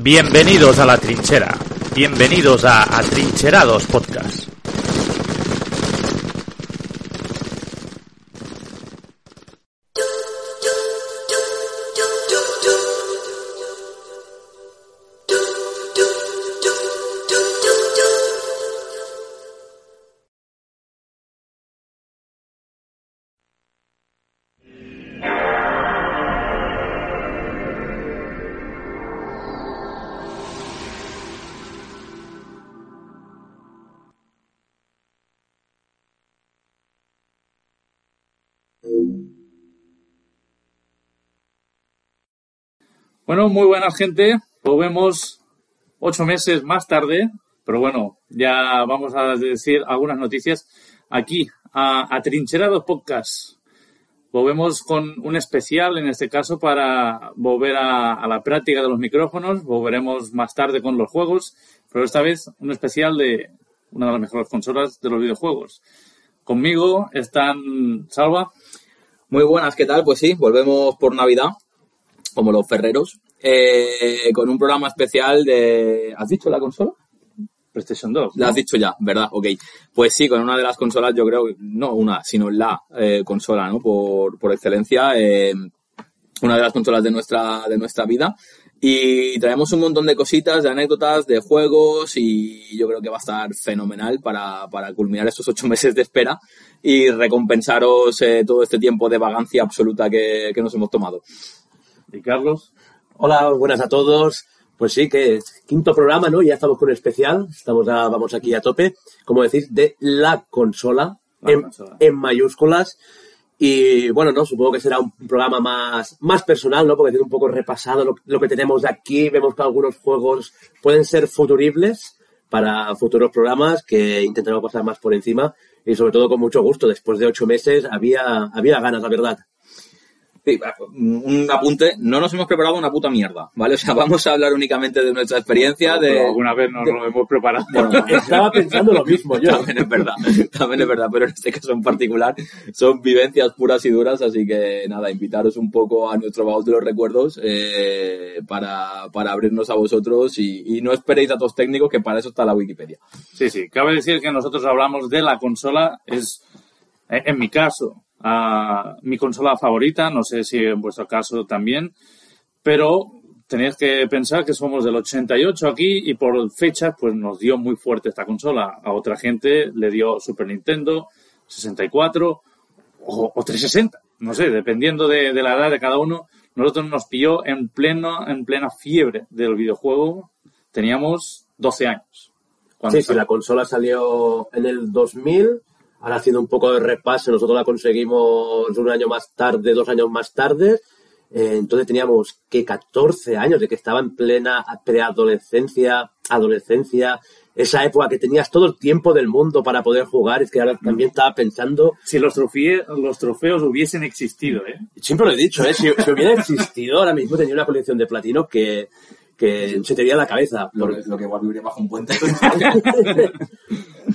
Bienvenidos a la trinchera. Bienvenidos a Atrincherados Podcast. Bueno, muy buena gente. Volvemos ocho meses más tarde, pero bueno, ya vamos a decir algunas noticias aquí a, a Trincherados Podcast. Volvemos con un especial, en este caso, para volver a, a, la práctica de los micrófonos. Volveremos más tarde con los juegos, pero esta vez un especial de una de las mejores consolas de los videojuegos. Conmigo están Salva. Muy buenas, ¿qué tal? Pues sí, volvemos por Navidad como los ferreros, eh, con un programa especial de... ¿Has dicho la consola? PlayStation 2. ¿no? La has dicho ya, ¿verdad? Ok. Pues sí, con una de las consolas, yo creo, no una, sino la eh, consola, ¿no? Por, por excelencia, eh, una de las consolas de nuestra, de nuestra vida. Y traemos un montón de cositas, de anécdotas, de juegos y yo creo que va a estar fenomenal para, para culminar estos ocho meses de espera y recompensaros eh, todo este tiempo de vagancia absoluta que, que nos hemos tomado. ¿Y Carlos? Hola, buenas a todos. Pues sí, que es quinto programa, ¿no? Ya estamos con el especial. Estamos vamos aquí a tope, como decir, de la consola, La en, consola. en mayúsculas. Y bueno, no, supongo que será un programa más, más personal, ¿no? Porque tiene un poco repasado lo, lo que tenemos de aquí. Vemos que algunos juegos pueden ser futuribles para futuros programas que intentaremos pasar más por encima y sobre todo con mucho gusto. Después de ocho meses había, había ganas, la verdad. Sí, un apunte, no nos hemos preparado una puta mierda, ¿vale? O sea, vamos a hablar únicamente de nuestra experiencia, de... Alguna vez nos lo hemos preparado. Bueno, Estaba pensando lo mismo yo. También es verdad, también es verdad, pero en este caso en particular son vivencias puras y duras, así que nada, invitaros un poco a nuestro baúl de los recuerdos eh, para, para abrirnos a vosotros y, y no esperéis datos técnicos, que para eso está la Wikipedia. Sí, sí. Cabe decir que nosotros hablamos de la consola, es, en mi caso, a mi consola favorita, no sé si en vuestro caso también, pero tenéis que pensar que somos del 88 aquí y por fechas pues nos dio muy fuerte esta consola. A otra gente le dio Super Nintendo, 64 o, o 360, no sé, dependiendo de, de la edad de cada uno. Nosotros nos pilló en pleno, en plena fiebre del videojuego. Teníamos 12 años. Sí, sí, la consola salió en el 2000. Ahora haciendo un poco de repaso, nosotros la conseguimos un año más tarde, dos años más tarde. Eh, entonces teníamos que 14 años, de que estaba en plena preadolescencia, adolescencia, esa época que tenías todo el tiempo del mundo para poder jugar. Es que ahora también estaba pensando, Si los, trofie- los trofeos hubiesen existido, ¿eh? siempre lo he dicho, ¿eh? si, si hubiera existido ahora mismo tenía una colección de platino que, que se te veía la cabeza. Lo que, lo que igual viviría bajo un puente.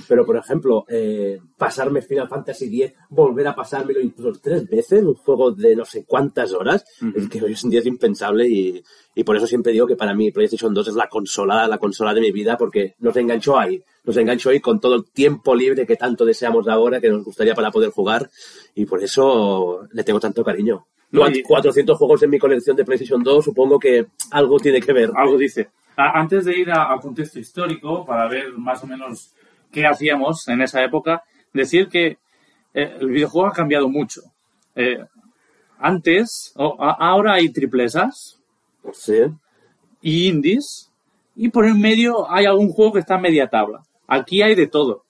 Pero, por ejemplo, eh, pasarme Final Fantasy X, volver a pasármelo incluso tres veces, un juego de no sé cuántas horas, es que hoy en día es impensable y, y por eso siempre digo que para mí PlayStation 2 es la consola, la consola de mi vida, porque nos enganchó ahí, nos enganchó ahí con todo el tiempo libre que tanto deseamos ahora, que nos gustaría para poder jugar, y por eso le tengo tanto cariño. No, y- 400 juegos en mi colección de PlayStation 2, supongo que algo tiene que ver. Algo dice. Antes de ir al contexto histórico, para ver más o menos qué hacíamos en esa época, decir que eh, el videojuego ha cambiado mucho. Eh, antes, o- a- ahora hay triplesas Sí. y indies, y por el medio hay algún juego que está a media tabla. Aquí hay de todo.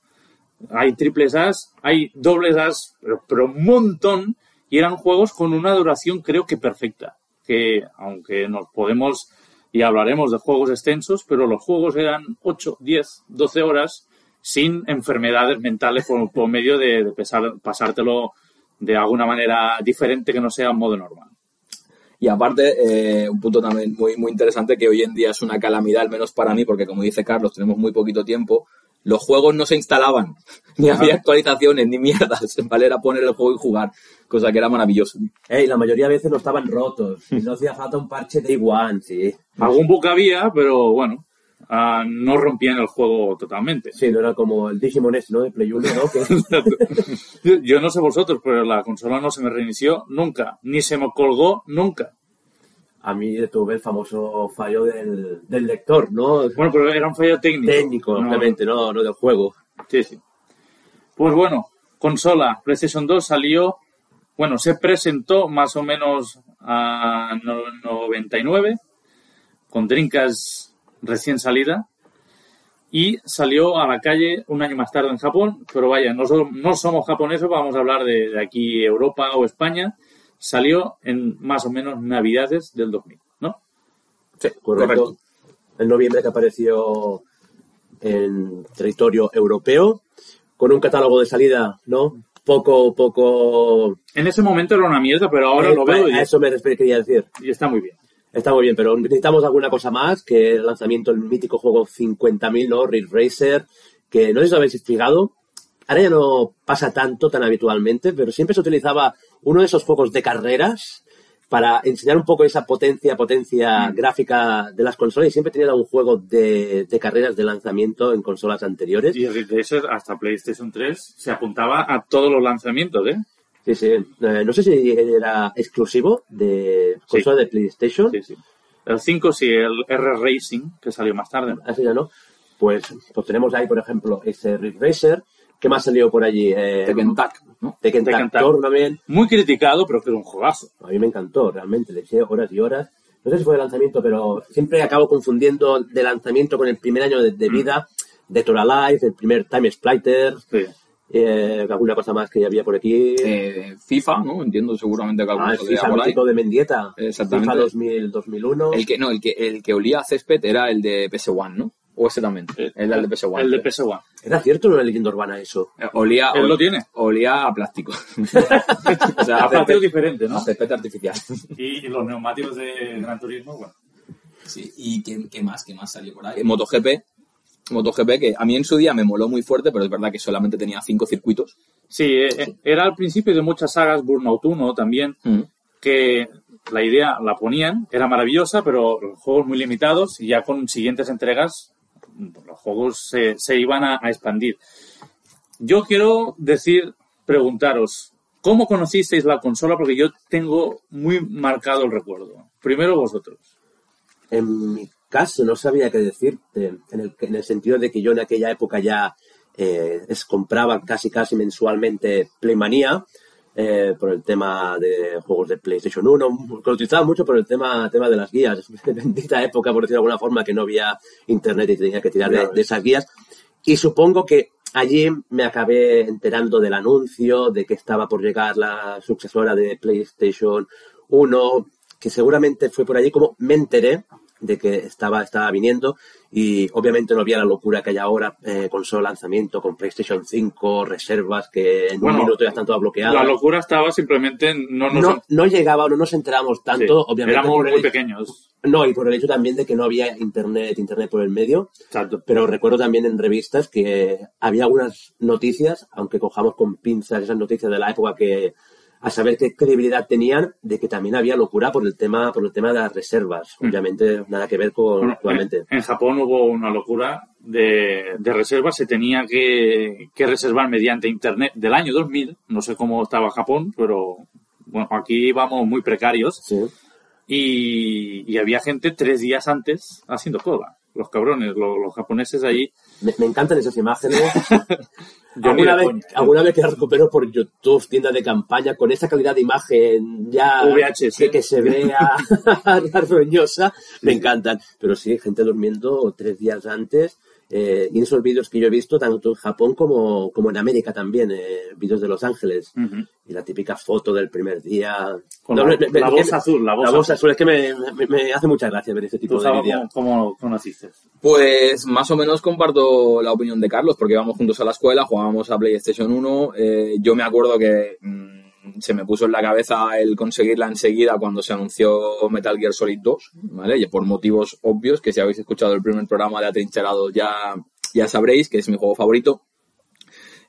Hay triples As, hay dobles As, pero, pero un montón, y eran juegos con una duración creo que perfecta. Que aunque nos podemos y hablaremos de juegos extensos, pero los juegos eran 8, 10, 12 horas sin enfermedades mentales por, medio de, de pesar- pasártelo de alguna manera diferente que no sea en modo normal. Y aparte, eh, un punto también muy, muy interesante que hoy en día es una calamidad, al menos para mí, porque como dice Carlos, tenemos muy poquito tiempo. Los juegos no se instalaban, ni había actualizaciones, ni mierdas, ¿vale? Era poner el juego y jugar, cosa que era maravilloso. Ey, la mayoría de veces no estaban rotos. y No hacía falta un parche de One, sí. Algún bug había, pero bueno, ah, no rompían el juego totalmente. Sí, no era como el Digimon S, ¿no? De Play 1, ¿no? Yo no sé vosotros, pero la consola no se me reinició nunca, ni se me colgó nunca. A mí tuve el famoso fallo del, del lector, ¿no? Bueno, pero era un fallo técnico. Técnico, No- obviamente, no, no del juego. Sí, sí. Pues bueno, consola PlayStation 2 salió, bueno, se presentó más o menos a no- 99, con Dreamcast recién salida, y salió a la calle un año más tarde en Japón, pero vaya, no, so- no somos japoneses, vamos a hablar de, de aquí Europa o España, salió en más o menos Navidades del 2000, ¿no? Sí, correcto. En noviembre que apareció en territorio europeo, con un catálogo de salida, ¿no? Poco, poco... En ese momento era una mierda, pero ahora Eh, lo veo y, A eso me quería decir. y está muy bien. Está muy bien, pero necesitamos alguna cosa más que el lanzamiento del mítico juego 50.000, ¿no? Ridge Racer, que no sé si os habéis fijado, ahora ya no pasa tanto, tan habitualmente, pero siempre se utilizaba uno de esos juegos de carreras para enseñar un poco esa potencia, potencia gráfica de las consolas y siempre tenía un juego de, de carreras de lanzamiento en consolas anteriores. Y el Racer hasta PlayStation 3 se apuntaba a todos los lanzamientos, ¿eh? Sí, sí. Eh, no sé si era exclusivo de consola de PlayStation. Sí, sí. El 5 sí, el R Racing, que salió más tarde. así ya no. Pues, pues tenemos ahí, por ejemplo, ese Ridge Racer. ¿Qué más salió por allí? Eh, Tekken Tag, ¿no? Tekken Tag. Tournament. Muy criticado, pero que es un juegazo. A mí me encantó, realmente. Le eché horas y horas. No sé si fue de lanzamiento, pero siempre acabo confundiendo de lanzamiento con el primer año de, de vida de Tora Life, el primer Time Splitter, Sí. eh, alguna cosa más que había por aquí. Eh, FIFA, ¿no? Entiendo seguramente que alguno ah, por ahí. de Mendieta. Exactamente. FIFA 2000, 2001. El que, no, el que, el que olía a césped era el de PS1, ¿no? O ese también. El del de PS1. El de PS1. ¿Era cierto o no era leyenda urbana eso? Eh, Olía, Él lo ol- tiene. olía a plástico. o sea, a césped, diferente, ¿no? a césped artificial. Y los neumáticos de Gran Turismo, bueno. Sí, ¿y qué, qué más? ¿Qué más salió por ahí? MotoGP. MotoGP, que a mí en su día me moló muy fuerte, pero es verdad que solamente tenía cinco circuitos. Sí, eh, eh, era al principio de muchas sagas, Burnout 1 también, Mm. que la idea la ponían, era maravillosa, pero los juegos muy limitados y ya con siguientes entregas los juegos se, iban a, expandir. Yo quiero decir, preguntaros, ¿cómo conocisteis la consola? Porque yo tengo muy marcado el recuerdo. Primero vosotros. En mi caso, no sabía qué decirte, en el, en el sentido de que yo en aquella época ya eh, es, compraba casi casi mensualmente Playmanía, eh, por el tema de juegos de PlayStation 1, que lo utilizaba mucho por el tema, tema de las guías. Bendita época, por decirlo de alguna forma, que no había internet y tenía que tirar de, de esas guías. Y supongo que allí me acabé enterando del anuncio de que estaba por llegar la sucesora de PlayStation 1, que seguramente fue por allí como me enteré de que estaba, estaba viniendo y obviamente no había la locura que hay ahora eh, con solo lanzamiento, con PlayStation 5, reservas que en Bueno, un minuto ya están todas bloqueadas. La locura estaba simplemente en no nos... no, no llegaba no nos enterábamos sí, tanto, obviamente. éramos muy hecho- pequeños. No, y por el hecho también de que no había internet, internet por el medio. Exacto. Pero recuerdo también en revistas que había algunas noticias, aunque cojamos con pinzas esas noticias de la época que a saber qué credibilidad tenían, de que también había locura por el tema, por el tema de las reservas. Obviamente nada que ver con Bueno, actualmente. en, en Japón hubo una locura de, de reservas. Se tenía que, que reservar mediante Internet del año 2000. No sé cómo estaba Japón, pero bueno, aquí vamos muy precarios. Sí. Y, y había gente tres días antes haciendo cola. Los cabrones, los, los japoneses ahí. Me, me encantan esas imágenes. Yo alguna, vez, alguna vez que las recupero por YouTube, tiendas de campaña, con esa calidad de imagen ya VHS. que, que se vea roñosa, me encantan. Pero sí, gente durmiendo tres días antes. Eh, y en esos vídeos que yo he visto, tanto en Japón como, como en América también, eh, vídeos de Los Ángeles. Y la típica foto del primer día. Con No, la, me- la me- voz azul, la voz, La voz azul. azul, es que me, me- me hace mucha gracia ver ese tipo ¿Tú de vídeos. cómo, cómo conociste? Pues más o menos comparto la opinión de Carlos, porque íbamos juntos a la escuela, jugábamos a PlayStation 1. eh, yo me acuerdo que mm, se me puso en la cabeza el conseguirla enseguida cuando se anunció Metal Gear Solid 2, ¿vale? Y por motivos obvios, que si habéis escuchado el primer programa de Atrincherados ya ya sabréis que es mi juego favorito.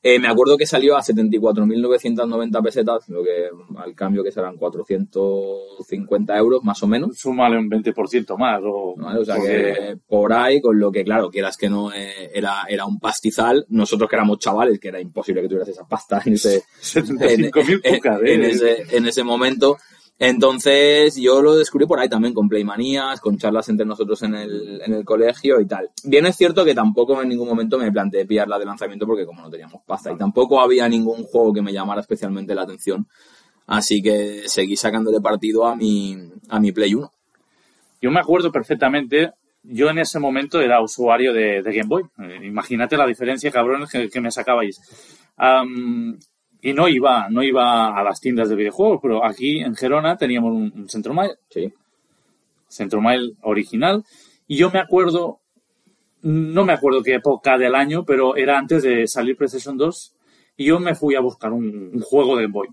Eh, me acuerdo que salió a 74.990 pesetas, lo que al cambio que serán 450 euros más o menos. Súmale un 20% más. O, ¿vale? O sea que por ahí, con lo que, claro, quieras que no, eh, era, era un pastizal. Nosotros que éramos chavales, que era imposible que tuvieras esa pasta en ese, 75.000 en, cucas, en ¿eh? ese, en ese momento. Entonces yo lo descubrí por ahí también con Playmanías, con charlas entre nosotros en el, en el colegio y tal. Bien es cierto que tampoco en ningún momento me planteé pillarla de lanzamiento porque como no teníamos pasta y tampoco había ningún juego que me llamara especialmente la atención. Así que seguí sacándole partido a mi, a mi Play 1. Yo me acuerdo perfectamente, yo en ese momento era usuario de, de Game Boy. Eh, imagínate la diferencia, cabrones, que, que me sacabais. Y no iba, no iba a las tiendas de videojuegos, pero aquí en Gerona teníamos un, un Centromail, Sí. Centromail original. Y yo me acuerdo, no me acuerdo qué época del año, pero era antes de salir PlayStation 2. Y yo me fui a buscar un, un juego de Boy.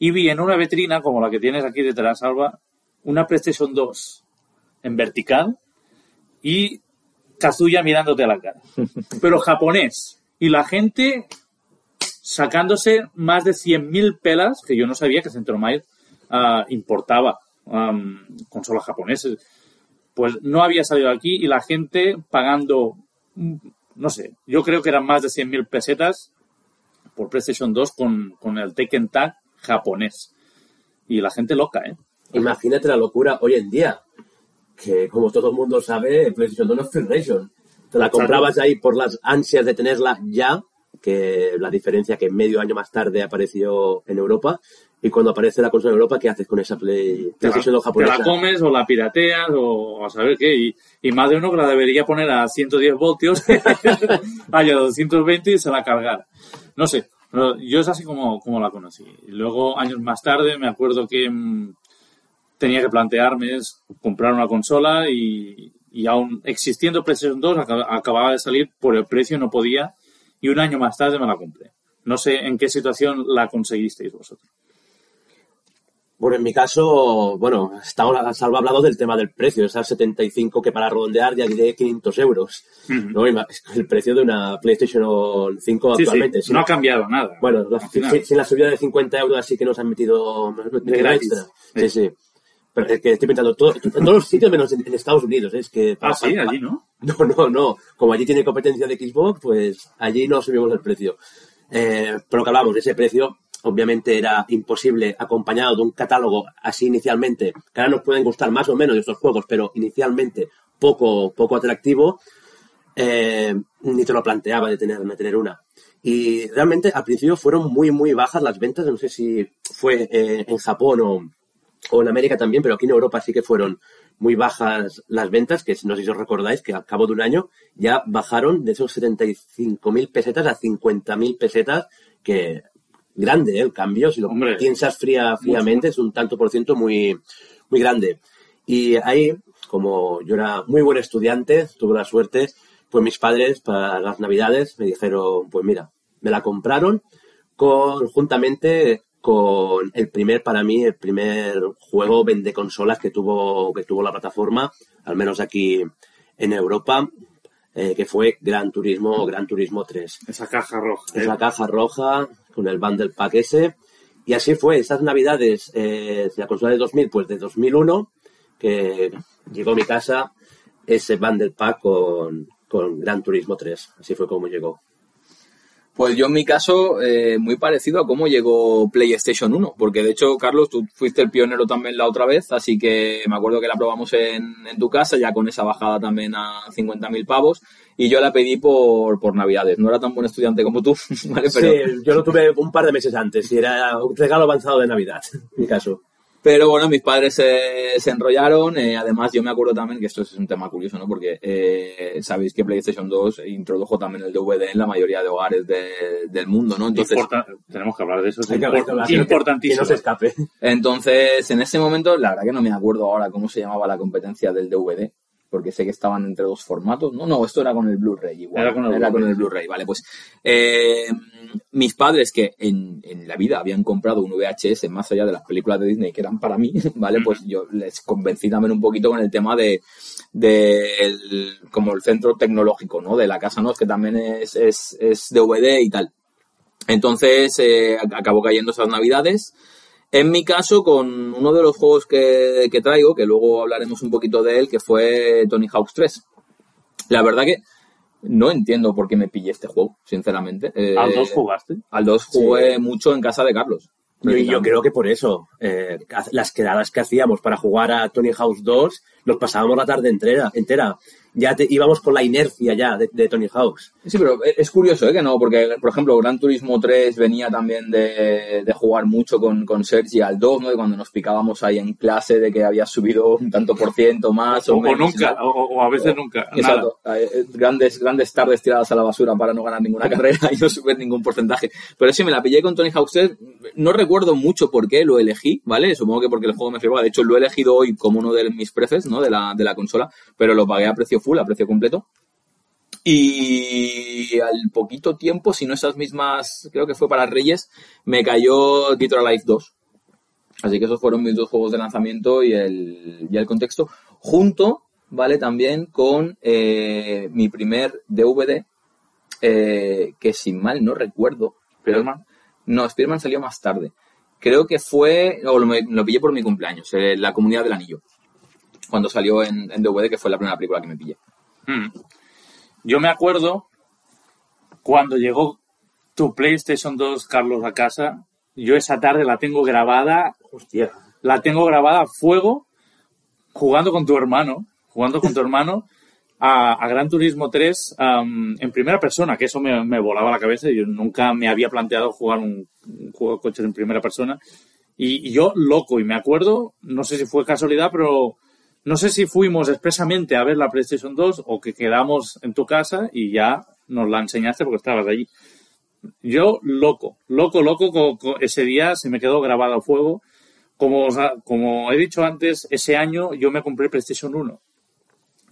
Y vi en una vitrina, como la que tienes aquí detrás, Alba, una PlayStation 2 en vertical y Kazuya mirándote a la cara. Pero japonés. Y la gente sacándose más de 100.000 pelas, que yo no sabía que Centromail ah, importaba am, consolas japonesas. Pues no había salido aquí y la gente pagando, mm, no sé, yo creo que eran más de 100.000 pesetas por PlayStation 2 con, con el Tekken Tag japonés. Y la gente loca, ¿eh? Imagínate la locura hoy en día, que como todo el mundo sabe, PlayStation 2 no es Free Ration. Te la comprabas ahí por las ansias de tenerla ya, que la diferencia que medio año más tarde apareció en Europa, y cuando aparece la consola en Europa, ¿qué haces con esa Play, Te la, PlayStation 2 te japonesa? la comes o la pirateas o a saber qué. Y, y más de uno que la debería poner a 110 voltios, vaya 220 y se la cargar. No sé, yo es así como, como la conocí. Y luego, años más tarde, me acuerdo que mm, tenía que plantearme es comprar una consola y, y aún existiendo PlayStation 2 aca- acababa de salir por el precio, no podía. Y un año más tarde me la compré. No sé en qué situación la conseguisteis vosotros. Bueno, en mi caso, bueno, estaba Salva ha hablado del tema del precio, esas 75 que para redondear ya diré 500 euros. ¿no? El precio de una PlayStation 5 Sí, sí, actualmente. si no ha cambiado nada. Bueno, sin, la subida de 50 euros así que nos han metido, gratis. extra. Sí, sí. Pero es que estoy pensando, todo, en todos los sitios menos en, en Estados Unidos. Es que Ah, sí, allí no. No, no, no. Como allí tiene competencia de Xbox, pues allí no subimos el precio. Eh, pero que hablamos, ese precio obviamente era imposible acompañado de un catálogo así inicialmente, que ahora nos pueden gustar más o menos estos juegos, pero inicialmente poco, poco atractivo, eh, ni te lo planteaba de tener, de tener una. Y realmente al principio fueron muy, muy bajas las ventas, no sé si fue eh, en Japón o, o en América también, pero aquí en Europa sí que fueron muy bajas las ventas, que no sé si os recordáis que al cabo de un año ya bajaron de esos 75.000 pesetas a 50.000 pesetas, que grande ¿eh? el cambio, si lo Hombre. piensas fría, fríamente, es un tanto por ciento muy, muy grande. Y ahí, como yo era muy buen estudiante, tuve la suerte, pues mis padres para las navidades me dijeron, pues mira, me la compraron conjuntamente con el primer, para mí, el primer juego vende consolas que tuvo, que tuvo la plataforma, al menos aquí en Europa, eh, que fue Gran Turismo, Gran Turismo 3. Esa caja roja. ¿eh? la caja roja con el bundle pack ese. Y así fue, esas navidades, eh, la consola de 2000, pues de 2001, que llegó a mi casa ese bundle pack con, con Gran Turismo 3. Así fue como llegó. Pues yo en mi caso, eh, muy parecido a cómo llegó PlayStation 1, porque de hecho, Carlos, tú fuiste el pionero también la otra vez, así que me acuerdo que la probamos en, en tu casa, ya con esa bajada también a 50.000 pavos, y yo la pedí por, por Navidades. No era tan buen estudiante como tú, ¿vale? Pero, Sí, yo lo tuve un par de meses antes y era un regalo avanzado de Navidad, en mi caso. Pero bueno, mis padres se, se enrollaron. eh, además, yo me acuerdo también que esto es un tema curioso, ¿no? Porque eh, sabéis que PlayStation 2 introdujo también el DVD en la mayoría de hogares de- del mundo, ¿no? Entonces, Importa- tenemos que hablar de eso. Es import- hablar, que importantísimo. Que no se escape. entonces, en ese momento, la verdad que no me acuerdo ahora cómo se llamaba la competencia del DVD. Porque sé que estaban entre dos formatos. No, no, esto era con el Blu-ray igual. Era con el Blu-ray, Blu-ray, vale. Pues eh, mis padres que en, en la vida habían comprado un VHS más allá de las películas de Disney que eran para mí, ¿vale? Pues yo les convencí también un poquito con el tema de, de el- como el centro tecnológico, ¿no? De la casa, ¿no? Es que también es, es, es DVD y tal. Entonces, eh, ac- acabó cayendo esas navidades. En mi caso, con uno de los juegos que, que traigo, que luego hablaremos un poquito de él, que fue Tony Hawk's 3. La verdad que no entiendo por qué me pillé este juego, sinceramente. Eh, ¿Al 2 jugaste? Al 2 jugué mucho en casa de Carlos. Yo, y yo creo que por eso, eh, las quedadas que hacíamos para jugar a Tony House 2, los pasábamos la tarde entera. entera. Ya te, íbamos con la inercia ya de, de Tony House. Sí, pero es curioso, ¿eh? Que no, porque, por ejemplo, Gran Turismo 3 venía también de, de jugar mucho con, con Sergi al 2, ¿no? Y cuando nos picábamos ahí en clase de que había subido un tanto por ciento más o, menos. nunca, o, o a veces nunca. Exacto. Eh, Grandes, grandes tardes tiradas a la basura para no ganar ninguna carrera y no subir ningún porcentaje. Pero sí, me la pillé con Tony Hawk's 3. No recuerdo mucho por qué lo elegí, ¿vale? Supongo que porque el juego me flipaba. De hecho, lo he elegido hoy como uno de mis prefes, ¿no? De la, de la consola. Pero lo pagué a precio full, a precio completo. Y al poquito tiempo, si no esas mismas, creo que fue para Reyes, me cayó Dead or Alive 2. Así que esos fueron mis dos juegos de lanzamiento y el, y el contexto. Junto, ¿vale? También con eh, mi primer DVD, eh, que si mal no recuerdo, Spiderman. no, Spiderman salió más tarde. Creo que fue, o lo, lo pillé por mi cumpleaños, eh, La Comunidad del Anillo. Cuando salió en, en DVD, que fue la primera película que me pillé. Mm. Yo me acuerdo cuando llegó tu PlayStation 2, Carlos, a casa. Yo esa tarde la tengo grabada, Hostia. la tengo grabada a fuego, jugando con tu hermano, jugando con tu hermano a, a Gran Turismo 3 am, en primera persona, que eso me, me volaba la cabeza. Yo nunca me había planteado jugar un, un juego de coches en primera persona. Y, y yo loco, y me acuerdo, no sé si fue casualidad, pero no sé si fuimos expresamente a ver la PlayStation 2 o que quedamos en tu casa y ya nos la enseñaste porque estabas allí. Yo loco, loco, loco, co- co- ese día se me quedó grabado a fuego. Como, como he dicho antes, ese año yo me compré PlayStation 1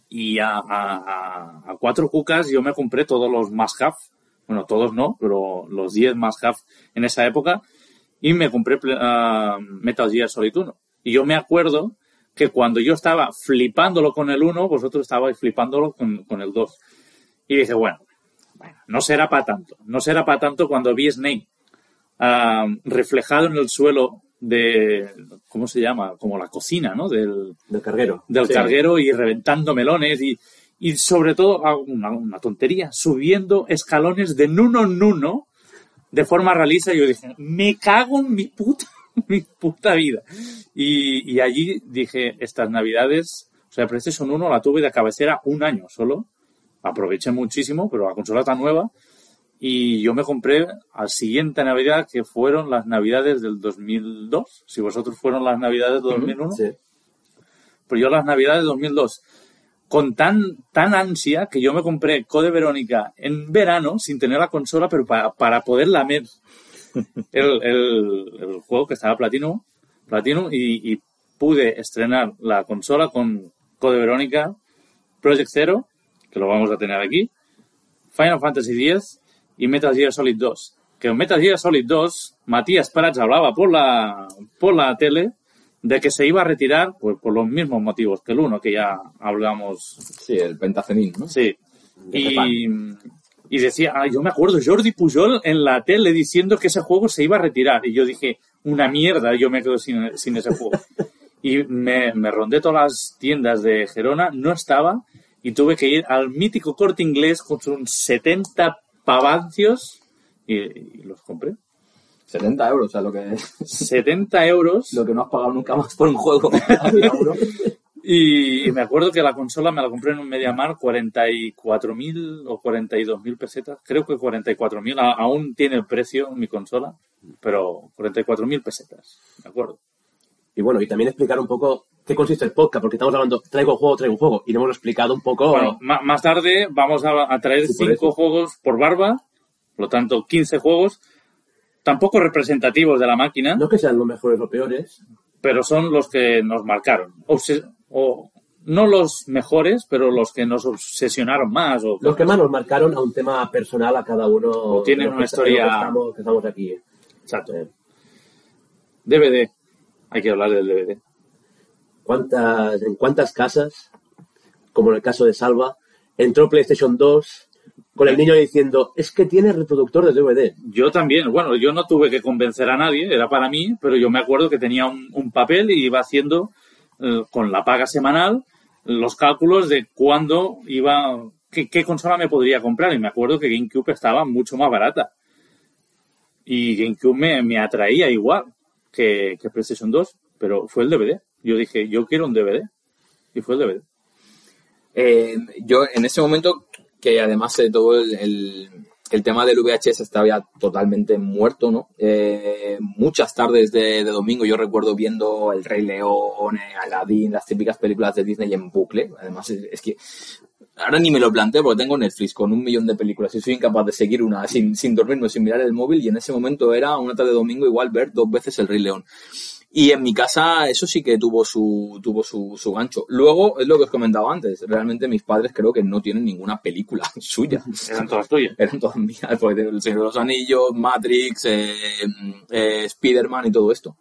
y a, a- cuatro cucas yo me compré todos los must have. Bueno, todos no, pero los 10 must have en esa época. Y me compré ah, Metal Gear Solid 1. Y yo me acuerdo que cuando yo estaba flipándolo con el 1, vosotros estabais flipándolo con, con el 2. Y dije, bueno, bueno, no será para tanto. No será para tanto cuando vi Snake ah, reflejado en el suelo de, ¿cómo se llama? Como la cocina, ¿no? Del, Del carguero. del Sí. carguero y reventando melones y, y sobre todo ah, una, una tontería, subiendo escalones de nuno en nuno de forma realista. Y yo dije, me cago en mi puta, mi puta vida. Y, y allí dije, estas navidades, o sea, PlayStation 1 la tuve de cabecera un año solo. Aproveché muchísimo, pero la consola está nueva. Y yo me compré al siguiente Navidad, que fueron las Navidades del 2002. Si vosotros fueron las Navidades del 2001 Sí. pero yo las navidades de 2002 con tan tan ansia que yo me compré Code Verónica en verano sin tener la consola pero para, para poder lamer el, el, el juego que estaba Platino Platino y, y pude estrenar la consola con Code Verónica Project Zero que lo vamos a tener aquí Final Fantasy X y Metal Gear Solid 2 que en Metal Gear Solid 2 Matías Prats hablaba por la por la tele de que se iba a retirar pues por los mismos motivos que el uno que ya hablamos. Sí, el Pentacemil, ¿no? sí. Y, y decía ah, yo me acuerdo Jordi Pujol en la tele diciendo que ese juego se iba a retirar y yo dije una mierda yo me quedo sin, sin ese juego y me, me rondé todas las tiendas de Gerona no estaba y tuve que ir al mítico corte inglés con sus 70 pavancios y, y los compré. 70 euros, o sea, lo que, 70 euros. Lo que no has pagado nunca más por un juego. Y, y me acuerdo que la consola me la compré en un MediaMarkt 44.000 o 42.000 pesetas. Creo que 44.000. A- Aún tiene el precio mi consola, pero 44.000 pesetas. Me acuerdo. Y bueno, y también explicar un poco qué consiste el podcast, porque estamos hablando, traigo un juego, traigo un juego, y no hemos explicado un poco... Bueno, más tarde vamos a, a traer Sí, cinco eso. juegos por barba, por lo tanto 15 juegos, tampoco representativos de la máquina, no que sean los mejores o peores, pero son los que nos marcaron. O, se- o no los mejores, pero los que nos obsesionaron más. O, Los que más nos marcaron a un tema personal a cada uno. O tienen una que- historia- que estamos, que estamos aquí. Exacto. Eh, DVD. Hay que hablar del DVD. ¿Cuántas, ¿En cuántas casas, como en el caso de Salva, entró PlayStation 2 con el niño diciendo, es que tiene reproductor de DVD? Yo también, bueno, yo no tuve que convencer a nadie, era para mí, pero yo me acuerdo que tenía un, un papel y iba haciendo eh, con la paga semanal los cálculos de cuándo iba, qué, qué consola me podría comprar. Y me acuerdo que GameCube estaba mucho más barata. Y GameCube me, me atraía igual que, que PlayStation 2, pero fue el DVD. Yo dije, yo quiero un DVD. Y fue el DVD. Eh, yo en ese momento, que además de todo el- el tema del VHS estaba ya totalmente muerto, ¿no? Eh, muchas tardes de, domingo yo recuerdo viendo El Rey León, eh, Aladdin, las típicas películas de Disney en bucle. Además, es, es que ahora ni me lo planteo porque tengo Netflix con un millón de películas y soy incapaz de seguir una sin, sin dormirme, sin mirar el móvil y en ese momento era una tarde de domingo igual ver dos veces El Rey León. Y en mi casa eso sí que tuvo su, tuvo su, su gancho. Luego, es lo que os comentaba antes, realmente mis padres creo que no tienen ninguna película suya. Eran todas tuyas. Eran todas mías, porque El Señor de los Anillos, Matrix, eh, eh, Spider-Man y todo esto.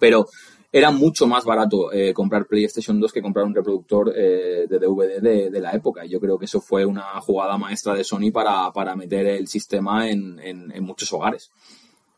Pero era mucho más barato eh, comprar PlayStation 2 que comprar un reproductor eh, de DVD de, de la época. Y yo creo que eso fue una jugada maestra de Sony para, para meter el sistema en, en- en muchos hogares.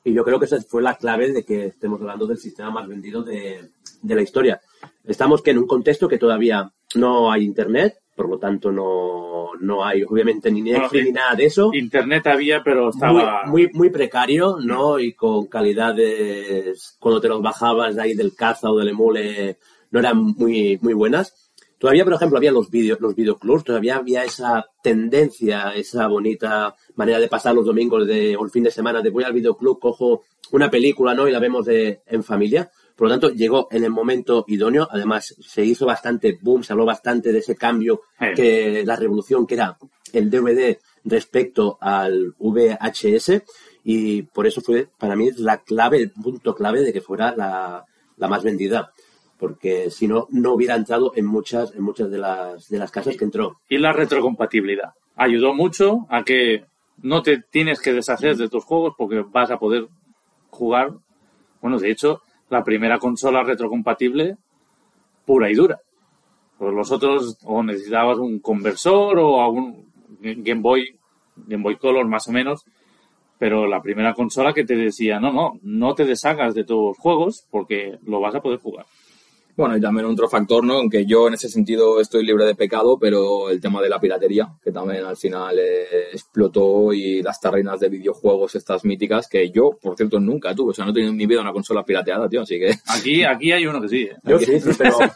Y yo creo que esa fue la clave de que estemos hablando del sistema más vendido de, de la historia. Estamos que en un contexto que todavía no hay internet, por lo tanto no, no hay obviamente ni Netflix Bueno, ni nada de eso. Internet había, pero Muy, estaba... muy, muy precario, ¿no? Y con calidades, cuando te los bajabas de ahí del caza o del emule, no eran muy, muy buenas. Todavía, por ejemplo, había los video, los videoclubs, todavía había esa tendencia, esa bonita manera de pasar los domingos de, o el fin de semana, de voy al videoclub, cojo una película, ¿no? Y la vemos de, en familia. Por lo tanto, llegó en el momento idóneo. Además, se hizo bastante boom, se habló bastante de ese cambio, Sí. que la revolución que era el DVD respecto al VHS. Y por eso fue, para mí, la clave, el punto clave de que fuera la, la más vendida. Porque si no, no hubiera entrado en muchas, en muchas de las, de las casas que entró. y la retrocompatibilidad. Ayudó mucho a que no te tienes que deshacer de tus juegos porque vas a poder jugar. Bueno, de hecho, la primera consola retrocompatible pura y dura. Pues los otros o necesitabas un conversor o algún Game Boy, Game Boy Color más o menos, pero la primera consola que te decía, no, no, no te deshagas de tus juegos porque lo vas a poder jugar. Bueno, y también otro factor, ¿no? Aunque yo en ese sentido estoy libre de pecado, pero el tema de la piratería, que también al final eh, explotó y las tarrinas de videojuegos estas míticas, que yo, por cierto, nunca tuve. O sea, no he tenido en mi vida una consola pirateada, tío, así que... Aquí, aquí hay uno que sí. ¿eh? Yo sí, sí, pero.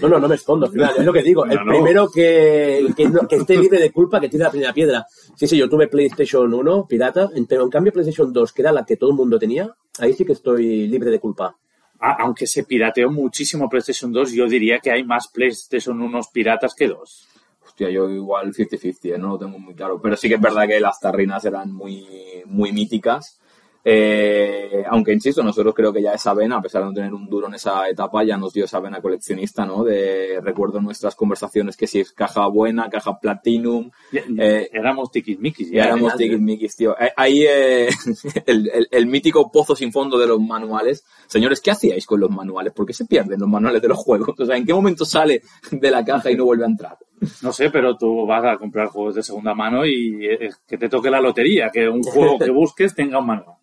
No, no, no me escondo, al final, es lo que digo. El No, primero que, que, no- que esté libre de culpa, que tire la primera piedra. Sí, sí, yo tuve PlayStation 1, pirata, en- pero en cambio PlayStation 2, que era la que todo el mundo tenía, ahí sí que estoy libre de culpa. Aunque se pirateó muchísimo PlayStation 2, yo diría que hay más PlayStation 1 piratas que dos. Hostia, yo igual 50-50, ¿eh? no lo tengo muy claro. Pero sí que es verdad que las tarrinas eran muy, muy míticas. Eh, aunque insisto, nosotros creo que ya esa vena, a pesar de no tener un duro en esa etapa, ya nos dio esa vena coleccionista, ¿no? De recuerdo nuestras conversaciones que si es caja buena, caja platinum, Ya- Eh, éramos tiquismiquis. ya éramos tiquismiquis, tío. Eh, Ahí eh, el, el- el mítico pozo sin fondo de los manuales. Señores, ¿qué hacíais con los manuales? ¿Por qué se pierden los manuales de los juegos? O sea, ¿en qué momento sale de la caja y no vuelve a entrar? No sé, pero tú vas a comprar juegos de segunda mano y es que te toque la lotería, que un juego que busques tenga un manual.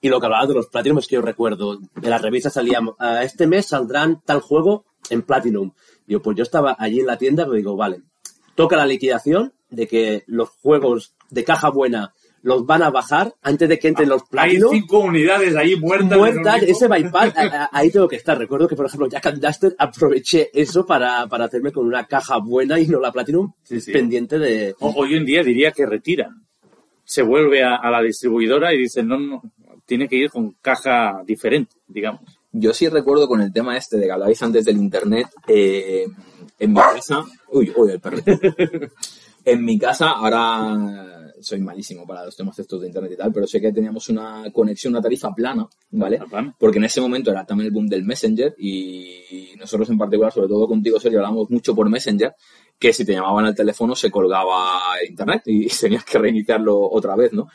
Y lo que hablaba de los Platinum es que yo recuerdo, en las revistas salían, "Ah, este mes saldrán tal juego en Platinum. Digo, pues yo estaba allí en la tienda, pero digo, vale, toca la liquidación de que los juegos de caja buena los van a bajar antes de que entren los Hay Platinum. cinco unidades ahí muertas. muertas, ese bypass, a- a- ahí tengo que estar. Recuerdo que, por ejemplo, Jack and Duster aproveché eso para, para hacerme con una caja buena y no la Platinum Sí, sí. pendiente de... O- Hoy en día diría que retiran. Se vuelve a, a la distribuidora y dicen, no, no, tiene que ir con caja diferente, digamos. Yo sí recuerdo con el tema este de que hablabais antes del internet, eh, en mi casa, uy, uy, el perrito. En mi casa, ahora soy malísimo para los temas estos de internet y tal, pero sé que teníamos una conexión, una tarifa plana, ¿vale? Tarifa plana. Porque en ese momento era también el boom del Messenger y nosotros en particular, sobre todo contigo, Sergio, hablamos mucho por Messenger, que si te llamaban al teléfono se colgaba el internet y tenías que reiniciarlo otra vez, ¿no?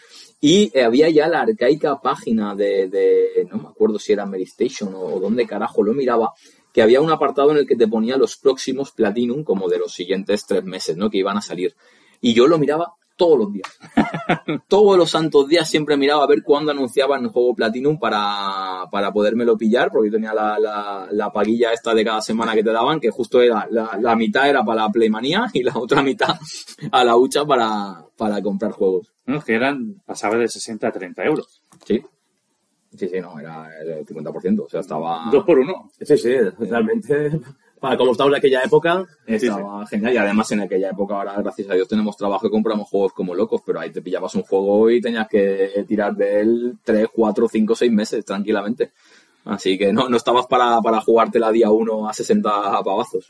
Y eh, había ya la arcaica página de, de- no me acuerdo si era Station o, o dónde carajo lo miraba, que había un apartado en el que te ponía los próximos Platinum como de los siguientes tres meses, ¿no? Que iban a salir. Y yo lo miraba todos los días. todos los santos días siempre miraba a ver cuándo anunciaban el juego Platinum para, para podérmelo pillar, porque yo tenía la, la, la paguilla esta de cada semana que te daban, que justo era, la, la mitad era para la Playmanía y la otra mitad a la hucha para, para comprar juegos. No, es que eran, pasaba de 60 a 30 euros. Sí. Sí, sí, no, era el 50%, o sea, estaba... Dos por uno. Sí, sí, realmente, para como estamos en aquella época, Estaba genial y además en aquella época ahora gracias a Dios tenemos trabajo y compramos juegos como locos, pero ahí te pillabas un juego y tenías que tirar de él 3, 4, 5, 6 meses tranquilamente. Así que no, no estabas para, para jugártela día 1 a 60 pavazos.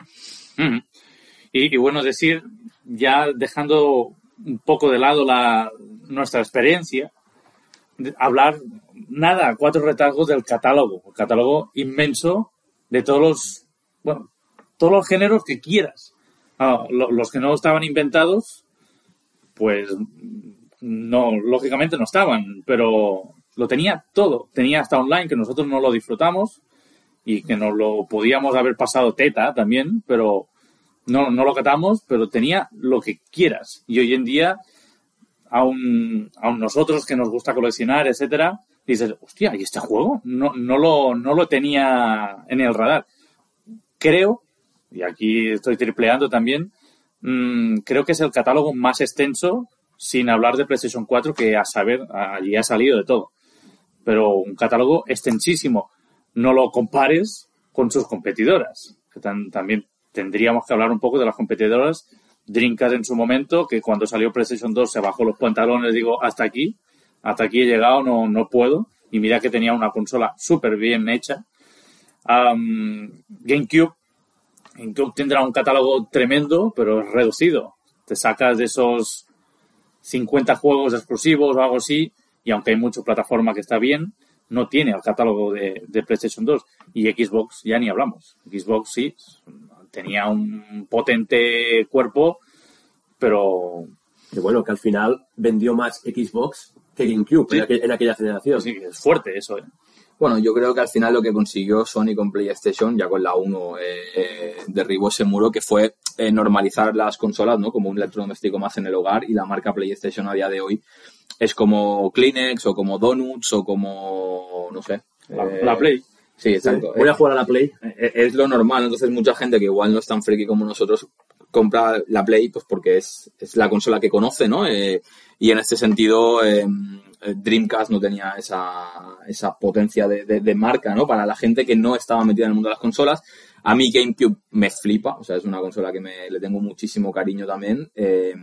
Y, y bueno, decir, ya dejando un poco de lado la, nuestra experiencia, hablar, nada, cuatro retazos del catálogo, catálogo inmenso de todos los, bueno, todos los géneros que quieras. Ah, lo- los que no estaban inventados, pues no, lógicamente no estaban, pero lo tenía todo. Tenía hasta online, que nosotros no lo disfrutamos y que nos lo podíamos haber pasado teta también, pero no, no lo catamos, pero tenía lo que quieras. Y hoy en día, aún, aún nosotros que nos gusta coleccionar, etcétera, dices, hostia, ¿y este juego? No, no, lo, no lo tenía en el radar. Creo, y aquí estoy tripleando también, mm, creo que es el catálogo más extenso, sin hablar de PlayStation 4, que a saber, allí ha salido de todo. Pero un catálogo extensísimo. No lo compares con sus competidoras, que también tendríamos que hablar un poco de las competidoras. Dreamcast en su momento, que cuando salió PlayStation 2 se bajó los pantalones, digo, hasta aquí, hasta aquí he llegado, no, no puedo. Y mira que tenía una consola súper bien hecha. Am, GameCube, GameCube tendrá un catálogo tremendo, pero reducido. Te sacas de esos 50 juegos exclusivos o algo así, y aunque hay mucha plataforma que está bien, no tiene el catálogo de, de PlayStation 2. Y Xbox ya ni hablamos. Xbox sí, tenía un potente cuerpo, pero que bueno, que al final vendió más Xbox que GameCube Sí. en, aqu- en aquella generación. sí, es fuerte eso. ¿eh? Bueno, yo creo que al final lo que consiguió Sony con PlayStation, ya con la 1, eh, eh, derribó ese muro que fue eh, normalizar las consolas, ¿no? Como un electrodoméstico más en el hogar y la marca PlayStation a día de hoy es como Kleenex o como Donuts o como, no sé. La, eh, la Play. Sí, exacto. Voy a jugar a la Play. Eh, es lo normal, entonces mucha gente que igual no es tan friki como nosotros compra la Play pues porque es, es la consola que conoce, ¿no? Eh, y en este sentido eh, Dreamcast no tenía esa, esa potencia de, de- de marca, ¿no? Para la gente que no estaba metida en el mundo de las consolas. A mí GameCube me flipa, o sea, es una consola que me, le tengo muchísimo cariño también. eh,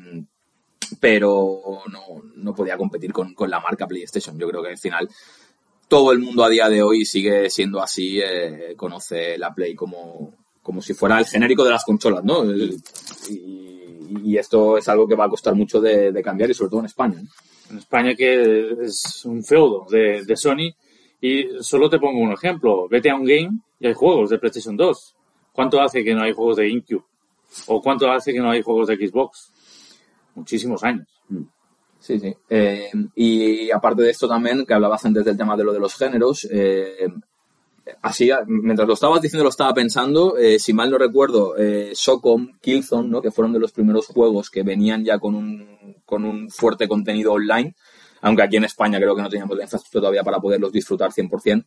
pero no, no podía competir con, con la marca PlayStation. Yo creo que al final todo el mundo a día de hoy sigue siendo así, eh, conoce la Play como, como si fuera el genérico de las consolas, ¿no? El- y, y esto es algo que va a costar mucho de, de cambiar y sobre todo en España. ¿no? En España que es un feudo de, de Sony. Y solo te pongo un ejemplo. Vete a un game y hay juegos de PlayStation 2. ¿Cuánto hace que no hay juegos de GameCube? ¿O cuánto hace que no hay juegos de Xbox? Muchísimos años. Sí, sí. Eh, y aparte de esto también, que hablabas antes del tema de lo de los géneros, eh, así, mientras lo estabas diciendo, lo estaba pensando, eh, si mal no recuerdo, Socom, Killzone, ¿no? que fueron de los primeros juegos que venían ya con un, con un fuerte contenido online, aunque aquí en España creo que no teníamos la infraestructura todavía para poderlos disfrutar 100%.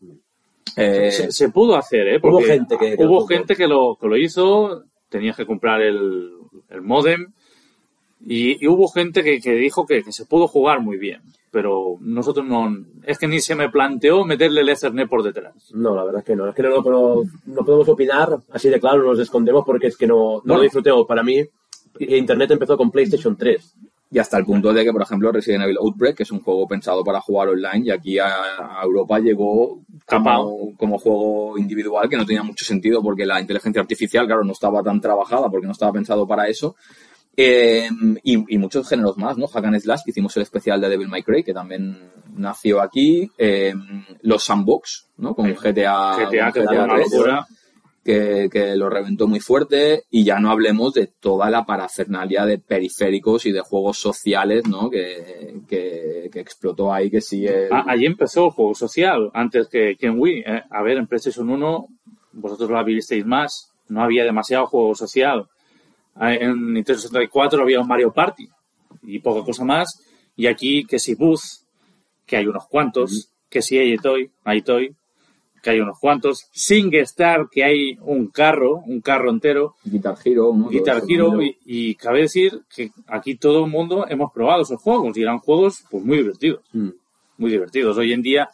Eh, Se, se pudo hacer, ¿eh? Hubo Porque gente que- que hubo gente que lo, que lo hizo, tenías que comprar el, el modem y, y hubo gente que, que dijo que, que se pudo jugar muy bien, pero nosotros no, es que ni se me planteó meterle el Ethernet por detrás. No, la verdad es que no. Es que no, no, no podemos opinar así de claro, nos escondemos porque es que no, no Bueno. lo disfrutemos. Para mí, Internet empezó con PlayStation 3. Y hasta el punto de que, por ejemplo, Resident Evil Outbreak, que es un juego pensado para jugar online, y aquí a, Europa llegó como, como juego individual, que no tenía mucho sentido porque la inteligencia artificial, claro, no estaba tan trabajada porque no estaba pensado para eso. Eh, y, y muchos géneros más, ¿no? Hack and Slash, que hicimos el especial de Devil May Cry, que también nació aquí. Eh, los Sandbox, ¿no? Con GTA, GTA, con que fue una 3, locura. que, que lo reventó muy fuerte. Y ya no hablemos de toda la parafernalia de periféricos y de juegos sociales, ¿no? Que, que, que explotó ahí, que sí. el- Ah, allí empezó el juego social, antes que, en Wii. eh. A ver, en PlayStation 1, vosotros lo visteis más, no había demasiado juego social. En Nintendo 64 había un Mario Party y poca cosa más. Y aquí, que si Booth, que hay unos cuantos, que si Toy, Toy, que hay unos cuantos. SingStar, que hay un carro, un carro entero. Guitar Hero. Guitar Hero y, y cabe decir que aquí todo el mundo hemos probado esos juegos y eran juegos pues muy divertidos, Mm. muy divertidos. Hoy en día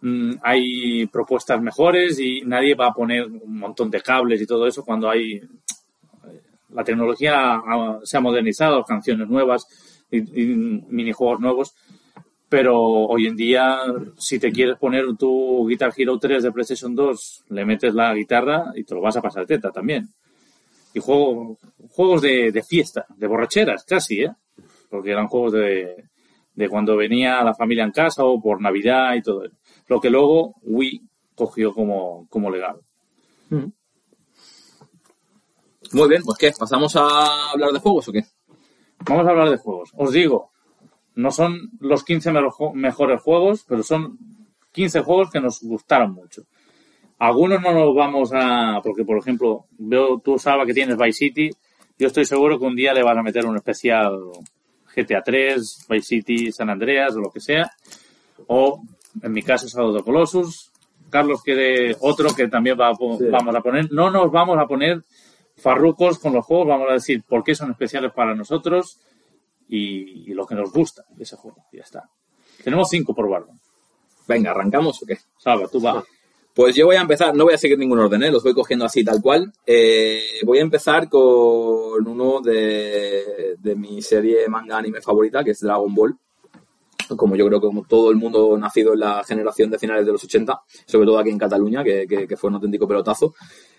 mm, hay propuestas mejores y nadie va a poner un montón de cables y todo eso cuando hay la tecnología ha- se ha modernizado, canciones nuevas y, y minijuegos nuevos. Pero hoy en día, si te quieres poner tu Guitar Hero 3 de PlayStation 2, le metes la guitarra y te lo vas a pasar teta también y juego, juegos de, de fiesta, de borracheras casi, ¿eh? Porque eran juegos de, de cuando venía la familia en casa o por Navidad y todo. Lo que luego Wii cogió como, como legal. Muy bien, pues ¿qué? ¿Pasamos a hablar de juegos o qué? Vamos a hablar de juegos. Os digo, no son los 15 mejor- mejores juegos, pero son 15 juegos que nos gustaron mucho. Algunos no nos vamos a... Porque, por ejemplo, veo tú, Salva, que tienes Vice City. Yo estoy seguro que un día le vas a meter un especial GTA 3, Vice City, San Andreas o lo que sea. O, en mi caso, Shadow of Colossus. Carlos quiere otro que también va a Sí. vamos a poner. No nos vamos a poner farrucos con los juegos. Vamos a decir por qué son especiales para nosotros y, y lo que nos gusta de ese juego. Ya está. Tenemos cinco por barba. Venga, ¿arrancamos o qué? Salva, tú va. Pues yo voy a empezar, no voy a seguir ningún orden, ¿eh? los voy cogiendo así tal cual. Eh, voy a empezar con uno de, de mi serie manga anime favorita, que es Dragon Ball. Como yo creo que como todo el mundo nacido en la generación de finales de los 80, sobre todo aquí en Cataluña, que, que- que fue un auténtico pelotazo.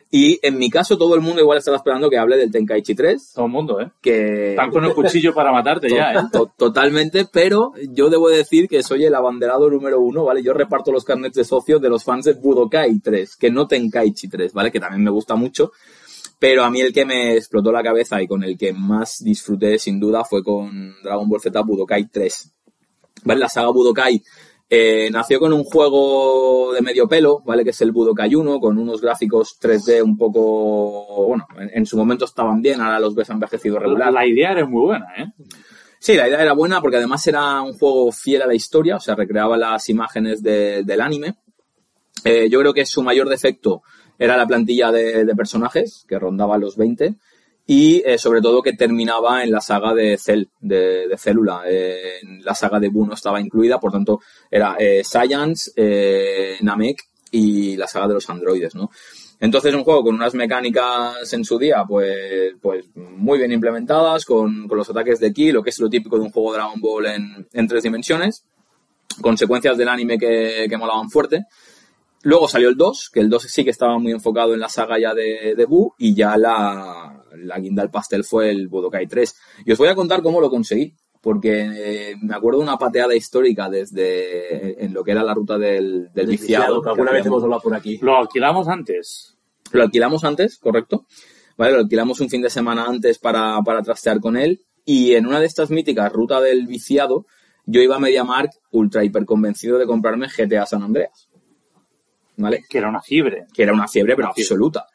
Y en mi caso, todo el mundo igual estará esperando que hable del Tenkaichi 3, Todo el mundo, ¿eh? que... Están con el cuchillo para matarte ya, ¿eh? To- Totalmente, pero yo debo decir que soy el abanderado número uno, ¿vale? Yo reparto los carnets de socios de los fans de Budokai 3, que no Tenkaichi 3, ¿vale? Que también me gusta mucho. Pero a mí el que me explotó la cabeza y con el que más disfruté sin duda fue con Dragon Ball Z Budokai 3. ¿Vale? La saga Budokai eh, nació con un juego de medio pelo, ¿vale? Que es el Budokai 1, con unos gráficos 3D un poco, bueno, en, en su momento estaban bien, ahora los ves envejecido regular. La idea era muy buena, ¿eh? Sí, la idea era buena porque además era un juego fiel a la historia, o sea, recreaba las imágenes de- del anime. Eh, yo creo que su mayor defecto era la plantilla de, de personajes, que rondaba los 20, y eh, sobre todo que terminaba en la saga de Cell, de, Célula. Eh, la saga de Buu no estaba incluida, por tanto, era eh, Science, Namek y la saga de los androides, ¿no? Entonces un juego con unas mecánicas en su día, pues, pues muy bien implementadas, con, con los ataques de ki, lo que es lo típico de un juego Dragon Ball en, en tres dimensiones, con secuencias del anime que, que molaban fuerte. Luego salió el 2, que el 2 sí que estaba muy enfocado en la saga ya de, de Buu, y ya la, la guinda del pastel fue el Budokai 3. Y os voy a contar cómo lo conseguí, porque eh, me acuerdo de una pateada histórica desde en lo que era la ruta del, del viciado. que alguna que vez hemos hablado por aquí. Lo alquilamos antes. Lo alquilamos antes, correcto. Vale, lo alquilamos un fin de semana antes para, para trastear con él. Y en una de estas míticas, ruta del viciado, yo iba a MediaMark ultra hiper convencido de comprarme GTA San Andreas. ¿Vale? Que era una fiebre. Que era una fiebre, pero Una fiebre. absoluta.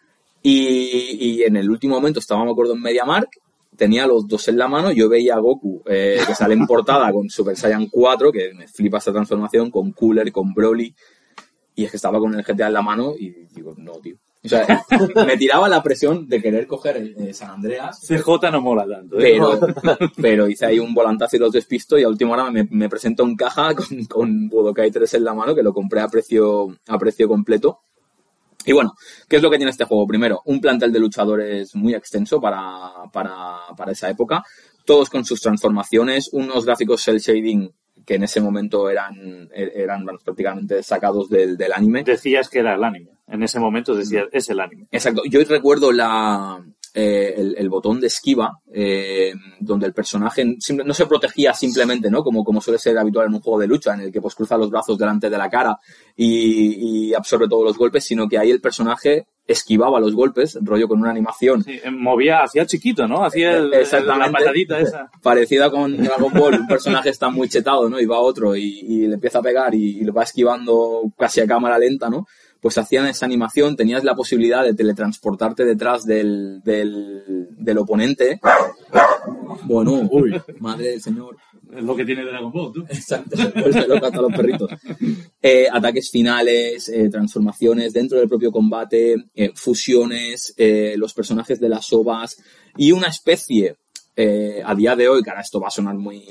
Y, y en el último momento estaba, me acuerdo, en MediaMark, tenía los dos en la mano, yo veía a Goku, eh, que sale en portada con Super Saiyan 4, que me flipa esta transformación, con Cooler, con Broly, y es que estaba con el GTA en la mano y digo, no, tío. O sea, me tiraba la presión de querer coger eh, San Andreas, CJ no mola tanto, ¿eh? pero, pero hice ahí un volantazo y los despisto y a última hora me, me presento en caja con, con Budokai 3 en la mano, que lo compré a precio, a precio completo. Y bueno, ¿qué es lo que tiene este juego? Primero, un plantel de luchadores muy extenso para, para, para esa época, todos con sus transformaciones, unos gráficos cel shading que en ese momento eran, eran bueno, prácticamente sacados del, del anime. Decías que era el anime. En ese momento decías, es el anime. Exacto. Yo recuerdo la, eh, el, el botón de esquiva, eh, donde el personaje no se protegía simplemente, ¿no? Como, como suele ser habitual en un juego de lucha, en el que pues cruza los brazos delante de la cara y, y absorbe todos los golpes, sino que ahí el personaje esquivaba los golpes, rollo con una animación Sí, eh, movía, hacía chiquito, ¿no? Hacía el, la patadita esa. parecida con Dragon Ball, un personaje está muy chetado, ¿no? Y va otro y, y le empieza a pegar y, y lo va esquivando casi a cámara lenta, ¿no? Pues hacían esa animación, tenías la posibilidad de teletransportarte detrás del, del, del oponente. Bueno, uy, madre del señor. Es lo que tiene Dragon Ball, tú. Exacto, pues se loca hasta los perritos. Eh, ataques finales, eh, transformaciones dentro del propio combate, eh, fusiones, los personajes de las ovas y una especie, a día de hoy, que ahora esto va a sonar muy,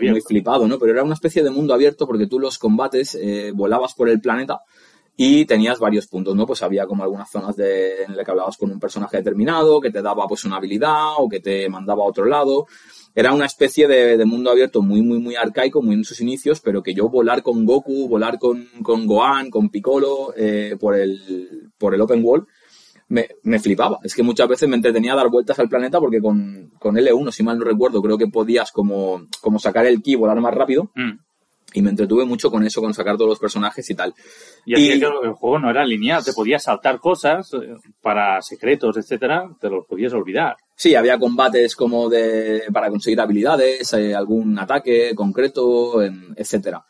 muy flipado, ¿no? Pero era una especie de mundo abierto porque tú los combates volabas por el planeta y tenías varios puntos, ¿no? Pues había como algunas zonas de, en las que hablabas con un personaje determinado, que te daba pues una habilidad o que te mandaba a otro lado. Era una especie de, de mundo abierto muy, muy, muy arcaico, muy en sus inicios, pero que yo volar con Goku, volar con, con Gohan, con Piccolo, eh, por, el, por el open world, me, me flipaba. Es que muchas veces me entretenía a dar vueltas al planeta porque con, con L1, si mal no recuerdo, creo que podías como, como sacar el ki, volar más rápido. Mm. Y me entretuve mucho con eso, con sacar todos los personajes y tal. Y Y- que el juego no era lineal, te podías saltar cosas eh, para secretos, etcétera, te los podías olvidar. Sí, había combates como de para conseguir habilidades, eh, algún ataque concreto, em, etcétera.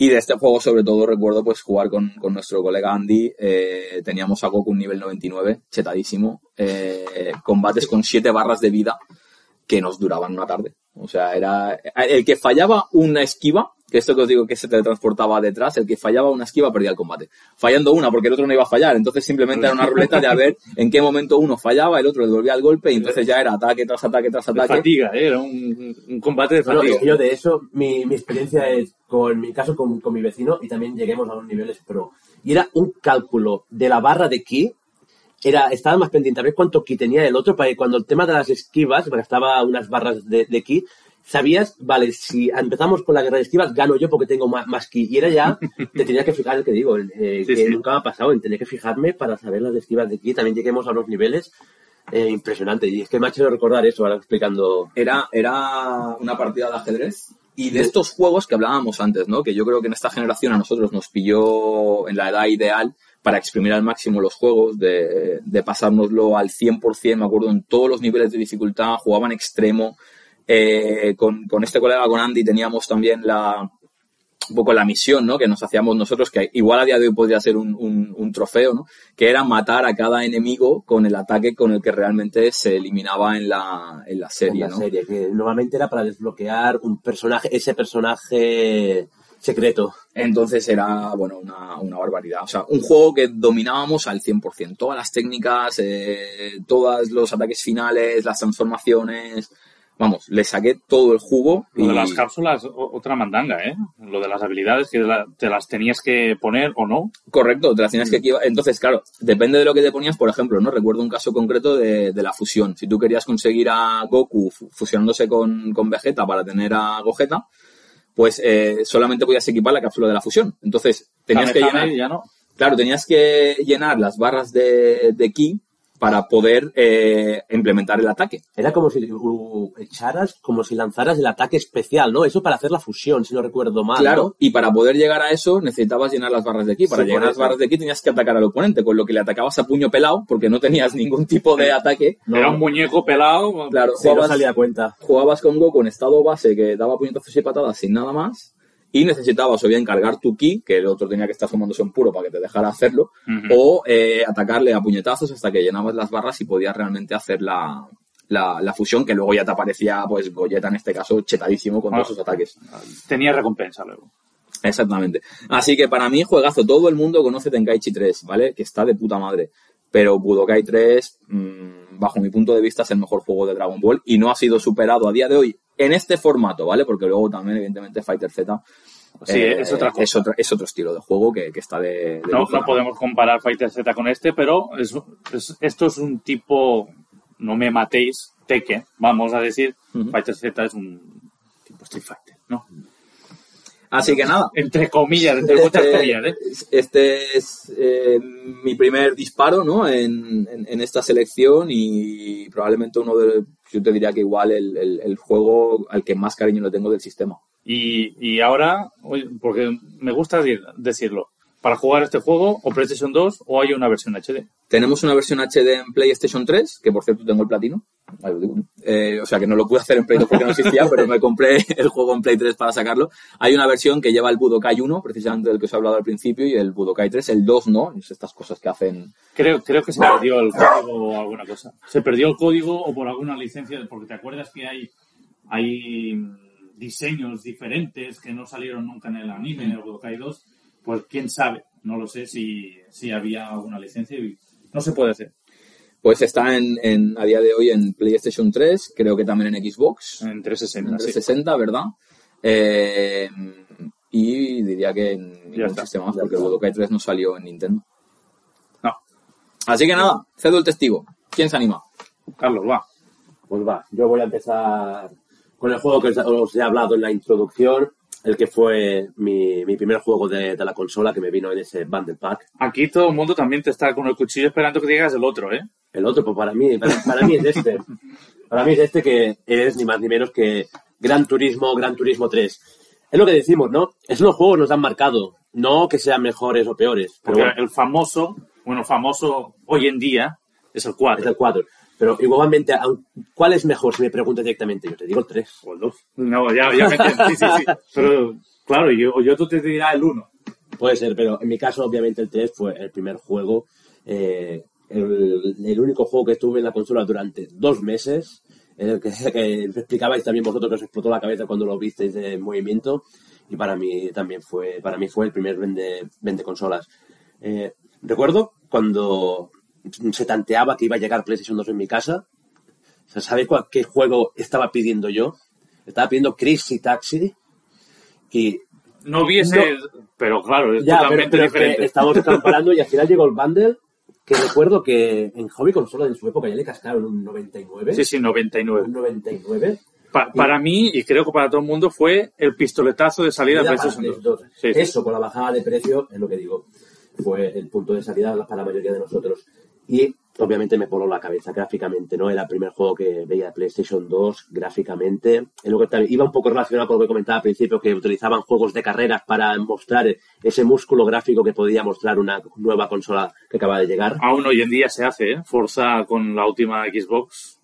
Y de este juego, sobre todo, recuerdo pues jugar con, con nuestro colega Andy. eh, teníamos a Goku nivel 99, chetadísimo. eh, combates con 7 barras de vida que nos duraban una tarde. O sea, era el que fallaba una esquiva, que esto que os digo que se teletransportaba detrás, el que fallaba una esquiva perdía el combate. Fallando una porque el otro no iba a fallar, entonces simplemente era una ruleta de a ver en qué momento uno fallaba, el otro le devolvía el golpe y entonces ya era ataque tras ataque tras De ataque. fatiga, ¿eh? era un, un combate de Bueno, fatiga. que yo de eso, mi, mi experiencia es, con mi caso, con, con mi vecino, y también lleguemos a los niveles pro. Y era un cálculo de la barra de ki, era, estaba más pendiente a ver cuánto ki tenía el otro, para que cuando el tema de las esquivas, gastaba unas barras de, de ki, sabías, vale, si empezamos con la guerra de esquivas, gano yo porque tengo más, más ki. Y era ya, te tenía que fijar, el que digo, eh, Sí, que sí. nunca me ha pasado, en tener que fijarme para saber las esquivas de ki. También lleguemos a los niveles, eh, impresionante. Y es que me ha hecho recordar eso, ahora explicando Era, era una partida de ajedrez. Y de estos juegos que hablábamos antes, ¿no? Que yo creo que en esta generación a nosotros nos pilló en la edad ideal para exprimir al máximo los juegos, de, de pasárnoslo al 100%, me acuerdo, en todos los niveles de dificultad, jugaban extremo. Eh, con, con este colega, con Andy, teníamos también la, un poco la misión, ¿no? Que nos hacíamos nosotros, que igual a día de hoy podría ser un, un, un trofeo, ¿no? Que era matar a cada enemigo con el ataque con el que realmente se eliminaba en la, en la serie, en la ¿no? serie, que normalmente era para desbloquear un personaje, ese personaje secreto. Entonces era, bueno, una, una barbaridad. O sea, un juego que dominábamos al 100%. Todas las técnicas, eh, todos los ataques finales, las transformaciones. Vamos, le saqué todo el jugo. Lo de y- las cápsulas, otra mandanga, ¿eh? Lo de las habilidades que te las tenías que poner o no. Correcto, te las tenías que equiva- Entonces, claro, depende de lo que te ponías, por ejemplo, ¿no? Recuerdo un caso concreto de, de la fusión. Si tú querías conseguir a Goku fu- fusionándose con, con Vegeta para tener a Gogeta, pues eh, solamente podías equipar la cápsula de la fusión. Entonces, tenías que llenar, ya no. claro, tenías que llenar las barras de, de ki para poder eh, implementar el ataque. Era como si uh, echaras, como si lanzaras el ataque especial, ¿no? Eso para hacer la fusión, si no recuerdo mal. Claro, ¿no? y para poder llegar a eso necesitabas llenar las barras de ki. Para Sí, llenar las barras de ki tenías que atacar al oponente, con lo que le atacabas a puño pelado porque no tenías ningún tipo de ataque. No. Era un muñeco pelado. Claro, Sí, no salía cuenta. jugabas con Goku en estado base que daba puñetazos y patadas sin nada más. Y necesitabas o bien cargar tu ki, que el otro tenía que estar sumándose en puro para que te dejara hacerlo, o eh, atacarle a puñetazos hasta que llenabas las barras y podías realmente hacer la, la, la fusión, que luego ya te aparecía, pues, Goyeta en este caso, chetadísimo con Ah. todos sus ataques. Tenía recompensa luego. Exactamente. Así que para mí, juegazo. Todo el mundo conoce Tenkaichi 3, ¿vale? Que está de puta madre. Pero Budokai 3, mmm, bajo mi punto de vista, es el mejor juego de Dragon Ball y no ha sido superado a día de hoy en este formato, ¿vale? Porque luego también, evidentemente, Fighter Z Sí, eh, es otra cosa. Es otro, es otro estilo de juego que, que está de... de No, no podemos comparar Fighter Z con este, pero es, es- esto es un tipo, no me matéis, Tekken, vamos a decir. Fighter Z es un tipo Street Fighter, ¿no? Así que nada. Entre comillas, entre muchas comillas, ¿eh? Este es eh, mi primer disparo, ¿no? En, en- en esta selección y probablemente uno de, yo te diría que igual el, el- el juego al que más cariño le tengo del sistema. Y, y ahora, porque me gusta decir- decirlo, para jugar este juego, o PlayStation 2 o hay una versión HD. Tenemos una versión HD en PlayStation 3, que por cierto tengo el platino. Ahí lo digo. Eh, o sea que no lo pude hacer en Play 2 porque no existía, pero me compré el juego en Play 3 para sacarlo. Hay una versión que lleva el Budokai 1, precisamente del que os he hablado al principio, y el Budokai 3. El 2 no, es estas cosas que hacen. Creo, creo que se perdió el código o alguna cosa. Se perdió el código o por alguna licencia, porque te acuerdas que hay, hay mm, diseños diferentes que no salieron nunca en el anime, en el Budokai 2. Pues quién sabe, no lo sé si, si había alguna licencia y no se puede hacer. Pues está en, en- a día de hoy en PlayStation 3, creo que también en Xbox, En 360, en sí. 360, ¿verdad? Eh, y diría que en ningún sistema más, porque el Budokai 3 no salió en Nintendo. No, Así que nada, cedo el testigo. ¿Quién se anima? Carlos, va. Pues va, yo voy a empezar con el juego que os he hablado en la introducción, el que fue mi, mi primer juego de, de la consola que me vino en ese bundle pack. Aquí todo el mundo también te está con el cuchillo esperando que digas el otro, ¿eh? El otro, pues para mí, para, para mí es este. Para mí es este que es ni más ni menos que Gran Turismo, Gran Turismo 3. Es lo que decimos, ¿no? Es los juegos nos han marcado, no que sean mejores o peores. Pero Porque bueno, el famoso, bueno, famoso hoy en día es el 4. es el 4. Pero igualmente, ¿cuál es mejor si me preguntas directamente? Yo te digo el 3. O el 2. No, ya, ya me entiendo. Sí, sí, sí. Pero, claro, yo, yo tú te dirás el 1. Puede ser, pero en mi caso, obviamente, el 3 fue el primer juego, eh, el, el único juego que estuve en la consola durante dos meses, el que, que explicabais también vosotros que os explotó la cabeza cuando lo visteis en movimiento, y para mí también fue, para mí fue el primer vende, vende consolas. Eh, recuerdo cuando se tanteaba que iba a llegar PlayStation 2 en mi casa, o sea, ¿sabéis cuál- qué juego estaba pidiendo yo? Estaba pidiendo Crazy Taxi, y No viese, pero claro, es ya, totalmente pero diferente. estamos comparando y al final llegó el bundle que recuerdo que en Hobby Consola en su época ya le cascaron un 99. Sí, sí, 99. Un 99. Pa- para mí, y creo que para todo el mundo, fue el pistoletazo de salida de PlayStation 2. PlayStation 2. Sí, sí. Eso, con la bajada de precio, es lo que digo. Fue el punto de salida para la mayoría de nosotros. Y obviamente me voló la cabeza gráficamente, ¿no? Era el primer juego que veía PlayStation 2 gráficamente. Es lo que también- iba un poco relacionado con lo que comentaba al principio, que utilizaban juegos de carreras para mostrar ese músculo gráfico que podía mostrar una nueva consola que acaba de llegar. Aún hoy en día se hace, ¿eh? Forza con la última Xbox.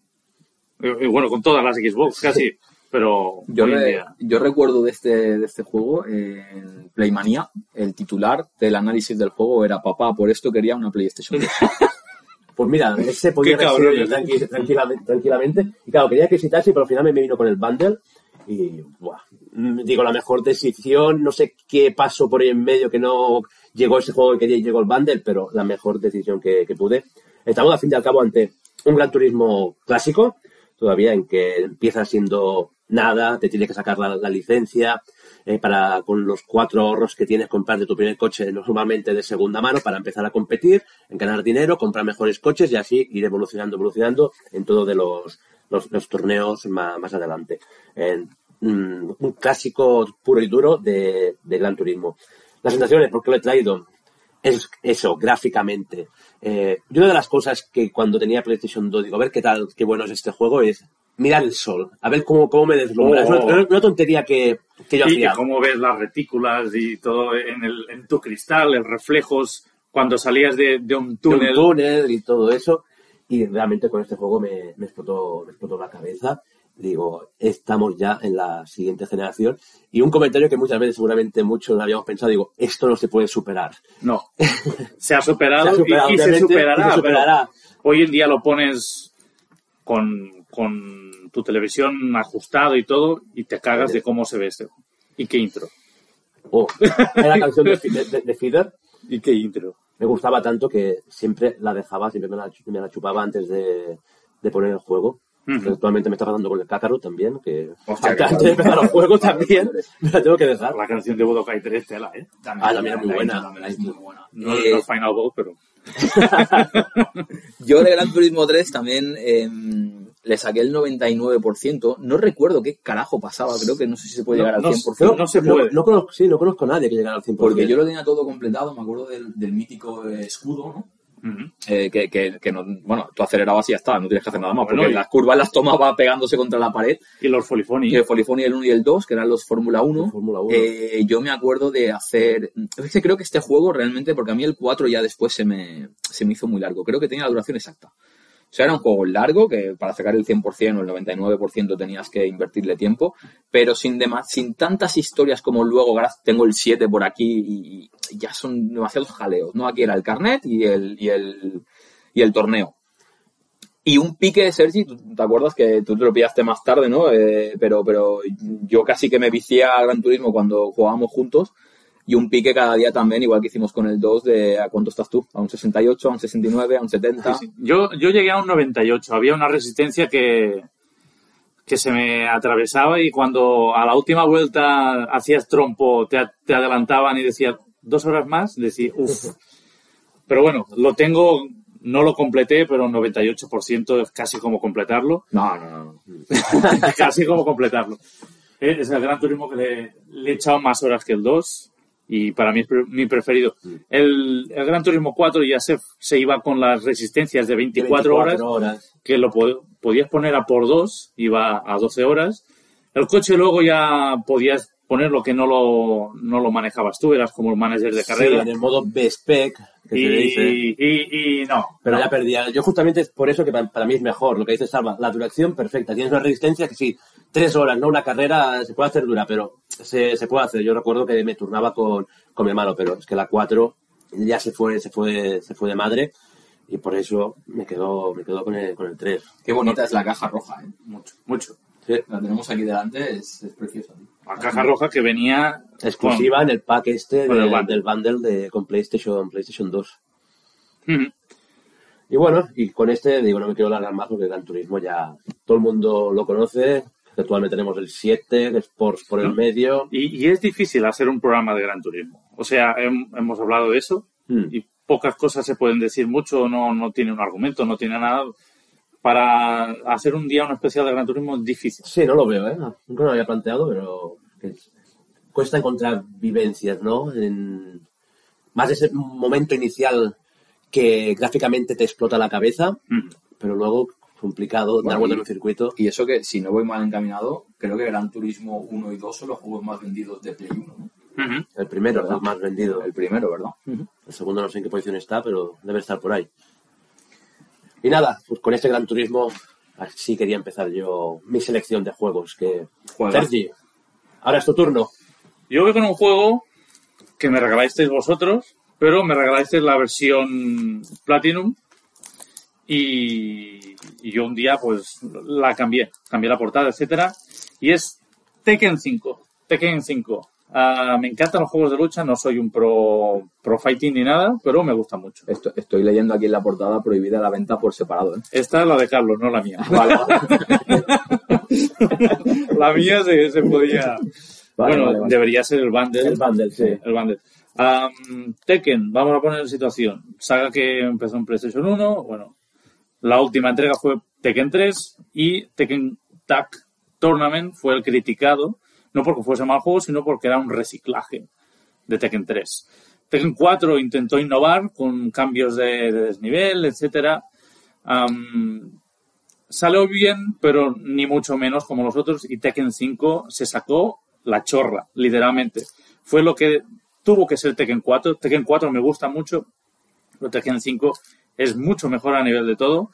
Y, y bueno, con todas las Xbox casi. Pero Yo, en re- yo recuerdo de este, de este juego en Playmania, el titular del análisis del juego era papá, por esto quería una PlayStation 2. Pues mira, ese podía haber tranqui- tranquilamente, tranquilamente. Y claro, quería que Taxi, pero al final me vino con el bundle. Y, buah, mm, digo, la mejor decisión, no sé qué pasó por ahí en medio que no llegó ese juego que llegó el bundle, pero la mejor decisión que, que pude. Estamos, al fin y al cabo, ante un Gran Turismo clásico, todavía en que empieza siendo nada, te tienes que sacar la, licencia, eh, para con los cuatro ahorros que tienes comprarte tu primer coche normalmente de segunda mano para empezar a competir, en ganar dinero, comprar mejores coches y así ir evolucionando, evolucionando en todo de los, los, torneos más, más adelante. Mm, un clásico puro y duro de, de Gran Turismo. Las sensaciones, ¿por qué lo he traído? Es eso, gráficamente. Eh, y una de las cosas que cuando tenía PlayStation 2 digo, a ver qué tal, qué bueno es este juego, es mirar el sol, a ver cómo, cómo me deslumbra. Oh. Es una, una tontería que, que yo Y hacía. que cómo ves las retículas y todo en, el, en tu cristal, el reflejos cuando salías de, de un de un túnel. túnel y todo eso. Y realmente con este juego me, me explotó, me explotó la cabeza. Digo, estamos ya en la siguiente generación. Y un comentario que muchas veces seguramente muchos habíamos pensado, digo, esto no se puede superar. No. Se ha superado, Se ha superado, y, y se superará. y se superará. pero Hoy en día lo pones con, con tu televisión ajustado y todo y te cagas de cómo se ve este. ¿Y qué intro? Oh, era la canción de, de, de- de Feeder. ¿Y qué intro? Me gustaba tanto que siempre la dejaba, siempre me la, me la chupaba antes de, de poner el juego. Ujú. Actualmente me está pasando con el Cácaro también, que Hostia, antes, de empezar el juego también me la tengo que dejar. La canción de Budokai 3 tela, ¿eh? Ah, también es muy buena. También es muy buena. No Eh, es los Final Boss, pero... Yo de Gran Turismo 3 también eh, le saqué el 99%. No recuerdo qué carajo pasaba, creo que no sé si se puede No, llegar al no, 100%. no se No, puede. no conozco, sí, no conozco a nadie que llegara al 100%. Porque yo lo tenía todo completado, me acuerdo del, del mítico eh, escudo, ¿no? Eh, que, que, que no, bueno, tú acelerabas y ya está, no tienes que hacer nada más, Bueno, porque y- las curvas las tomaba pegándose contra la pared, Y los Folifoni. y el Folifoni el 1 y el 2, que eran los Fórmula 1, Fórmula 1. eh, yo me acuerdo de hacer, creo que este juego realmente, porque a mí el 4 ya después se me, se me hizo muy largo, creo que tenía la duración exacta. O sea, era un juego largo que para sacar el 100% o el 99% tenías que invertirle tiempo, pero sin, sin tantas historias como luego tengo el 7 por aquí y, ya son demasiados jaleos, ¿no? Aquí era el carnet y el, y el, y el torneo. Y un pique, Sergi, ¿tú ¿te acuerdas que tú te lo pillaste más tarde, no? Eh, pero, pero yo casi que me vicié a Gran Turismo cuando jugábamos juntos. Y un pique cada día también, igual que hicimos con el 2, de ¿a cuánto estás tú? ¿A un 68, a un 69, a un 70? Sí, sí. Yo, yo llegué a un 98. Había una resistencia que, que se me atravesaba y cuando a la última vuelta hacías trompo, te, te adelantaban y decías dos horas más, decía, uff. Pero bueno, lo tengo, no lo completé, pero un 98% es casi como completarlo. No, no, no. casi como completarlo. Es el Gran Turismo que le, le he echado más horas que el 2 y para mí es mi preferido. El, el Gran Turismo 4 ya se, se iba con las resistencias de 24, horas, horas. que lo po- podías poner a por 2, iba a 12 horas. El coche luego ya podías poner lo que no lo, no lo manejabas tú, eras como el manager de Sí, carrera. en el modo B-Spec, que se y, dice. y, y no. Pero no. ya perdía. Yo justamente es por eso que para, para mí es mejor. Lo que dice Salva, la duración perfecta. Tienes una resistencia que sí, tres horas, ¿no? Una carrera se puede hacer dura, pero se, se puede hacer. Yo recuerdo que me turnaba con, con mi hermano, pero es que la 4 ya se fue, se fue, se fue de madre y por eso me quedo, me quedo con el, con el 3. Qué bonita es la caja roja, ¿eh? Mucho, mucho. Sí. La tenemos aquí delante, es, es preciosa. La caja roja que venía Exclusiva en el pack este el bundle. del bundle de, con PlayStation, PlayStation 2. con- Ujú. Y bueno, y con este, digo, no me quiero alargar más porque Gran Turismo ya todo el mundo lo conoce. Actualmente tenemos el 7, que es por, por el ¿No? medio. Y, y es difícil hacer un programa de Gran Turismo. O sea, hem- hemos hablado de eso Mm. y pocas cosas se pueden decir mucho, no, no tiene un argumento, no tiene nada. Para hacer un día un especial de Gran Turismo es difícil. Sí, no lo veo, ¿eh? Nunca me lo había planteado, pero cuesta encontrar vivencias, ¿no? En... Más ese momento inicial que gráficamente te explota la cabeza, Mm. pero luego complicado dar Bueno, vuelta y- en un circuito. Y eso que, si no voy mal encaminado, creo que Gran Turismo 1 y 2 son los juegos más vendidos de Play 1, ¿no? Ujú. El primero ¿Verdad? el más vendido. El primero, ¿verdad? El segundo no sé en qué posición está, pero debe estar por ahí. Y nada, pues con este Gran Turismo así quería empezar yo mi selección de juegos. Que Juegazo. Sergi, ahora es tu turno. Yo voy con un juego que me regalasteis vosotros, pero me regalasteis la versión Platinum y, y yo un día pues la cambié, cambié la portada, etcétera, y es Tekken 5. Tekken 5. Ah, me encantan los juegos de lucha, no soy un pro, pro fighting ni nada, pero me gusta mucho. Esto- estoy leyendo aquí en la portada prohibida la venta por separado, ¿eh? Esta es la de Carlos, no la mía. Vale, la mía se, se podía... Vale, bueno, vale, debería ser el bundle. El bundle, sí. el bundle. Tekken, vamos a poner en situación. Saga que empezó en PlayStation 1. Bueno, la última entrega fue Tekken 3 y Tekken Tag Tournament fue el criticado, no porque fuese mal juego, sino porque era un reciclaje de Tekken 3. Tekken 4 intentó innovar con cambios de, de desnivel, etcétera. Am, salió bien, pero ni mucho menos como los otros. Y Tekken 5 se sacó la chorra, literalmente. Fue lo que tuvo que ser Tekken 4. Tekken 4 me gusta mucho, pero Tekken 5 es mucho mejor a nivel de todo.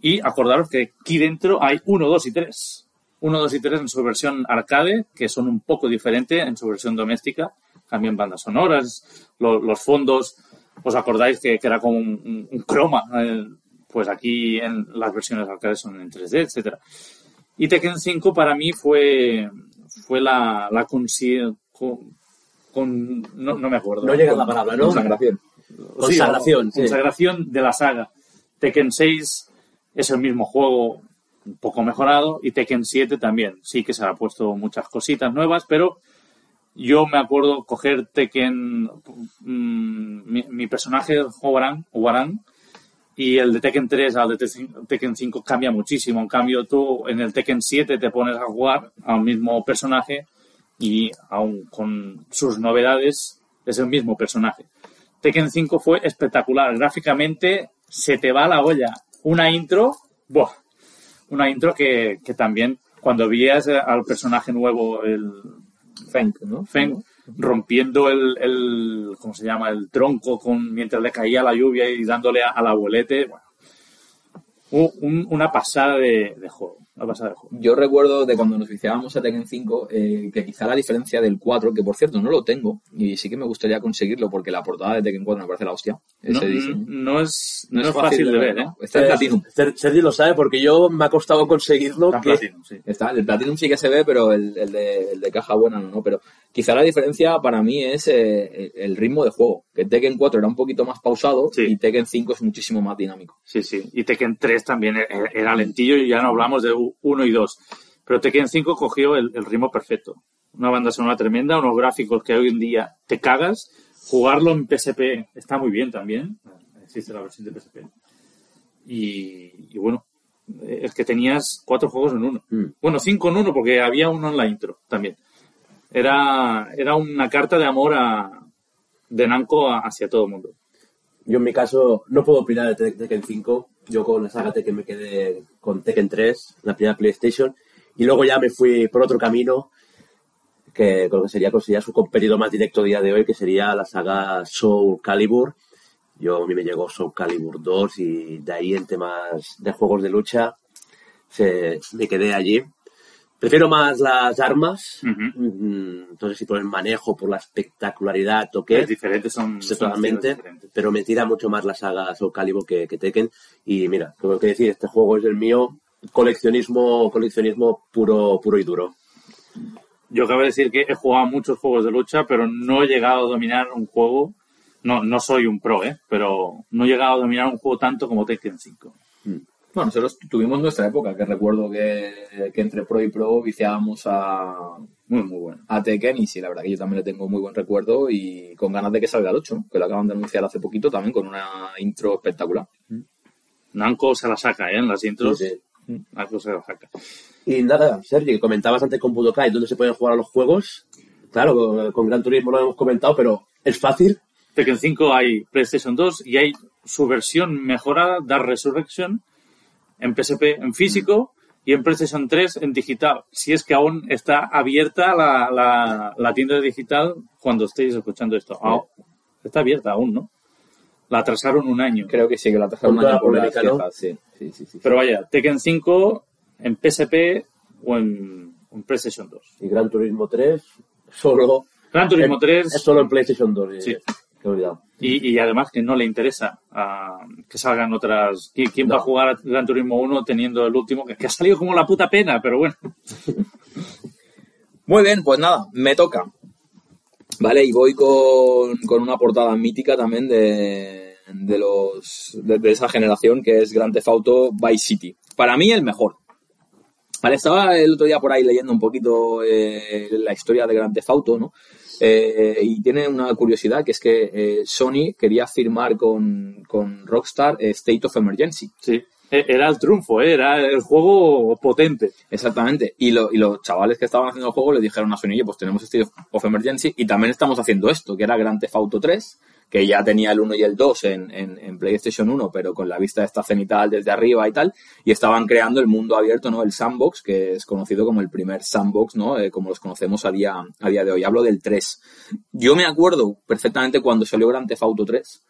Y acordaros que aquí dentro hay 1, 2 y 3. 1, 2 y 3 en su versión arcade, que son un poco diferentes en su versión doméstica. También bandas sonoras, lo- los fondos. ¿Os acordáis que, que era como un, un- croma? Eh, pues aquí en las versiones arcade son en 3D, etcétera. Y Tekken 5 para mí fue, fue la, la consi- con, con- no, no me acuerdo. No llega la palabra, ¿no? Consagración. Consagración, sí. consagración de la saga. Tekken 6 es el mismo juego, un poco mejorado, y Tekken 7 también. Sí que se ha puesto muchas cositas nuevas, pero yo me acuerdo coger Tekken, mm, mi, personaje, Huaran, Huaran, y el de Tekken 3 al de Tekken 5 cambia muchísimo. En cambio, tú en el Tekken 7 te pones a jugar al mismo personaje y aún con sus novedades es el mismo personaje. Tekken 5 fue espectacular. Gráficamente se te va la olla. Una intro, ¡buah! Una intro que, que también cuando veías al personaje nuevo, el Feng, ¿no? Feng, rompiendo el, el, ¿cómo se llama? El tronco con, mientras le caía la lluvia y dándole a- al abuelete. Bueno, un- una pasada de, de juego. Juego. Yo recuerdo de cuando nos viciábamos a Tekken 5, eh, que quizá la diferencia del 4, que por cierto no lo tengo, y sí que me gustaría conseguirlo porque la portada de Tekken 4 me parece la hostia. No, Ese diseño. no es, no es fácil de ver, ¿eh? Está en Platinum. Ser- Sergi lo sabe porque yo me ha costado conseguirlo. Está que- Platinum, sí. Está, el Platinum sí que se ve, pero el, el de, el de caja buena no, ¿no? Pero quizá la diferencia para mí es eh, el ritmo de juego. Que Tekken 4 era un poquito más pausado Sí. y Tekken 5 es muchísimo más dinámico. Sí, sí. Y Tekken 3 también e- era lentillo y ya no hablamos de 1 y 2. Pero Tekken 5 cogió el, el ritmo perfecto. Una banda sonora tremenda, unos gráficos que hoy en día te cagas. Jugarlo en PSP está muy bien también. Existe la versión de PSP. Y, y bueno, es que tenías cuatro juegos en uno. Mm. Bueno, cinco en uno porque había uno en la intro también. Era, era una carta de amor a, de Namco hacia todo el mundo. Yo en mi caso no puedo opinar de Te- Tekken 5. Yo con la saga Tekken me quedé con Tekken 3, la primera PlayStation. Y luego ya me fui por otro camino que creo que sería considerar su competido más directo día de hoy, que sería la saga Soul Calibur. Yo a mí me llegó Soul Calibur 2 y de ahí en temas de juegos de lucha se, me quedé allí. Prefiero más las armas, entonces si por el manejo, por la espectacularidad o qué, Es diferente, son, totalmente, diferentes. pero me tira mucho más la saga Soul Calibur que, que Tekken. Y mira, tengo que decir, este juego es el mío, coleccionismo, coleccionismo puro, puro y duro. Yo acabo de decir que he jugado muchos juegos de lucha, pero no he llegado a dominar un juego. No, no soy un pro, ¿eh? Pero no he llegado a dominar un juego tanto como Tekken 5. Bueno, nosotros tuvimos nuestra época, que recuerdo que, que entre Pro y Pro viciábamos a, Muy, muy bueno. a Tekken y sí, la verdad que yo también le tengo muy buen recuerdo y con ganas de que salga el 8, ¿no? que lo acaban de anunciar hace poquito también con una intro espectacular. Namco se la saca, ¿eh? En las intros. Sí, Namco se la saca. Y nada, Sergi, comentabas antes con Budokai dónde se pueden jugar a los juegos. Claro, con, con Gran Turismo lo hemos comentado, pero es fácil. Tekken 5 hay PlayStation 2 y hay su versión mejorada, Dark Resurrection, en PSP en físico y en PlayStation 3 en digital. Si es que aún está abierta la, la, la tienda digital cuando estéis escuchando esto. Ah, está abierta aún, ¿no? La atrasaron un año. Creo que sí, que la Con un año por la ¿no? sí, sí, sí, sí. Pero vaya, Tekken 5 en PSP o en, en PlayStation 2. Y Gran Turismo 3 solo, Gran Turismo 3 es solo en PlayStation 2. y- Sí. que he olvidado. Y, y además que no le interesa ah, que salgan otras. ¿Quién, va a jugar a Gran Turismo 1 teniendo el último? Que, que ha salido como la puta pena, pero bueno. Muy bien, pues nada, me toca. Vale, y voy con, con una portada mítica también de, de los de, de esa generación que es Grand Theft Auto Vice City. Para mí el mejor. Vale, estaba el otro día por ahí leyendo un poquito eh, la historia de Grand Theft Auto, ¿no? Eh, y tiene una curiosidad que es que eh, Sony quería firmar con, con Rockstar eh, State of Emergency. Sí. E- Era el triunfo, era el juego potente. Exactamente. Y, lo- y los chavales que estaban haciendo el juego le dijeron a Sony, oye, pues tenemos State of Emergency y también estamos haciendo esto, que era Grand Theft Auto 3, que ya tenía el 1 y el 2 en, en, en PlayStation 1, pero con la vista de esta cenital desde arriba y tal, y estaban creando el mundo abierto, ¿no? El sandbox, que es conocido como el primer sandbox, ¿no? Eh, como los conocemos a día, a día de hoy. Hablo del 3. Yo me acuerdo perfectamente cuando salió Grand Theft Auto 3,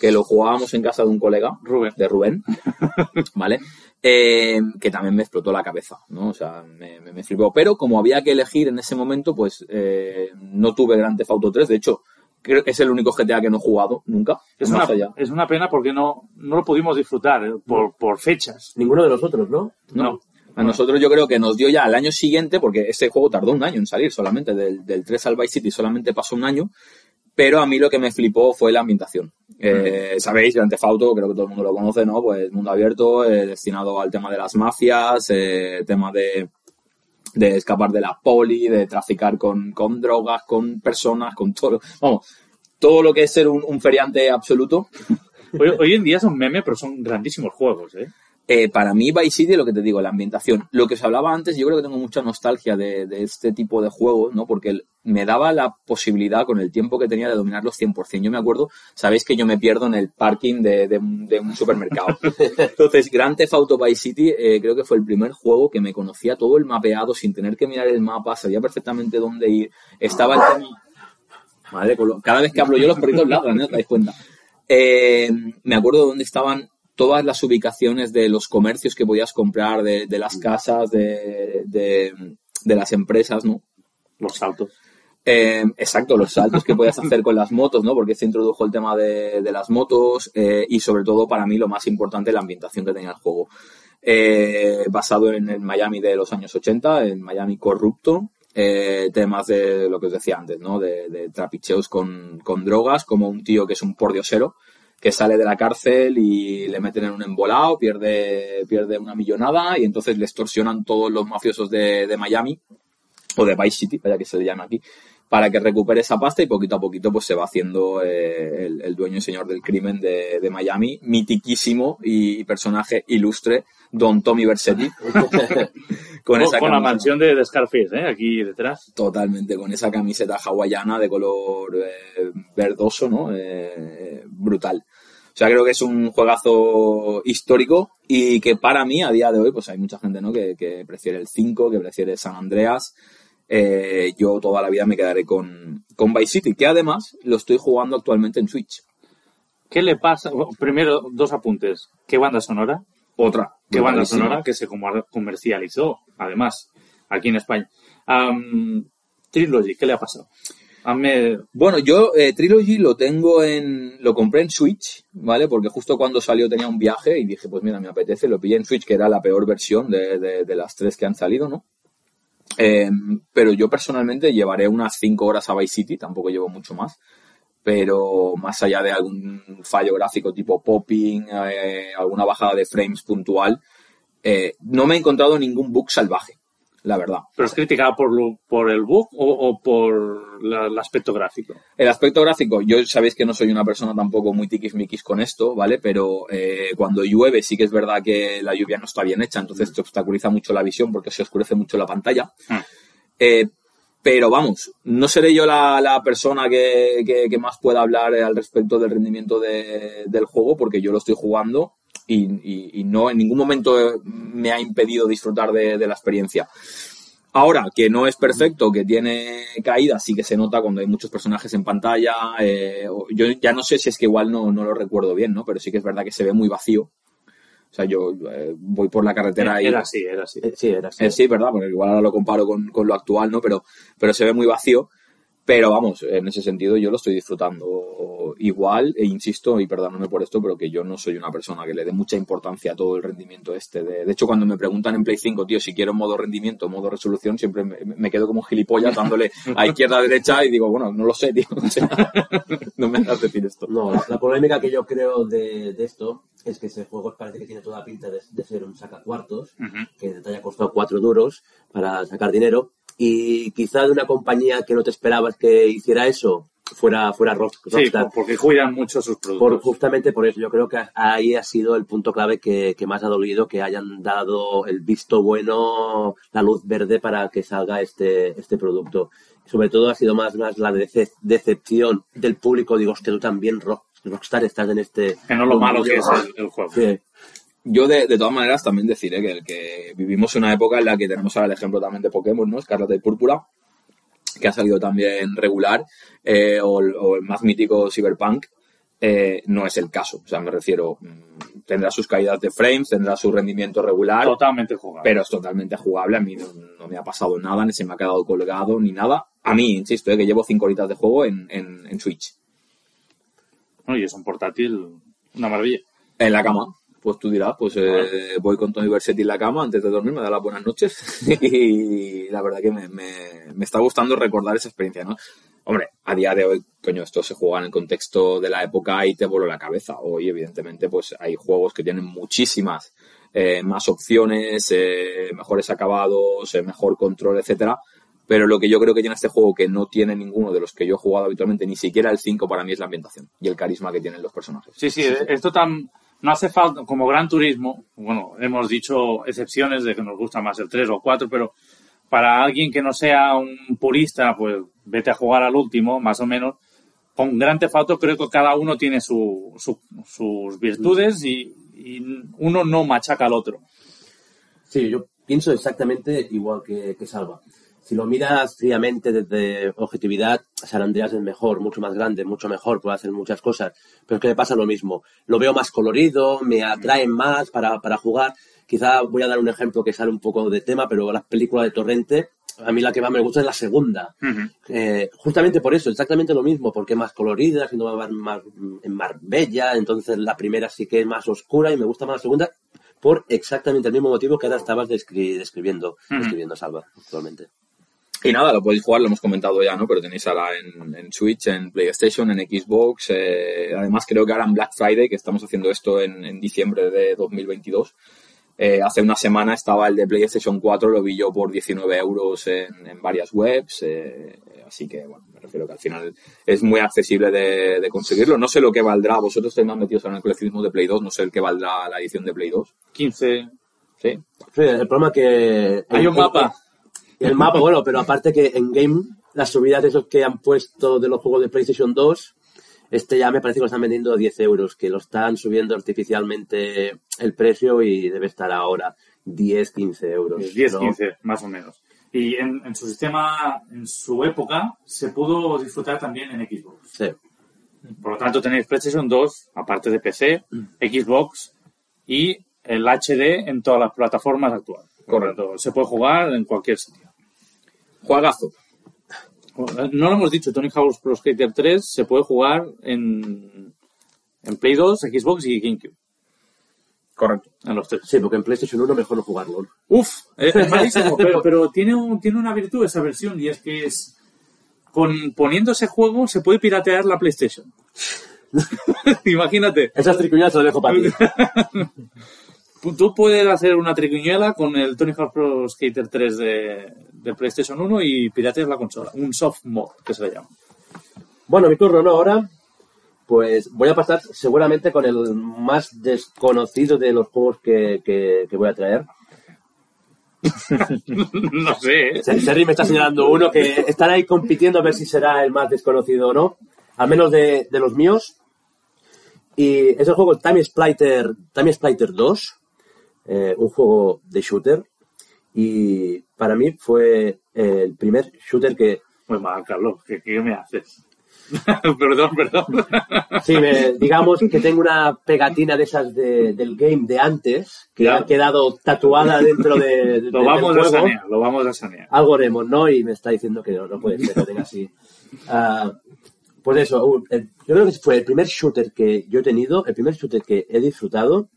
que lo jugábamos en casa de un colega, Rubén. de Rubén, ¿vale? Eh, que también me explotó la cabeza, ¿no? O sea, me, me, me flipó. Pero como había que elegir en ese momento, pues eh, no tuve Grand Theft Auto 3. De hecho, creo que es el único GTA que no he jugado nunca. Es una, allá. es una pena porque no, no lo pudimos disfrutar ¿eh? por, por fechas. Ninguno de nosotros, ¿no? No. A nosotros yo creo que nos dio ya al año siguiente, porque este juego tardó un año en salir solamente, del, del 3 al Vice City solamente pasó un año, pero a mí lo que me flipó fue la ambientación. Eh, Sabéis, Grand Theft Auto, creo que todo el mundo lo conoce, ¿no? Pues mundo abierto, eh, destinado al tema de las mafias, eh, tema de, de escapar de la poli, de traficar con, con drogas, con personas, con todo. Vamos, todo lo que es ser un, un feriante absoluto. Hoy, hoy en día son meme, pero son grandísimos juegos, ¿eh? Eh, para mí, Vice City, lo que te digo, la ambientación. Lo que os hablaba antes, yo creo que tengo mucha nostalgia de, de este tipo de juegos, ¿no? Porque el- me daba la posibilidad, con el tiempo que tenía, de dominarlos 100%. Yo me acuerdo, sabéis que yo me pierdo en el parking de, de un, de un supermercado. Entonces, Grand Theft Auto Vice City eh, creo que fue el primer juego que me conocía todo el mapeado sin tener que mirar el mapa, sabía perfectamente dónde ir. Estaba el tema... Madre, cada vez que hablo yo los perritos ladran, ¿no? ¿Te dais cuenta? Eh, me acuerdo de dónde estaban todas las ubicaciones de los comercios que podías comprar, de, de las casas, de, de, de las empresas, ¿no? Los saltos. Eh, exacto, los saltos que podías hacer con las motos, ¿no? Porque se introdujo el tema de, las motos eh, y sobre todo para mí lo más importante, la ambientación que tenía el juego. Eh, basado en el Miami de los años 80, en Miami corrupto, eh, temas de lo que os decía antes, ¿no? De, trapicheos con, drogas, como un tío que es un pordiosero, que sale de la cárcel y le meten en un embolado, pierde, una millonada y entonces le extorsionan todos los mafiosos de, de Miami o de Vice City, vaya que se le llame aquí, para que recupere esa pasta y poquito a poquito pues se va haciendo eh, el, el dueño y señor del crimen de, de Miami, mitiquísimo y personaje ilustre, Don Tommy Versetti, con Con, esa con la mansión de, de Scarface, ¿eh? Aquí detrás. Totalmente, con esa camiseta hawaiana de color eh, verdoso, ¿no? Eh, brutal. O sea, creo que es un juegazo histórico y que para mí, a día de hoy, pues hay mucha gente, ¿no? Que, que prefiere el 5, que prefiere San Andreas. Eh, yo toda la vida me quedaré con, con Vice City, que además lo estoy jugando actualmente en Switch. ¿Qué le pasa? Bueno, Primero, dos apuntes. ¿Qué banda sonora? Otra. ¿Qué banda sonora? Que se comer- comercializó, además, aquí en España. Trilogy, ¿qué le ha pasado? Bueno, yo eh, Trilogy lo tengo en. Lo compré en Switch, ¿vale? Porque justo cuando salió tenía un viaje y dije, pues mira, me apetece. Lo pillé en Switch, que era la peor versión de, de- de las tres que han salido, ¿no? Eh, pero yo personalmente llevaré unas 5 horas a Vice City, tampoco llevo mucho más. Pero más allá de algún fallo gráfico tipo popping, eh, alguna bajada de frames puntual, eh, no me he encontrado ningún bug salvaje, la verdad. ¿Pero es criticado por, lo- por el bug o, o por la- el aspecto gráfico? El aspecto gráfico, yo sabéis que no soy una persona tampoco muy tiquismiquis con esto, ¿vale? Pero eh, cuando llueve sí que es verdad que la lluvia no está bien hecha, entonces te obstaculiza mucho la visión porque se oscurece mucho la pantalla. Ah. Eh, pero vamos, no seré yo la, la persona que, que- que más pueda hablar al respecto del rendimiento de- del juego porque yo lo estoy jugando y, y- y no en ningún momento me ha impedido disfrutar de, de la experiencia. Ahora, que no es perfecto, que tiene caídas, sí que se nota cuando hay muchos personajes en pantalla. eh, yo ya no sé si es que igual no, no lo recuerdo bien, ¿no? Pero sí que es verdad que se ve muy vacío. O sea, yo eh, voy por la carretera y... Era así, era así. Eh, Sí, era así. Eh, sí, verdad, porque igual ahora lo comparo con, con lo actual, ¿no? Pero, pero se ve muy vacío. Pero vamos, en ese sentido yo lo estoy disfrutando igual, e insisto, y perdóname por esto, pero que yo no soy una persona que le dé mucha importancia a todo el rendimiento este. De, de hecho, cuando me preguntan en Play 5, tío, si quiero modo rendimiento, modo resolución, siempre me, me quedo como gilipollas dándole a izquierda, a derecha y digo, bueno, no lo sé, tío. O sea, no me hagas decir esto. No, la, polémica que yo creo de, de esto es que ese juego parece que tiene toda la pinta de, de ser un sacacuartos, Ujú. que te haya costado cuatro duros para sacar dinero, y quizá de una compañía que no te esperabas que hiciera eso fuera, fuera Rock- Sí, por- porque cuidan mucho sus Por, productos. justamente por eso, yo creo que ahí ha sido el punto clave que, que más ha dolido que hayan dado el visto bueno, la luz verde para que salga este, este producto. Sobre todo ha sido más, más la dece- decepción del público. Digo, hostia, tú también, Rock- Rockstar, estás en este... que no lo malo que es mundillo". el, el juego. Sí. Yo, de, de todas maneras, también deciré que, el que vivimos una época en la que tenemos ahora el ejemplo también de Pokémon, ¿no? Escarlata y Púrpura, que ha salido también regular, eh, o, el- o el más mítico Cyberpunk, eh, no es el caso. O sea, me refiero, mm, tendrá sus caídas de frames, tendrá su rendimiento regular, Totalmente jugable. pero es totalmente jugable. A mí no, no me ha pasado nada, ni se me ha quedado colgado, ni nada. A mí, insisto, eh, que llevo cinco horitas de juego en, en, en Switch. No, y es un portátil, una maravilla. En la cama. Pues tú dirás, pues eh, voy con Tony Versetti en la cama antes de dormir, me da las buenas noches y la verdad que me, me- me está gustando recordar esa experiencia, ¿no? Hombre, a día de hoy, coño, esto se juega en el contexto de la época y te voló la cabeza. Hoy, evidentemente, pues hay juegos que tienen muchísimas eh, más opciones, eh, mejores acabados, eh, mejor control, etcétera. pero lo que yo creo que tiene este juego que no tiene ninguno de los que yo he jugado habitualmente, ni siquiera el 5 para mí es la ambientación y el carisma que tienen los personajes. Sí, sí, esto tan no hace falta, como Gran Turismo, bueno, hemos dicho excepciones de que nos gusta más el 3 o 4, pero para alguien que no sea un purista, pues vete a jugar al último, más o menos. Con Gran Theft Auto creo que cada uno tiene su, sus virtudes y, uno no machaca al otro. Sí, yo pienso exactamente igual que, que Salva si lo miras fríamente desde objetividad, San Andreas es mejor, mucho más grande, mucho mejor, puede hacer muchas cosas. Pero es que me pasa lo mismo. Lo veo más colorido, me atrae más para, para jugar. Quizá voy a dar un ejemplo que sale un poco de tema, pero las películas de Torrente, a mí la que más me gusta es la segunda. Eh, justamente por eso, exactamente lo mismo, porque es más colorida, siendo más, más, más bella, entonces la primera sí que es más oscura y me gusta más la segunda por exactamente el mismo motivo que ahora estabas describiendo, describiendo Salva actualmente. Y nada, lo podéis jugar, lo hemos comentado ya, ¿no? Pero tenéis ahora en, Switch, en PlayStation, en Xbox. Eh, además, creo que ahora en Black Friday, que estamos haciendo esto en, diciembre de 2022, eh, hace una semana estaba el de PlayStation 4, lo vi yo por 19 euros en, varias webs. Eh, así que, bueno, me refiero que al final es muy accesible de, conseguirlo. No sé lo que valdrá. Vosotros estáis más metidos en el coleccionismo de Play 2, no sé el que valdrá la edición de Play 2. 15. Sí. sí el problema que... Hay un mapa el mapa, bueno, pero aparte que en game, las subidas de esos que han puesto de los juegos de PlayStation 2, este ya me parece que lo están vendiendo a 10 euros, que lo están subiendo artificialmente el precio y debe estar ahora 10, 15 euros. 10, 15, más o menos. Y en, su sistema, en su época, se pudo disfrutar también en Xbox. Sí. Por lo tanto, tenéis PlayStation 2, aparte de PC, Xbox y el HD en todas las plataformas actuales. Correcto. Se puede jugar en cualquier sitio. Juagazo. No lo hemos dicho, Tony Hawk's Pro Skater 3 se puede jugar en, en Play 2, Xbox y GameCube. Correcto. En los tres. Sí, porque en PlayStation 1 mejor no jugarlo. Uf, es malísimo, pero, tiene, un, tiene una virtud esa versión y es que es con poniendo ese juego se puede piratear la PlayStation. Imagínate. Esas tricuñas se las dejo para ti. Tú puedes hacer una triquiñuela con el Tony Hawk Pro Skater 3 de, PlayStation 1 y pirateas la consola. Un soft mod, que se le llama. Bueno, mi turno, ¿no? Ahora, pues voy a pasar seguramente con el más desconocido de los juegos que, voy a traer. no sé. Serri me está señalando uno que estará ahí compitiendo a ver si será el más desconocido o no. Al menos de, los míos. Y es el juego Time Splitter, Time Splitter 2 eh, un juego de shooter y para mí fue el primer shooter que... Pues mal, Carlos, ¿qué, me haces? perdón, perdón. sí, digamos que tengo una pegatina de esas del game de antes que ha quedado tatuada dentro de, lo vamos a sanear, lo vamos a sanear. Algo haremos, ¿no? Y me está diciendo que no, puede ser tenga así. Ah, pues eso, yo creo que fue el primer shooter que yo he tenido, el primer shooter que he disfrutado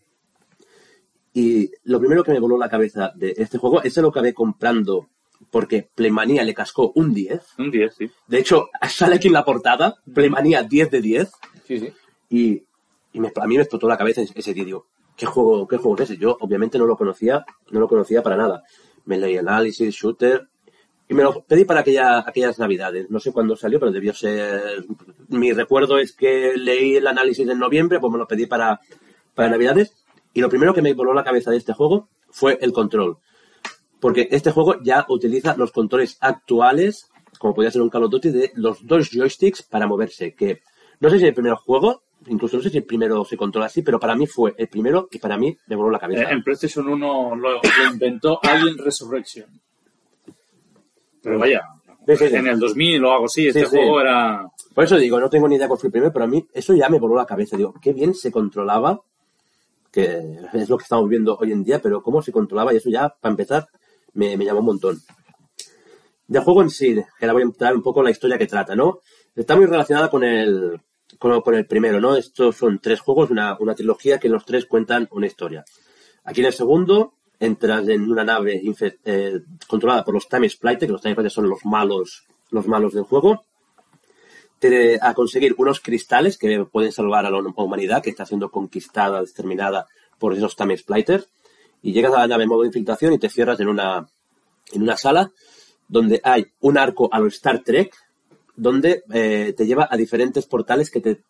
y lo primero que me voló la cabeza de este juego, ese lo acabé comprando porque Playmanía le cascó un 10. Un 10, sí. De hecho, sale aquí en la portada, Playmanía 10 de 10. Sí, sí. Y, a mí me explotó la cabeza ese día. Digo, ¿qué juego, ¿qué juego es ese? Yo obviamente no lo conocía, no lo conocía para nada. Me leí análisis, shooter, y me lo pedí para aquella, aquellas navidades. No sé cuándo salió, pero debió ser... Mi recuerdo es que leí el análisis en noviembre, pues me lo pedí para, para navidades y lo primero que me voló la cabeza de este juego fue el control. Porque este juego ya utiliza los controles actuales, como podía ser un Call of Duty, de los dos joysticks para moverse. Que no sé si el primer juego, incluso no sé si el primero se controla así, pero para mí fue el primero y para mí me voló la cabeza. Eh, en PlayStation 1 lo, inventó Alien Resurrection. Pero vaya, en el 2000 o algo así, este juego era... Por eso digo, no tengo ni idea cuál fue el primero, pero a mí eso ya me voló la cabeza. Digo, qué bien se controlaba que es lo que estamos viendo hoy en día, pero cómo se controlaba y eso ya, para empezar, me, llamó un montón. Del juego en sí, que ahora voy a entrar un poco la historia que trata, ¿no? Está muy relacionada con el, con, el primero, ¿no? Estos son tres juegos, una, trilogía que los tres cuentan una historia. Aquí en el segundo entras en una nave eh, controlada por los Time Splitter, que los Time Splitter son los malos, los malos del juego, a conseguir unos cristales que pueden salvar a la humanidad que está siendo conquistada, exterminada por esos Time Splitters. Y llegas a la nave en modo de infiltración y te cierras en una, en una sala donde hay un arco a lo Star Trek, donde eh, te lleva a diferentes portales que te,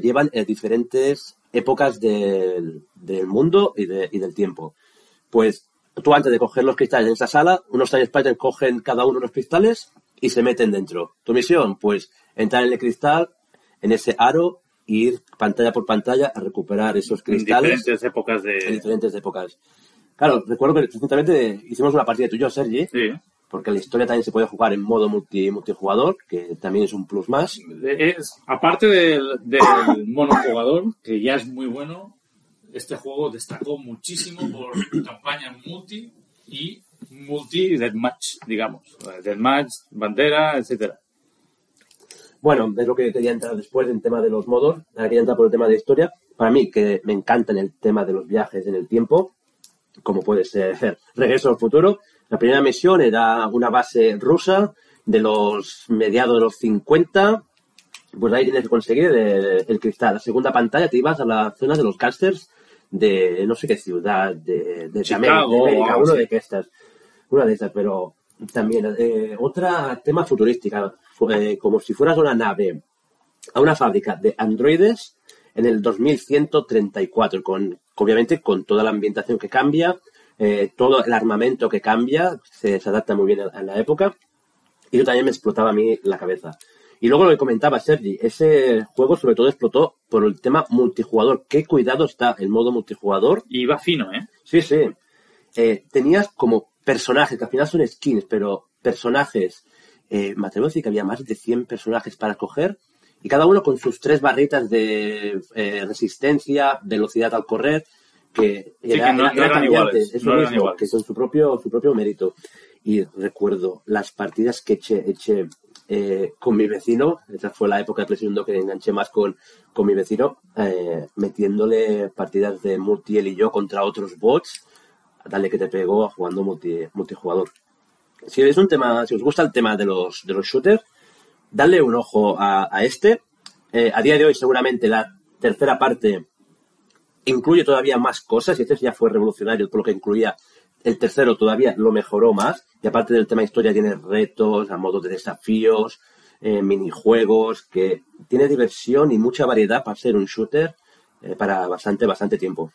llevan a diferentes épocas del, del mundo y, de- y del tiempo. Pues tú antes de coger los cristales en esa sala, unos Time Spiders cogen cada uno los cristales y se meten dentro. Tu misión, pues entrar en el cristal, en ese aro, e ir pantalla por pantalla a recuperar esos En cristales diferentes épocas en de... diferentes épocas. Claro, recuerdo que recientemente hicimos una partida tú y yo, Sergi, Sí. porque la historia también se puede jugar en modo multi, multijugador, que también es un plus más. Es, aparte del, del monojugador, que ya es muy bueno, este juego destacó muchísimo por campaña multi y multi deathmatch, digamos. Deathmatch, bandera, etcétera. Bueno, es lo que quería entrar después en tema de los modos. Ahora quería entrar por el tema de historia. Para mí, que me encanta en el tema de los viajes en el tiempo, como puede ser Regreso al Futuro. La primera misión era una base rusa de los mediados de los 50. Pues ahí tienes que conseguir el, el cristal. La segunda pantalla te ibas a la zona de los casters de no sé qué ciudad, de, de, Chicago, América, de América, algo uno así. de estas. Una de estas, pero también eh, otra tema futurística, fu- eh, como si fueras una nave a una fábrica de androides en el 2134, con, obviamente con toda la ambientación que cambia, eh, todo el armamento que cambia, se, se adapta muy bien a, a la época, y eso también me explotaba a mí la cabeza. Y luego lo que comentaba Sergi, ese juego sobre todo explotó por el tema multijugador. Qué cuidado está el modo multijugador Y va fino, ¿eh? Sí, sí. Eh, tenías como personajes, que al final son skins, pero personajes. Eh, me atrevo a decir que había más de 100 personajes para coger y cada uno con sus tres barritas de eh, resistencia, velocidad al correr, que, Sí, que no- no eran iguales, eso no eran iguales. que con su propio, su propio mérito. Y recuerdo las partidas que eché, eché eh, con mi vecino, esa fue la época de PlayStation 2 que enganché más con, con mi vecino, eh, metiéndole partidas de multi él y yo contra otros bots, dale que te pegó jugando multi, multijugador. Si es un tema, si os gusta el tema de los, shooters, dadle un ojo a, a este. Eh, a día de hoy seguramente la tercera parte incluye todavía más cosas y este ya fue revolucionario por lo que incluía el tercero todavía lo mejoró más y aparte del tema historia tiene retos a modo de desafíos eh, minijuegos que tiene diversión y mucha variedad para ser un shooter eh, para bastante bastante tiempo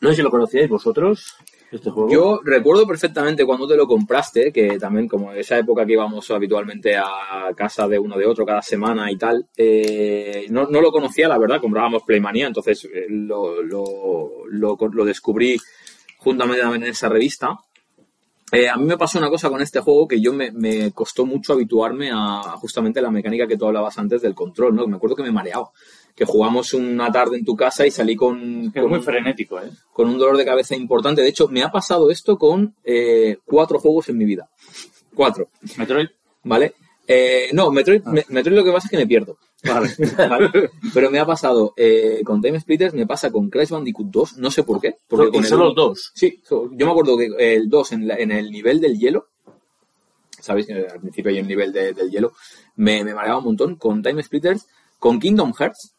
no sé si lo conocíais vosotros este juego Yo recuerdo perfectamente cuando te lo compraste, que también como en esa época que íbamos habitualmente a casa de uno de otro cada semana y tal, eh, no, no lo conocía, la verdad, comprábamos Playmanía, entonces eh, lo, lo, lo, lo descubrí juntamente en esa revista. Eh, a mí me pasó una cosa con este juego que yo me, me costó mucho habituarme a justamente la mecánica que tú hablabas antes del control, ¿no? Me acuerdo que me mareaba. Que jugamos una tarde en tu casa y salí con, Es con muy un- frenético, ¿eh? con un dolor de cabeza importante. De hecho, me ha pasado esto con eh, cuatro juegos en mi vida. Cuatro, Metroid. ¿vale? Eh, no, Metroid, me- Metroid lo que pasa es que me pierdo. Vale. ¿vale? Pero me ha pasado eh, con Time Splitters, me pasa con Crash Bandicoot 2, no sé por qué. Porque con el los dos Sí, so- yo me acuerdo que el 2 en, la- en el nivel del hielo, ¿sabéis? Eh, Al principio hay un nivel de- del hielo, me, me mareaba un montón con Time Splitters, con Kingdom Hearts,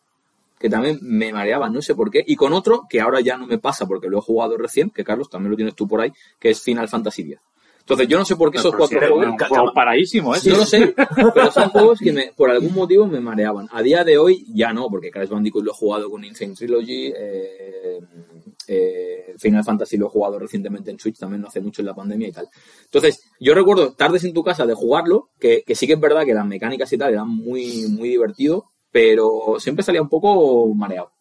que también me mareaba, no sé por qué, y con otro que ahora ya no me pasa porque lo he jugado recién, que Carlos también lo tienes tú por ahí, que es Final Fantasy X. Entonces yo no sé por qué esos cuatro sí, juegos... un juego paradísimo, ¿eh? No lo sé, pero son juegos que me, por algún motivo me mareaban. A día de hoy ya no, porque Crash Bandicoot lo he jugado con Insane Trilogy, eh, eh, Final Fantasy lo he jugado recientemente en Switch, también no hace mucho en la pandemia y tal. Entonces, yo recuerdo tardes en tu casa de jugarlo, que, que sí que es verdad que las mecánicas y tal eran muy, muy divertido, pero siempre salía un poco mareado.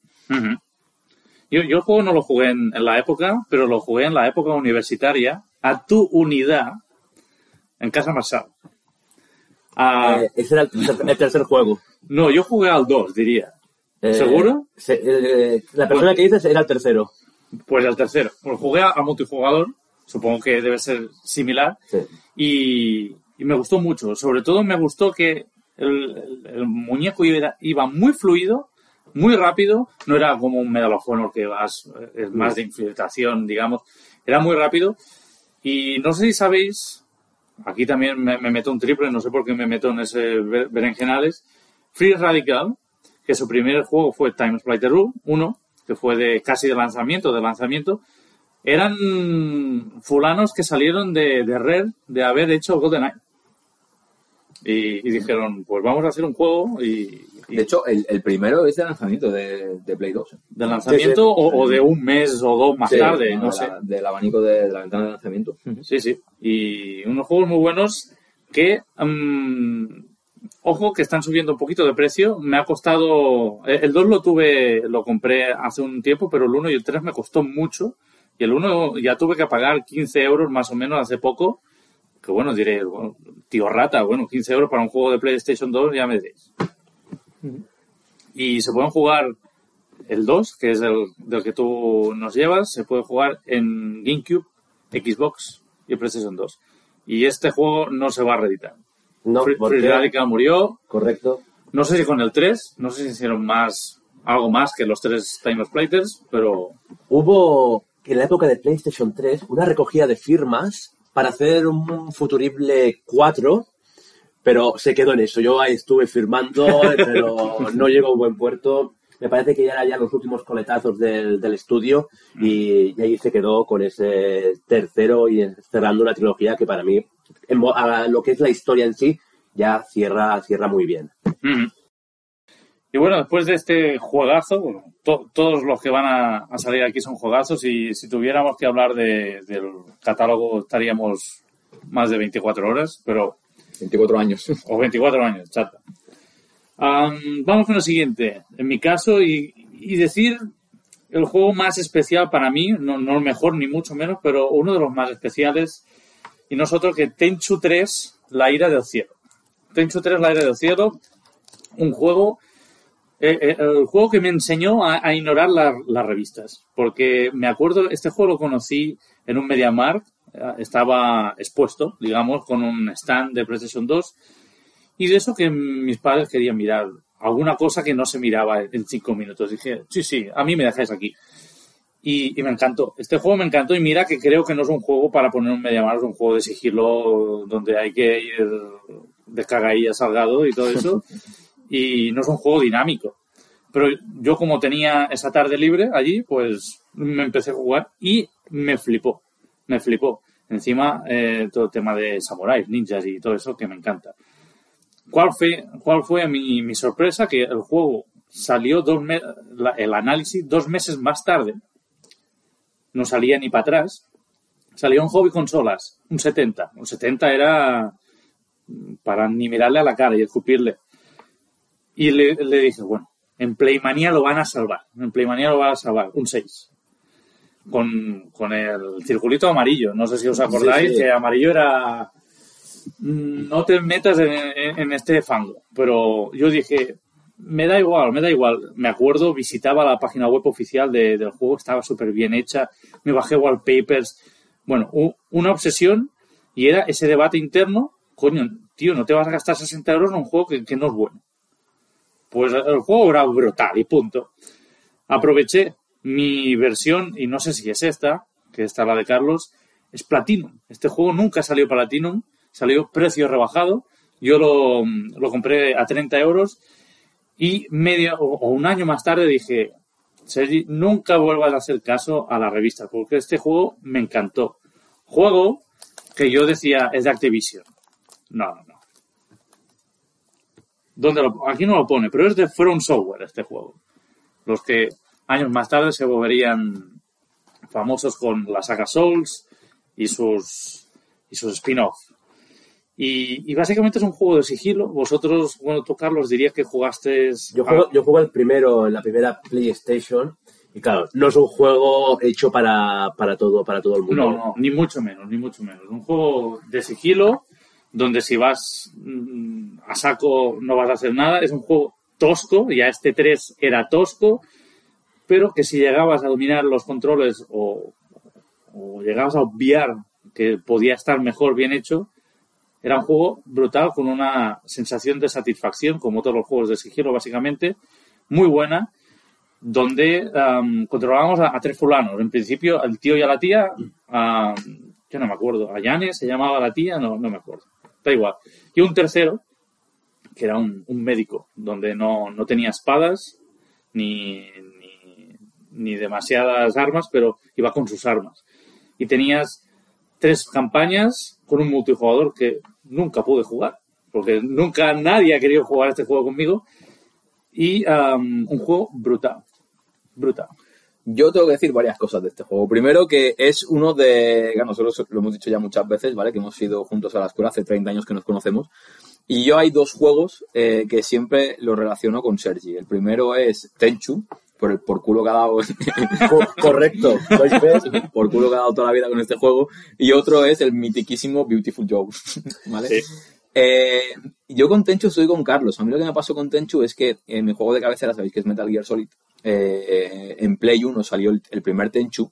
Yo, yo el juego no lo jugué en, en la época, pero lo jugué en la época universitaria a tu unidad en Casa Marsal. Ah, Eh, ese era el tercer, el tercer juego No, yo jugué al 2, diría. Eh, ¿Seguro? se- eh, la persona que dices era el tercero Pues el tercero. Pues jugué a, a multijugador, supongo que debe ser similar, Sí. y, y me gustó mucho. Sobre todo me gustó que el, muñeco iba, muy fluido, muy rápido, no era como un Medal que vas, es más de infiltración, digamos, era muy rápido. Y no sé si sabéis, aquí también me, me meto un triple, no sé por qué me meto en ese berenjenales, Free Radical, que su primer juego fue Time Splitter 1, que fue de casi de lanzamiento, de lanzamiento, eran fulanos que salieron de, de Red de haber hecho GoldenEye. Y, y dijeron, pues vamos a hacer un juego y, y De hecho, el, el primero es de lanzamiento de, de Play 2. de lanzamiento Sí, sí. O, o de un mes o dos más Sí, tarde, no sé. la- del abanico de, de la ventana de lanzamiento. Sí, sí. Y unos juegos muy buenos que, mm, ojo, que están subiendo un poquito de precio. Me ha costado, eh, el 2 lo tuve, lo compré hace un tiempo, pero el 1 y el 3 me costó mucho. Y el 1 ya tuve que pagar 15 euros más o menos hace poco. Que bueno, diré, bueno, tío rata, bueno, 15 euros para un juego de PlayStation 2, ya me diréis. Y se pueden jugar el 2, que es el del que tú nos llevas, se puede jugar en GameCube, Xbox y PlayStation 2. Y este juego no se va a reeditar. No, Free, porque- Radical murió. Correcto. No sé si con el 3, no sé si hicieron más, algo más que los tres Time of pero Hubo en la época de PlayStation 3 una recogida de firmas para hacer un futurible 4, pero se quedó en eso. Yo ahí estuve firmando, pero no llegó a un buen puerto. Me parece que ya eran ya los últimos coletazos del, del estudio y, y ahí se quedó con ese tercero y cerrando una trilogía que para mí, en a lo que es la historia en sí, ya cierra, cierra muy bien. Ujú. Y bueno, después de este juegazo, bueno, to- todos los que van a, a salir aquí son juegazos y si tuviéramos que hablar de- del catálogo estaríamos más de 24 horas, pero 24 años. o 24 años, chata. Am, vamos con lo siguiente. En mi caso, y, y decir el juego más especial para mí, no, no el mejor ni mucho menos, pero uno de los más especiales, y nosotros que Tenchu 3, La ira del cielo. Tenchu 3, La ira del cielo, un juego, eh, eh, el juego que me enseñó a, ignorar la- las revistas, porque me acuerdo, este juego lo conocí en un MediaMarkt, eh, estaba expuesto, digamos, con un stand de PlayStation 2, y de eso que mis padres querían mirar alguna cosa que no se miraba en cinco minutos. Dije, sí, sí, a mí me dejáis aquí. Y, me encantó. Este juego me encantó y mira que creo que no es un juego para poner un MediaMarkt, es un juego de sigilo donde hay que ir de cagailla salgado y todo eso. y no es un juego dinámico. Pero yo como tenía esa tarde libre allí, pues me empecé a jugar y me flipó. Me flipó. Encima, eh, todo el tema de samuráis, ninjas y todo eso que me encanta. ¿Cuál fue, cuál fue mi, mi sorpresa? Que el juego salió dos el análisis dos meses más tarde. No salía ni para atrás. Salió un hobby consolas, un 70. Un 70 era para ni mirarle a la cara y escupirle. Y le, le dije, bueno, en Playmania lo van a salvar. En Playmania lo van a salvar. Un 6. Con, con el circulito amarillo. No sé si os acordáis Sí, sí. que amarillo era mm, no te metas en, en- en este fango. Pero yo dije, me da igual, me da igual. Me acuerdo, visitaba la página web oficial de- del juego, estaba súper bien hecha, me bajé wallpapers. Bueno, una obsesión y era ese debate interno, coño, tío, no te vas a gastar 60 euros en un juego que, que no es bueno. Pues el juego era brutal y punto. Aproveché mi versión, y no sé si es esta, que esta la de Carlos, es Platinum. Este juego nunca salió Platinum, salió precio rebajado. Yo lo, lo compré a 30 euros y medio o, o un año más tarde dije, Sergi, nunca vuelvas a hacer caso a la revista, porque este juego me encantó. Juego que yo decía es de Activision. No, no, no. ¿Dónde lo- aquí no lo pone, pero es de From Software este juego. Los que años más tarde se volverían famosos con la saga Souls y sus, y sus spin-off. Y, y básicamente es un juego de sigilo. Vosotros, bueno, tú, Carlos, dirías que jugaste... Yo juego, yo juego el primero en la primera PlayStation y claro, no es un juego hecho para, para todo, para todo el mundo. No, no, ni mucho menos, ni mucho menos. Un juego de sigilo donde si vas mm, a saco no vas a hacer nada. Es un juego tosco, ya este 3 era tosco, pero que si llegabas a dominar los controles o, o llegabas a obviar que podía estar mejor bien hecho, era un juego brutal con una sensación de satisfacción, como todos los juegos de sigilo básicamente, muy buena, donde am, controlábamos a, tres fulanos. En principio, el tío y a la tía, a, yo no me acuerdo, a Yane se llamaba la tía, no, no me acuerdo, da igual. Y un tercero, que era un, médico, donde no, no tenía espadas ni, ni, ni demasiadas armas, pero iba con sus armas. Y tenías tres campañas con un multijugador que nunca pude jugar, porque nunca nadie ha querido jugar este juego conmigo. Y um, un juego brutal. Brutal. Yo tengo que decir varias cosas de este juego. Primero que es uno de... nosotros lo hemos dicho ya muchas veces, ¿vale? Que hemos ido juntos a la escuela, hace 30 años que nos conocemos. Y yo hay dos juegos eh, que siempre los relaciono con Sergi. El primero es Tenchu, por el por culo que ha dado... Co- correcto. Por culo que ha dado toda la vida con este juego. Y otro es el mitiquísimo Beautiful Joe. ¿Vale? Sí. Eh, yo con Tenchu estoy con Carlos. A mí lo que me pasó con Tenchu es que en mi juego de cabecera, sabéis que es Metal Gear Solid, eh, en Play 1 salió el, el primer Tenchu.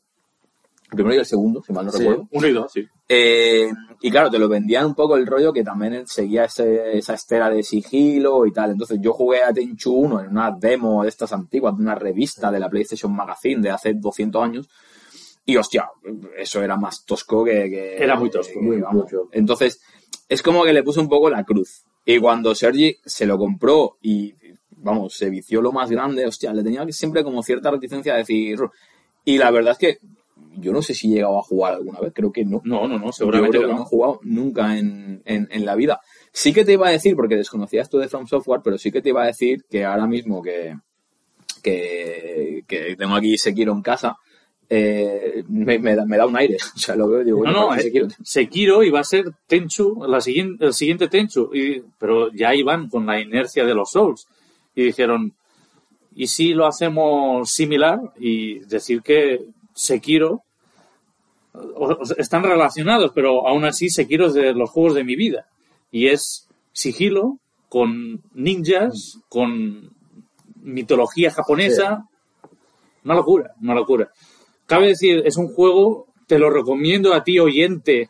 El primero y el segundo, si mal no Sí. recuerdo. Uno y dos, sí. Eh, y claro, te lo vendían un poco el rollo que también seguía ese- esa estela de sigilo y tal. Entonces yo jugué a Tenchu 1 en una demo de estas antiguas, de una revista de la PlayStation Magazine de hace 200 años. Y hostia, eso era más tosco que... que- Era muy tosco, que- muy vamos. mucho. Entonces, es como que le puso un poco la cruz. Y cuando Sergi se lo compró y, vamos, se vició lo más grande, hostia, le tenía siempre como cierta reticencia a decir... Y la verdad es que yo no sé si he llegado a jugar alguna vez, creo que no. No, no, no, Yo seguramente creo que no no. he jugado nunca en, en, en la vida. Sí que te iba a decir, porque desconocía esto de From Software, pero sí que te iba a decir que ahora mismo que, que, que tengo aquí Sekiro en casa, eh, me, me da, me da un aire. O sea, lo veo digo, No, bueno, no, eh, Sekiro. Sekiro iba a ser Tenchu, la siguiente, el siguiente Tenchu, y, pero ya iban con la inercia de los Souls. Y dijeron, ¿y si lo hacemos similar? Y decir que Sekiro o- están relacionados, pero aún así Sekiro es de los juegos de mi vida. Y es sigilo con ninjas, con mitología japonesa. Una locura, una locura. Cabe decir, es un juego, te lo recomiendo a ti, oyente,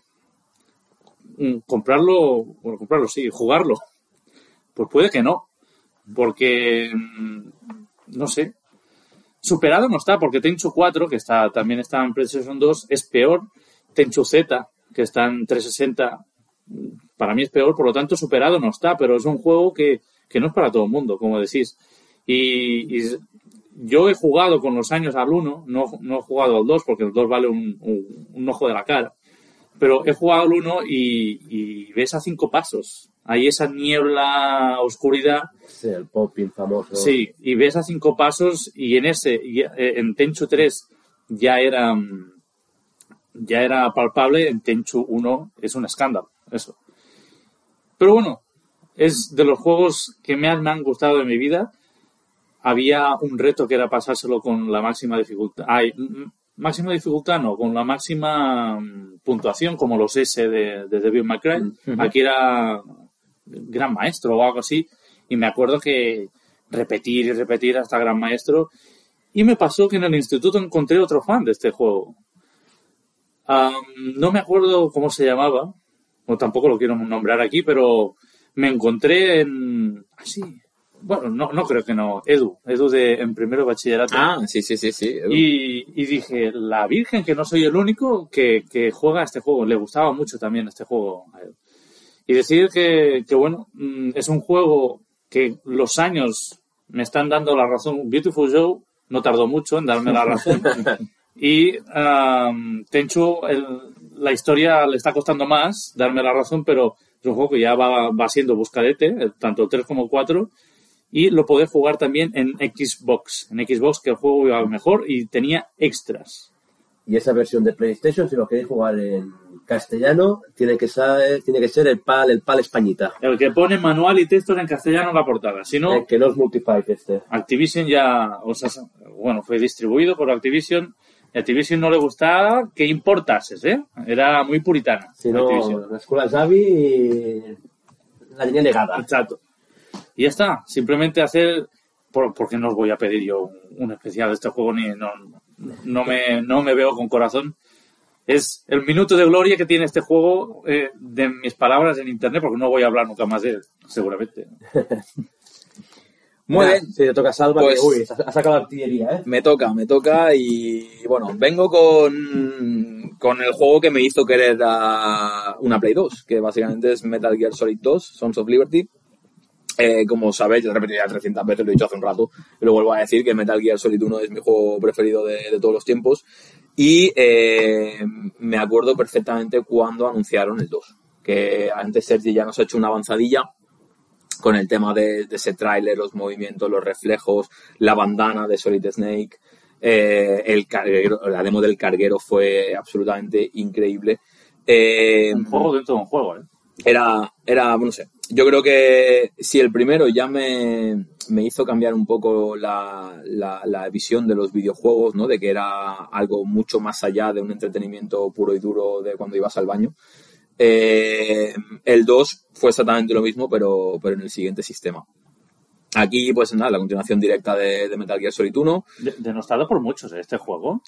mm, comprarlo, bueno, comprarlo, sí, jugarlo. Pues puede que no, porque, mm, no sé, superado no está, porque Tenchu 4, que está, también está en PlayStation 2, es peor. Tenchu Z, que está en 360, mm, para mí es peor, por lo tanto superado no está, pero es un juego que, que no es para todo el mundo, como decís. Y, y yo he jugado con los años al 1, no, no he jugado al 2 porque el 2 vale un, un- un ojo de la cara. Pero he jugado al 1 y, y ves a cinco pasos. Hay esa niebla, oscuridad. Sí, el popping famoso. Sí, y ves a cinco pasos y en ese, y, eh, en Tenchu 3 ya era, mm, ya era palpable, en Tenchu 1 es un escándalo, eso. Pero bueno, es de los juegos que más me han gustado de mi vida. Había un reto que era pasárselo con la máxima dificultad. Ay, mm, máxima dificultad no, con la máxima mm, puntuación, como los S de, de Devil May Cry. Aquí era gran maestro o algo así. Y me acuerdo que repetir y repetir hasta gran maestro. Y me pasó que en el instituto encontré otro fan de este juego. Am, no me acuerdo cómo se llamaba, o tampoco lo quiero nombrar aquí, pero me encontré en... Ah, sí. Bueno, no, no creo que no. Edu, Edu de, en primero bachillerato. Ah, sí, sí, sí, sí. Y, y dije, la Virgen, que no soy el único que, que juega este juego. Le gustaba mucho también este juego a él. Y decir que, que, bueno, mm, es un juego que los años me están dando la razón. Beautiful Joe no tardó mucho en darme la razón. y um, Tenchu, el- la historia le está costando más darme la razón, pero es un juego que ya va, va siendo buscadete, el- tanto el 3 como el 4 y lo podés jugar también en Xbox. En Xbox que el juego iba mejor y tenía extras. Y esa versión de PlayStation, si lo queréis jugar en castellano, tiene que ser, tiene que ser el PAL, el PAL Españita. El que pone manual y textos en castellano en la portada. Si no, Eh, que no es Multifight este. Activision ya, o sea, bueno, fue distribuido por Activision. Y Activision no le gustaba que importases, ¿eh? Era muy puritana. Si no, Activision. la escuela Xavi y la tenía negada. Exacto. Y ya está. Simplemente hacer, por, porque no os voy a pedir yo un, un especial de este juego ni no, no me, no me veo con corazón. Es el minuto de gloria que tiene este juego eh, de mis palabras en internet, porque no voy a hablar nunca más de él, seguramente. Muy Mira, bien. Si te toca Salva, Pues- que, uy, ha sacado artillería, ¿eh? Me toca, me toca y bueno, vengo con, con el juego que me hizo querer a una Play 2, que básicamente es Metal Gear Solid 2, Sons of Liberty. Eh, como sabéis, he repetido ya 300 veces, lo he dicho hace un rato, y lo vuelvo a decir que Metal Gear Solid 1 es mi juego preferido de, de todos los tiempos. Y eh, me acuerdo perfectamente cuando anunciaron el 2, que antes Sergi ya nos ha hecho una avanzadilla con el tema de, de ese tráiler, los movimientos, los reflejos, la bandana de Solid Snake. Eh, el carguero, la demo del carguero fue absolutamente increíble. Un juego dentro de un juego, ¿eh? era, era, no sé, yo creo que si el primero ya me, me hizo cambiar un poco la, la, la visión de los videojuegos, ¿no? De que era algo mucho más allá de un entretenimiento puro y duro de cuando ibas al baño. Eh, el 2 fue exactamente lo mismo, pero, pero en el siguiente sistema. Aquí, pues nada, la continuación directa de, Metal Gear Solid 1. De- denostado por muchos, ¿eh? Este juego.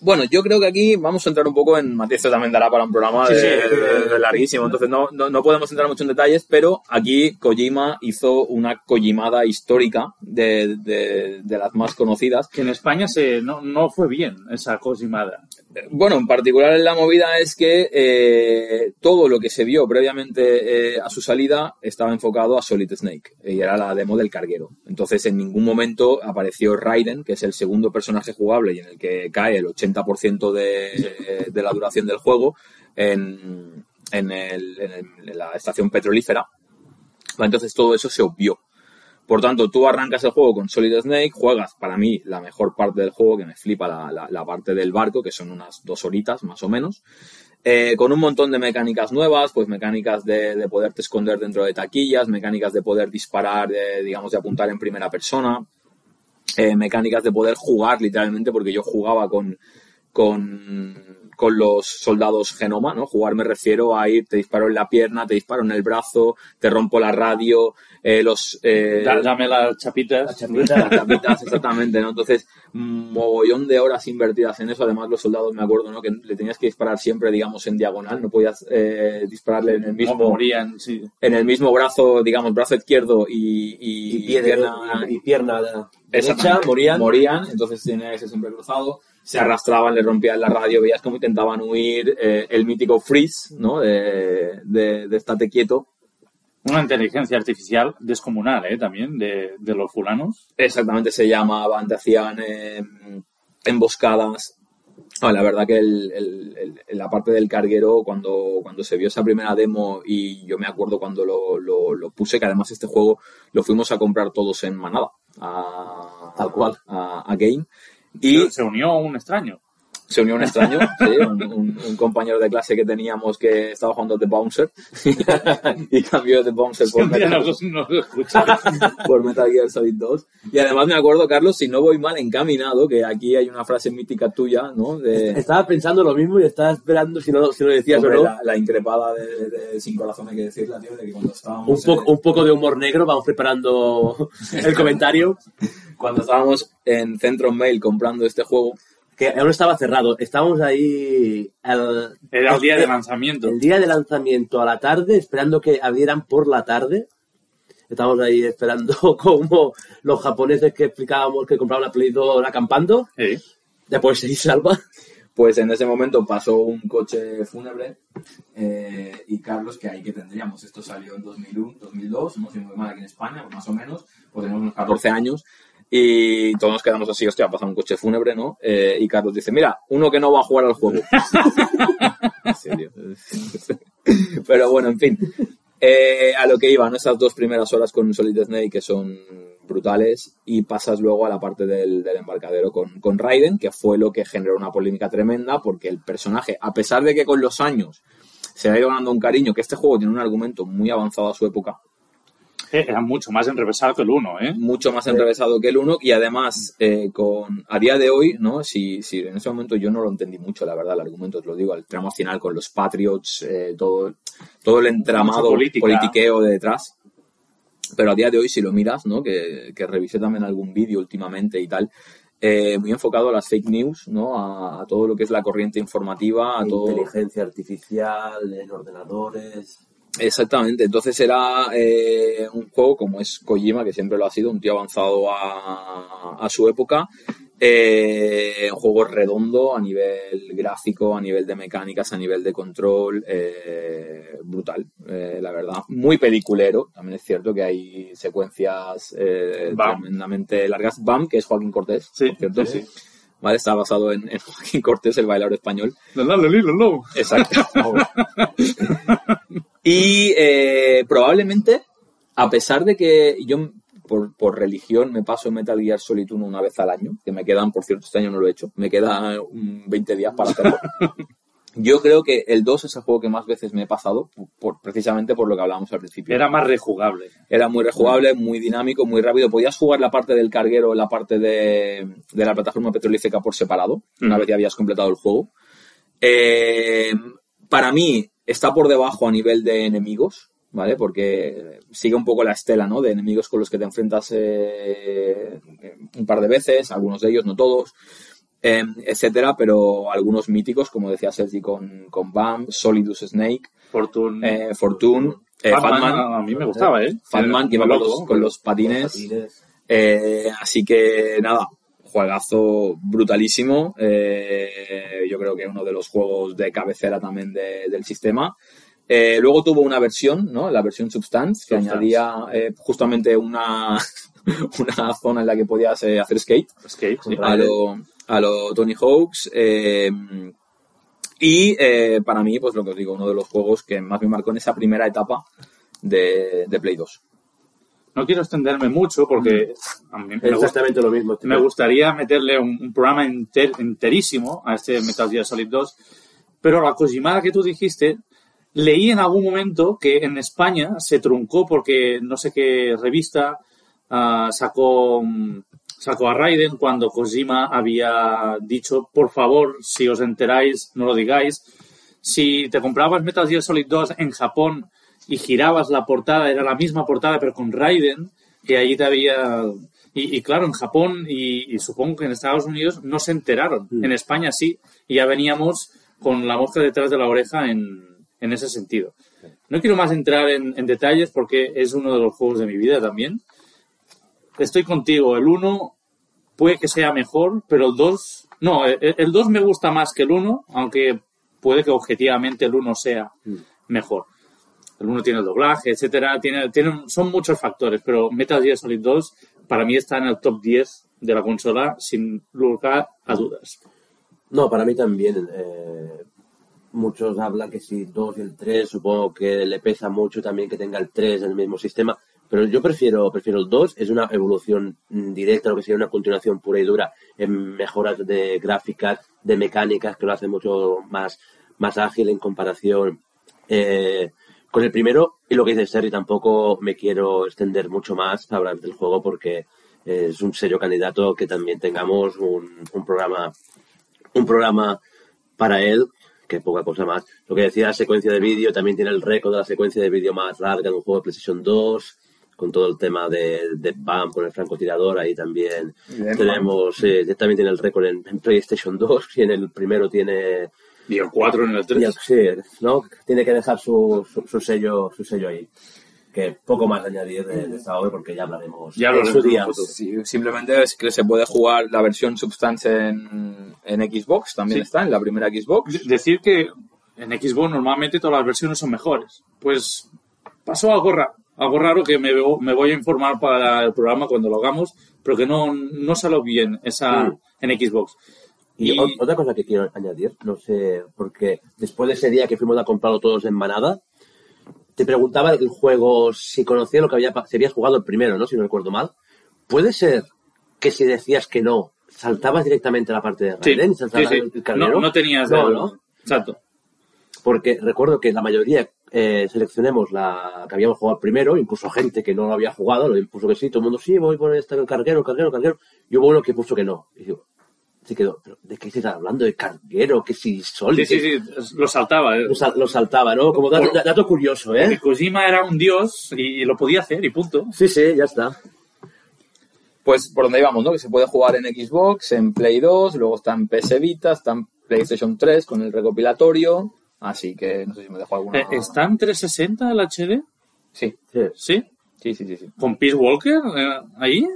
Bueno, yo creo que aquí vamos a entrar un poco en Matías también dará para un programa Sí, de- sí. de- de larguísimo, entonces no, no, no podemos entrar mucho en detalles, pero aquí Kojima hizo una Kojimada histórica de, de, de las más conocidas. Que en España se, no, no fue bien esa cosimada. Bueno, en particular en la movida es que eh, todo lo que se vio previamente eh, a su salida estaba enfocado a Solid Snake y era la demo del carguero. Entonces en ningún momento apareció Raiden, que es el segundo personaje jugable y en el que cae el 80% de, de la duración del juego en, en el- en la estación petrolífera. Entonces todo eso se obvió. Por tanto, tú arrancas el juego con Solid Snake, juegas para mí la mejor parte del juego, que me flipa la, parte del barco, que son unas dos horitas más o menos, eh, con un montón de mecánicas nuevas, pues mecánicas de, de poderte esconder dentro de taquillas, mecánicas de poder disparar, de, digamos, de apuntar en primera persona, eh, mecánicas de poder jugar literalmente, porque yo jugaba con, con, con los soldados genoma, ¿no? Jugar me refiero a ir, te disparo en la pierna, te disparo en el brazo, te rompo la radio, eh, los... eh, Da- Dame las chapitas. La chapita. las tapitas, exactamente, ¿no? Entonces, mogollón de horas invertidas en eso. Además, los soldados, me acuerdo, ¿no? Que le tenías que disparar siempre, digamos, en diagonal. No podías eh, dispararle en el mismo, morían, sí. en el mismo brazo, digamos, brazo izquierdo y, y, Y, pie de- pierna y pierna derecha, morían. Morían, entonces tenía que ser siempre cruzado. Se arrastraban, le rompían la radio, veías cómo intentaban huir. eh, el mítico freeze, ¿no? De, de, de estate quieto. Una inteligencia artificial descomunal, ¿eh? También, de, de los fulanos. Exactamente se llamaban, te hacían eh, emboscadas. Ah, la verdad que el- el- el- la parte del carguero, cuando, cuando se vio esa primera demo, y yo me acuerdo cuando lo, lo- lo puse, que además este juego lo fuimos a comprar todos en manada, a, Tal cual. a, a Game. Y Se, unió un extraño. Se unió un extraño, sí, un, un- un compañero de clase que teníamos que estaba jugando The Bouncer y cambió de Bouncer por Metal, por Gear Solid 2. Y además me acuerdo, Carlos, si no voy mal encaminado, que aquí hay una frase mítica tuya, ¿no? De, Estaba pensando lo mismo y estaba esperando si no, si lo decías sobre o no. la, la increpada de, de Sin Corazón, hay que decirla, tío, de que cuando estábamos... Un poco, en- un poco de humor negro, vamos preparando el comentario. Cuando estábamos en Centro Mail comprando este juego, Que aún estaba cerrado. Estábamos ahí el, Era el día de lanzamiento. el día de lanzamiento a la tarde, esperando que abrieran por la tarde. Estábamos ahí esperando como los japoneses que explicábamos que compraban la Play 2 acampando. Sí. Después se salva. Pues en ese momento pasó un coche fúnebre eh, y Carlos, que ahí que tendríamos, esto salió en 2001, 2002, no soy muy mal aquí en España, más o menos, pues tenemos unos 14 años y todos nos quedamos así, hostia, pasa un coche fúnebre, ¿no? Eh, y Carlos dice, mira, uno que no va a jugar al juego. En serio. Pero bueno, en fin. Eh, a lo que iban esas dos primeras horas con Solid Snake que son brutales y pasas luego a la parte del, del embarcadero con, con Raiden, que fue lo que generó una polémica tremenda porque el personaje, a pesar de que con los años se ha ido ganando un cariño, que este juego tiene un argumento muy avanzado a su época, Era mucho más enrevesado que el 1, ¿eh? mucho más enrevesado que el 1 y además eh, con a día de hoy, ¿no? Si, si en ese momento yo no lo entendí mucho, la verdad, el argumento, te lo digo, el tramo final con los Patriots, eh, todo, todo el entramado politiqueo de detrás. Pero a día de hoy, si lo miras, ¿no? Que, que revisé también algún vídeo últimamente y tal, eh, muy enfocado a las fake news, ¿no? A, a todo lo que es la corriente informativa, a todo... Inteligencia artificial en ordenadores. Exactamente, entonces era eh, un juego como es Kojima, que siempre lo ha sido, un tío avanzado a, a su época, eh, un juego redondo a nivel gráfico, a nivel de mecánicas, a nivel de control, eh, brutal, eh, la verdad. Muy peliculero, también es cierto que hay secuencias eh, tremendamente largas. Bam, que es Joaquín Cortés, Sí, por cierto. sí, sí. Vale, está basado en, en Joaquín Cortés, el bailador español. La, la, la. Exacto. y eh, probablemente a pesar de que yo por, por religión me paso Metal Gear Solid 1 una vez al año, que me quedan, por cierto, este año no lo he hecho, me quedan 20 días para hacerlo. Yo creo que el 2 es el juego que más veces me he pasado, por, precisamente por lo que hablábamos al principio. Era más rejugable. Era muy rejugable, muy dinámico, muy rápido. Podías jugar la parte del carguero, la parte de, de la plataforma petrolífica por separado, una vez que habías completado el juego. Eh, para mí está por debajo a nivel de enemigos, ¿vale? Porque sigue un poco la estela, ¿no? De enemigos con los que te enfrentas eh, un par de veces, algunos de ellos, no todos. Eh, etcétera, pero algunos míticos, como decía Sergi con, con BAM, Solidus Snake, Fortune, eh, Fortune eh, Fatman, a mí me gustaba, ¿eh? Fatman, que iba con los, con los patines. Eh, así que nada, juegazo brutalísimo. Eh, yo creo que uno de los juegos de cabecera también de, del sistema. Eh, luego tuvo una versión, ¿no? La versión Substance, que Substance. añadía eh, justamente una, una zona en la que podías hacer skate sí. a lo, a lo Tony Hawks. y para mí, pues lo que os digo, uno de los juegos que más me marcó en esa primera etapa de, de Play 2. No quiero extenderme mucho porque a mí me, gusta- Exactamente lo mismo. me gustaría meterle un, un programa enter- enterísimo a este Metal Gear Solid 2, pero la Kojimada que tú dijiste, leí en algún momento que en España se truncó porque no sé qué revista ah, sacó, mm, sacó a Raiden cuando Kojima había dicho, por favor, si os enteráis, no lo digáis. Si te comprabas Metal Gear Solid 2 en Japón y girabas la portada, era la misma portada pero con Raiden, que allí te había... Y, y claro, en Japón y, y supongo que en Estados Unidos no se enteraron. En España sí. Y ya veníamos con la mosca detrás de la oreja en, en ese sentido. No quiero más entrar en, en detalles porque es uno de los juegos de mi vida también. Estoy contigo. El 1 puede que sea mejor, pero el 2... No, el, el 2 me gusta más que el 1, aunque puede que objetivamente el 1 sea mejor. El 1 tiene el doblaje, etcétera, tiene, son muchos factores, pero Metal Gear Solid 2 para mí está en el top 10 de la consola sin lugar a dudas. No, para mí también. eh, muchos hablan que si 2 y el 3, supongo que le pesa mucho también que tenga el 3 en el mismo sistema. Pero yo prefiero, prefiero el 2, es una evolución mm, directa, lo que sería una continuación pura y dura en mejoras de gráficas, de mecánicas, que lo hace mucho más, más ágil en comparación eh, con el primero. Y lo que dice Sergi, tampoco me quiero extender mucho más para hablar del juego porque es un serio candidato que también tengamos un, un programa un programa para él, que poca cosa más. Lo que decía la secuencia de vídeo, también tiene el récord de la secuencia de vídeo más larga de un juego de PlayStation 2, con todo el tema de, de BAM con el francotirador, ahí también Bien, tenemos, eh, también tiene el récord en, en PlayStation 2, y en el primero tiene, Y el 4 en el 3. y el- sí, ¿no? Tiene que dejar su, su, su sello, su sello ahí. Que poco más añadir de, de esta obra porque ya hablaremos Ya en su día. Sí, simplemente es que se puede jugar la versión Substance en, en Xbox, también Sí. está en la primera Xbox. De- Decir que en Xbox normalmente todas las versiones son mejores. Pues pasó algo raro, algo raro que me, me voy a informar para el programa cuando lo hagamos, pero que no, no salió bien esa Mm. en Xbox. Y, otra cosa que quiero añadir, no sé, porque después de ese día que fuimos a comprarlo todos en manada, te preguntaba el juego si conocía lo que había, si habías jugado el primero, ¿no? Si no recuerdo mal. ¿Puede ser que si decías que no, saltabas directamente a la parte de Sí, Raiden? sí, saltabas sí. el carnero? No, no tenías No, ¿no? Exacto. Porque recuerdo que la mayoría eh, seleccionemos la que habíamos jugado primero, incluso gente que no lo había jugado, lo puso que sí, todo el mundo sí, voy por este el carguero, el carguero, el carguero, y hubo uno que puso que no. Y digo, se quedó, ¿pero ¿de qué se está hablando? ¿De carguero? ¿Que si sol? Sí, sí, sí, lo saltaba. eh. Lo, sal- lo saltaba, ¿no? Como dato, Por- dato curioso, ¿eh? Kojima era un dios y lo podía hacer y punto. Sí, sí, ya está. Pues por donde íbamos, ¿no? Que se puede jugar en Xbox, en Play 2, luego está en PS Vita, está en PlayStation 3 con el recopilatorio. Así que no sé si me dejo alguna. ¿Está en 360 el HD? Sí, Sí. ¿Sí? sí, sí, sí. sí. ¿Con Peace Walker eh, ahí?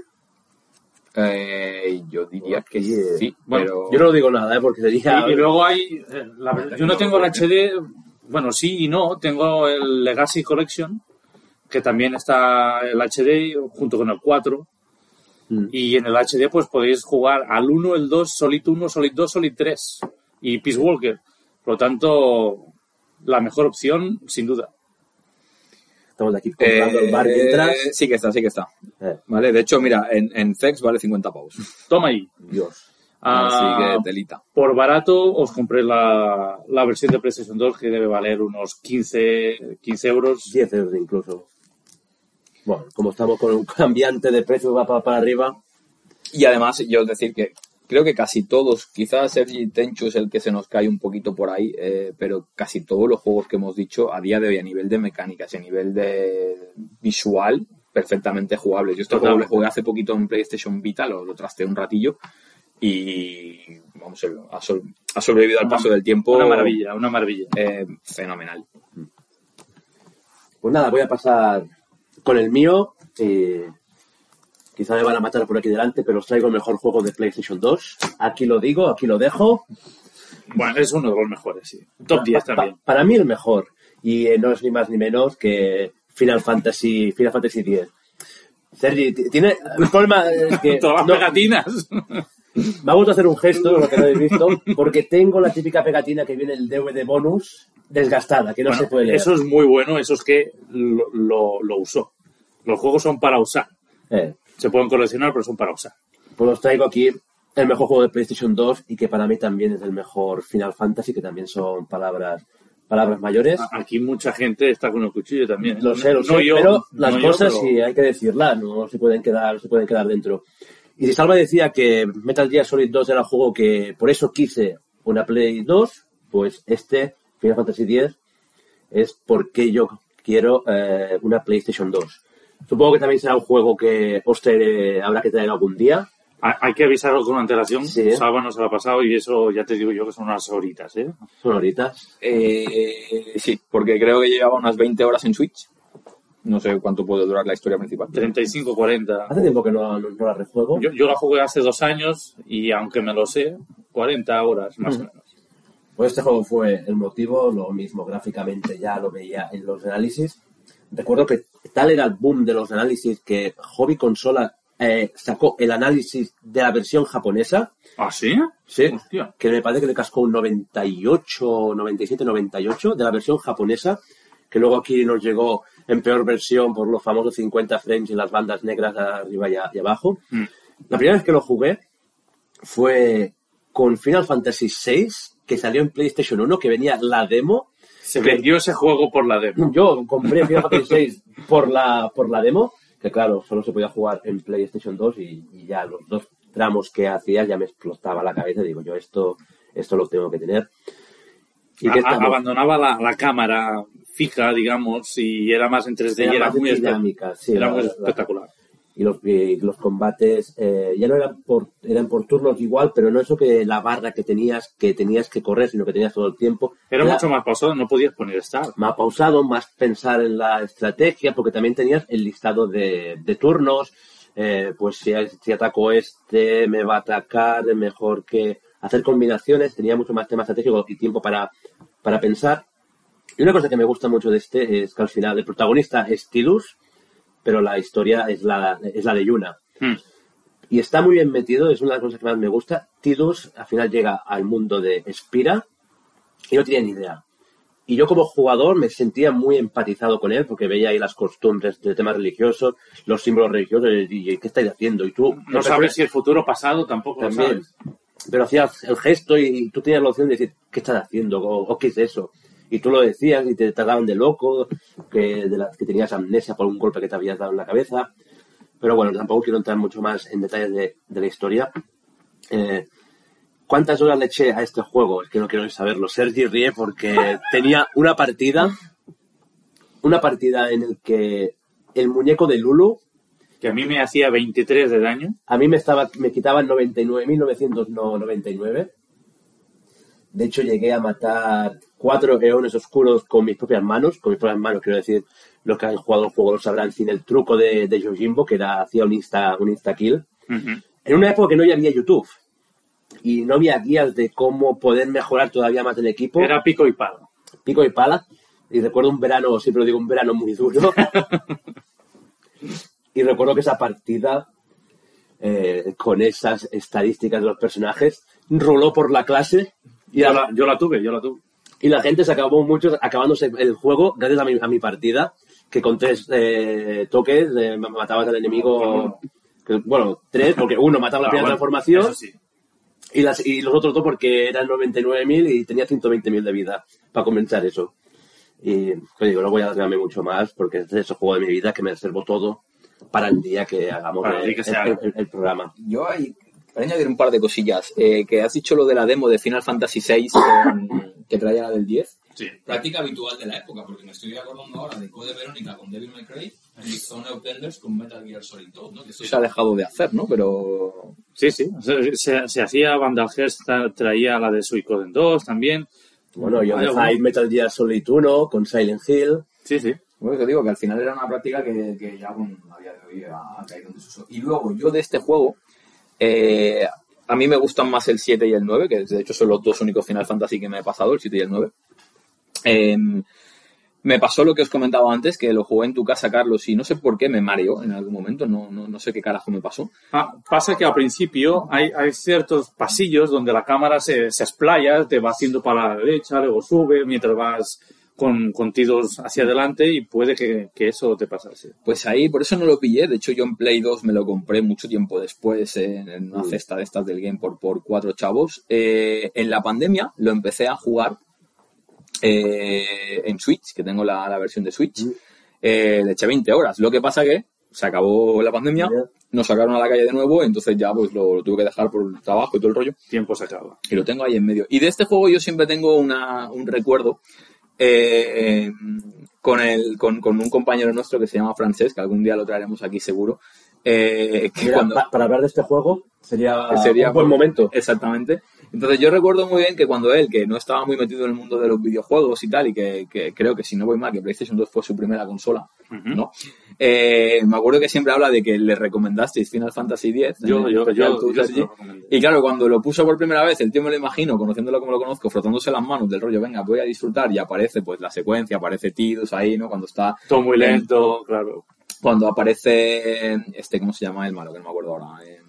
Eh, yo diría que Sí, sí, bueno, pero... Yo no digo nada, ¿eh? Porque sería... Y, y luego hay. la- yo no tengo el HD. Bueno, sí y no. Tengo el Legacy Collection, que también está el HD junto con el 4. Mm. Y en el HD, pues podéis jugar al 1, el 2, Solid 1, Solid 2, Solid 3 y Peace Walker. Por lo tanto, la mejor opción, sin duda. Estamos de aquí comprando el bar Eh, mientras. sí que está, sí que está. Eh, Vale, de hecho, mira, en, en Zex vale 50 pavos. Toma ahí. Dios. Así Ah, que telita. por barato os compré la, la versión de PlayStation 2 que debe valer unos 15, 15 euros. 10 euros incluso. Bueno, como estamos con un cambiante de precio va para, para arriba, Y además, yo decir que creo que casi todos, quizás Sergi Tenchu es el que se nos cae un poquito por ahí, eh, pero casi todos los juegos que hemos dicho a día de hoy a nivel de mecánicas y a nivel de visual, perfectamente jugables. Yo este juego lo jugué hace poquito en PlayStation Vita, lo, lo trasteé un ratillo y vamos, ha, sol- ha sobrevivido al Una- paso del tiempo. Una maravilla, una maravilla. eh, fenomenal. Pues nada, voy a pasar con el mío. eh, quizá me van a matar por aquí delante, pero os traigo el mejor juego de PlayStation 2. Aquí lo digo, aquí lo dejo. Bueno, es uno de los mejores, sí. Top 10 Pa- pa- también. para mí el mejor. Y eh, no es ni más ni menos que Final Fantasy, Final Fantasy X. Sergi, tiene el problema es que Todas las no- pegatinas. vamos a hacer un gesto, lo que no habéis visto, porque tengo la típica pegatina que viene el DVD bonus desgastada, que no Bueno, se puede leer. Eso es muy bueno, eso es que lo, lo, lo usó. Los juegos son para usar. Eh, Se pueden coleccionar, pero son para usar. pues os traigo aquí el mejor juego de PlayStation 2 y que para mí también es el mejor Final Fantasy, que también son palabras palabras mayores. Aquí mucha gente está con el cuchillo también. ¿eh? Lo sé, lo No sé, yo, pero no las yo, cosas pero- sí hay que decirlas, no se pueden quedar, no se pueden quedar dentro. Y si Salva decía que Metal Gear Solid 2 era el juego que por eso quise una Play 2, pues este Final Fantasy X es porque yo quiero eh, una PlayStation 2. Supongo que también será un juego que os traeré- habrá que traer algún día. Ha- Hay que avisarlo con antelación. Sí. Salva no se lo ha pasado y eso ya te digo yo que son unas horitas, ¿eh? Son horitas. Eh, sí, porque creo que llevaba unas 20 horas en Switch. No sé cuánto puede durar la historia principal. 35, 40. Hace tiempo que no, no, no la rejuego. Yo, yo la jugué hace dos años y aunque me lo sé, 40 horas más o menos. Pues este juego fue el motivo, lo mismo gráficamente ya lo veía en los análisis. Recuerdo que tal era el boom de los análisis que Hobby Consola eh, sacó el análisis de la versión japonesa. ¿Ah, sí? Sí. Hostia. Que me parece que le cascó un 98, 97, 98 de la versión japonesa, que luego aquí nos llegó en peor versión por los famosos 50 frames y las bandas negras arriba y, a- y abajo. Mm. La primera vez que lo jugué fue con Final Fantasy VI, que salió en PlayStation 1, que venía la demo. Se vendió ese juego por la demo. Yo compré Final Fantasy VI por la, por la demo, que claro, solo se podía jugar en PlayStation 2 y, y ya los dos tramos que hacía ya me explotaba la cabeza. Digo, yo esto, esto lo tengo que tener. ¿Y abandonaba la, la cámara fija, digamos, y era más en 3D y Era era más muy, dinámica, sí, era la muy espectacular. Y los, y los combates eh, ya no eran por, eran por turnos igual, pero no eso que la barra que tenías, que tenías que correr, sino que tenías todo el tiempo. Era mucho más pausado, no podías poner start. más pausado, más pensar en la estrategia, porque también tenías el listado de, de turnos, eh, pues si, si ataco este, me va a atacar, es mejor que hacer combinaciones, tenía mucho más tema estratégico y tiempo para, para pensar. Y una cosa que me gusta mucho de este es que al final el protagonista es Tidus, pero la historia es la, es la de Yuna. Hmm. Y está muy bien metido, es una de las cosas que más me gusta. Tidus al final llega al mundo de Spira y no tiene ni idea. Y yo como jugador me sentía muy empatizado con él porque veía ahí las costumbres de temas religiosos, los símbolos religiosos y ¿qué estáis haciendo? Y tú No sabes si el futuro pasado tampoco lo también. sabes. Pero hacías el gesto y tú tenías la opción de decir, ¿qué estás haciendo? O, o ¿qué es eso? Y tú lo decías y te trataban de loco, que, de la- que tenías amnesia por un golpe que te habías dado en la cabeza. Pero bueno, tampoco quiero entrar mucho más en detalles de, de la historia. Eh, ¿Cuántas horas le eché a este juego? Es que no quiero saberlo. Sergi ríe porque tenía una partida, una partida en el que el muñeco de Lulu Que a mí me hacía 23 de daño. a mí me estaba me quitaban 99.999. De hecho, llegué a matar cuatro eones oscuros con mis propias manos. Con mis propias manos, quiero decir, los que han jugado el juego lo sabrán sin el truco de, de Yojimbo, que era, hacía un insta, un insta kill. Ujú. En una época que no había YouTube y no había guías de cómo poder mejorar todavía más el equipo, Era pico y palo. pico y pala. Y recuerdo un verano, siempre lo digo, un verano muy duro. y recuerdo que esa partida, eh, con esas estadísticas de los personajes, roló por la clase y Yo la, yo la tuve, yo la tuve. Y la gente se acabó mucho acabándose el juego gracias a mi, a mi partida, que con tres eh, toques eh, matabas al enemigo. que- bueno, tres, porque uno mataba la Ah, primera bueno, transformación eso sí. y, las, y los otros dos porque eran 99.000 y tenía 120.000 de vida para comenzar eso. Y pues digo, no voy a alargarme mucho más porque es de ese juego de mi vida que me reservo todo para el día que hagamos el el, que el- el- el programa. Yo hay, para añadir un par de cosillas. Eh, que has dicho lo de la demo de Final Fantasy VI con- que traía la del 10. Sí. Práctica habitual de la época, porque me estoy acordando ahora de Code Verónica con Devil May Cry y Zone of Enders con Metal Gear Solid 2, ¿no? Que Eso se ha dejado de hacer, ¿no? Pero Sí, sí. Se, se- se hacía Vandal traía la de Suicoden 2 también. Bueno, yo Vale, dejé Metal Gear Solid 1 con Silent Hill. Sí, sí. Bueno, te digo que al final era una práctica que, que ya con, a día de hoy ha, ha caído en desuso. Y luego, yo de este juego, eh, a mí me gustan más el 7 y el 9, que de hecho son los dos únicos Final Fantasy que me he pasado, el 7 y el 9. Eh, me pasó lo que os comentaba antes, que lo jugué en tu casa, Carlos, y no sé por qué me mareó en algún momento, no, no, no sé qué carajo me pasó. Pasa que al principio hay, hay ciertos pasillos donde la cámara se, se explaya, te va haciendo para la derecha, luego sube, mientras vas con, con tiros hacia adelante y puede que, que eso te pasase. Pues ahí, por eso no lo pillé. De hecho, yo en Play 2 me lo compré mucho tiempo después en, en una cesta de estas del Game por, por cuatro chavos. Eh, en la pandemia lo empecé a jugar eh, en Switch, que tengo la, la versión de Switch. Eh, le eché 20 horas. Lo que pasa que se acabó la pandemia, nos sacaron a la calle de nuevo, entonces ya pues lo, lo tuve que dejar por el trabajo y todo el rollo Tiempo se acaba. y lo tengo ahí en medio. Y de este juego yo siempre tengo una, un recuerdo eh, con, el, con, con un compañero nuestro que se llama Francesc, que algún día lo traeremos aquí seguro. eh, que Mira, cuando, pa- para hablar de este juego sería, sería un buen momento. Exactamente. Entonces yo recuerdo muy bien que cuando él, que no estaba muy metido en el mundo de los videojuegos y tal, y que, que creo que si no voy mal, que PlayStation 2 fue su primera consola. ¿no? Eh, me acuerdo que siempre habla de que le recomendasteis Final Fantasy X. Yo, yo, yo, tú. Y claro, cuando lo puso por primera vez, el tío me lo imagino, conociéndolo como lo conozco, frotándose las manos del rollo, venga, voy a disfrutar, y aparece pues la secuencia, aparece Tidus ahí, ¿no? Cuando está, Todo muy lento, claro. cuando aparece, este, ¿cómo se llama el malo? Que no me acuerdo ahora. eh,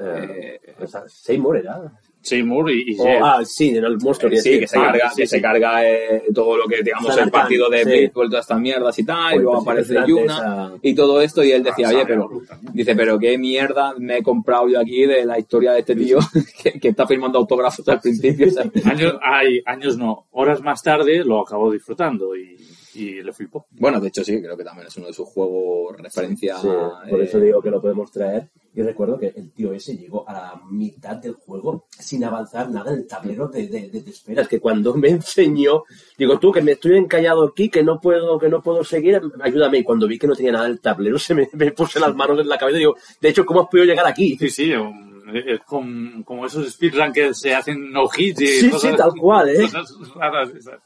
Eh, Seymour era. Seymour y, y Oh, ah, sí, era el monstruo. Eh, sí, que se Ah, carga, sí, que sí. se carga eh, todo lo que, digamos, el partido de sí. Todas estas mierdas y tal, y luego pues, aparece Yuna esa- y todo esto, y él decía, Ah, oye, pero, dice, pero qué mierda me he comprado yo aquí de la historia de este tío que, que está firmando autógrafos al principio. Años, hay, años no, horas más tarde lo acabó disfrutando y, y le flipó. Bueno, de hecho sí, creo que también es uno de sus juegos referencia. Sí, por eh, eso digo que lo podemos traer. Y recuerdo que el tío ese llegó a la mitad del juego sin avanzar nada en el tablero de, de, de, de esperas. Que cuando me enseñó, digo, tú que me estoy encallado aquí, que no puedo, que no puedo seguir, ayúdame. Y cuando vi que no tenía nada en el tablero, se me, me puse las manos en la cabeza y digo, de hecho, ¿cómo has podido llegar aquí? Sí, sí, es com- como esos speedrun que se hacen no hits y Sí, cosas, sí, tal cual, ¿eh? cosas raras esas.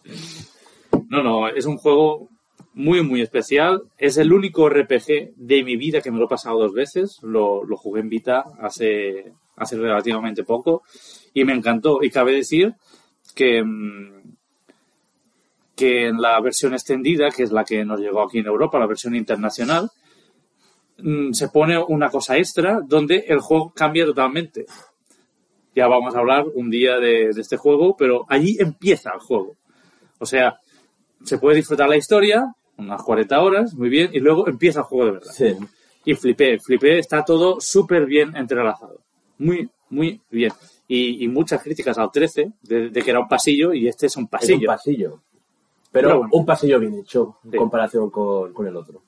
No, no, es un juego muy, muy especial. Es el único RPG de mi vida que me lo he pasado dos veces. Lo, jugué en Vita hace, hace relativamente poco y me encantó. Y cabe decir que, mm, que en la versión extendida, que es la que nos llegó aquí en Europa, la versión internacional, mm, se pone una cosa extra donde el juego cambia totalmente. Ya vamos a hablar un día de este juego, pero allí empieza el juego. O sea, se puede disfrutar la historia, unas 40 horas, muy bien, y luego empieza el juego de verdad. Sí. Y flipé, flipé, está todo súper bien entrelazado. Muy, muy bien. Y, y muchas críticas al 13, de, de que era un pasillo, y este es un Es un pasillo. pasillo. Pero, Pero bueno. un pasillo bien hecho en Sí. comparación con, con el otro.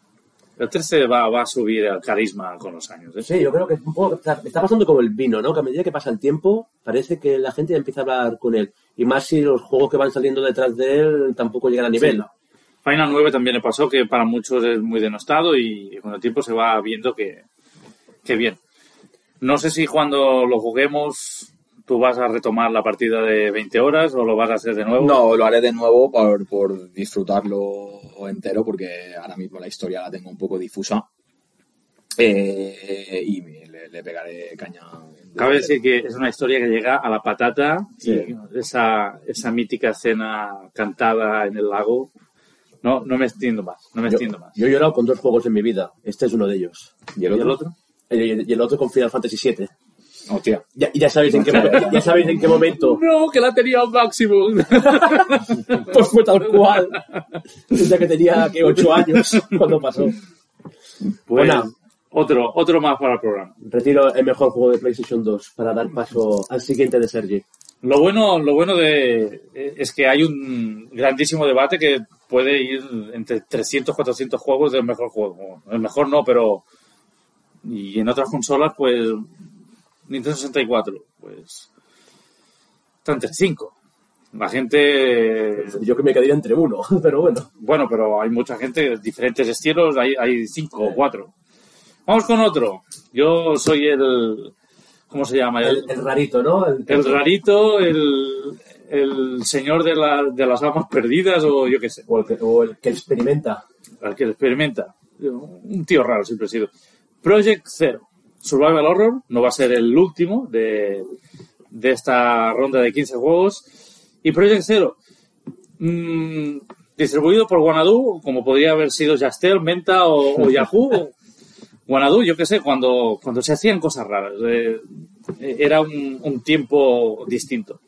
El 13 va, va a subir el carisma con los años. ¿eh? Sí, yo creo que es un poco, está, está pasando como el vino, ¿no? Que a medida que pasa el tiempo, parece que la gente ya empieza a hablar con él. Y más si los juegos que van saliendo detrás de él tampoco llegan a nivel. Sí. Final 9 también le pasó que para muchos es muy denostado y con el tiempo se va viendo que, que bien. No sé si cuando lo juguemos tú vas a retomar la partida de 20 horas o lo vas a hacer de nuevo. No, lo haré de nuevo por, por disfrutarlo entero, porque ahora mismo la historia la tengo un poco difusa. Eh, y me- le, le pegaré caña. Cabe decir que es una historia que llega a la patata Sí. y esa, esa mítica escena cantada en el lago. No, no me extiendo más, no me Yo, extiendo más. yo he llorado con dos juegos en mi vida. Este es uno de ellos. ¿Y el ¿Y otro? el otro? Y, y el otro con Final Fantasy VII. Hostia. Ya, ya sabéis en qué momento, ya sabéis en qué momento No, que la tenía al máximo. pues fue tal cual. Ya que tenía que ocho años cuando pasó. Pues, Bueno. otro, otro más para el programa. Retiro el mejor juego de PlayStation 2 para dar paso al siguiente de Sergi. Lo bueno, lo bueno de es que hay un grandísimo debate que puede ir entre 300 400 juegos del mejor juego. El mejor no, pero y en otras consolas pues Nintendo 64, pues está entre 5. La gente Yo que me quedaría entre uno, pero bueno. bueno, pero hay mucha gente, diferentes estilos, hay, hay cinco o cuatro. Vamos con otro. Yo soy el, ¿cómo se llama? El, el rarito, ¿no? El, El rarito, el, el señor de, la- de las almas perdidas o yo qué sé, o, el que, o el que experimenta. el que experimenta. Un tío raro siempre he sido. Project Zero, Survival Horror, no va a ser el último de, de esta ronda de 15 juegos. Y Project Zero, mm, distribuido por Wanadu, como podría haber sido Jastel, Menta o, o Yahoo. Wanadu, yo qué sé, cuando, cuando se hacían cosas raras. eh, era un, un tiempo distinto.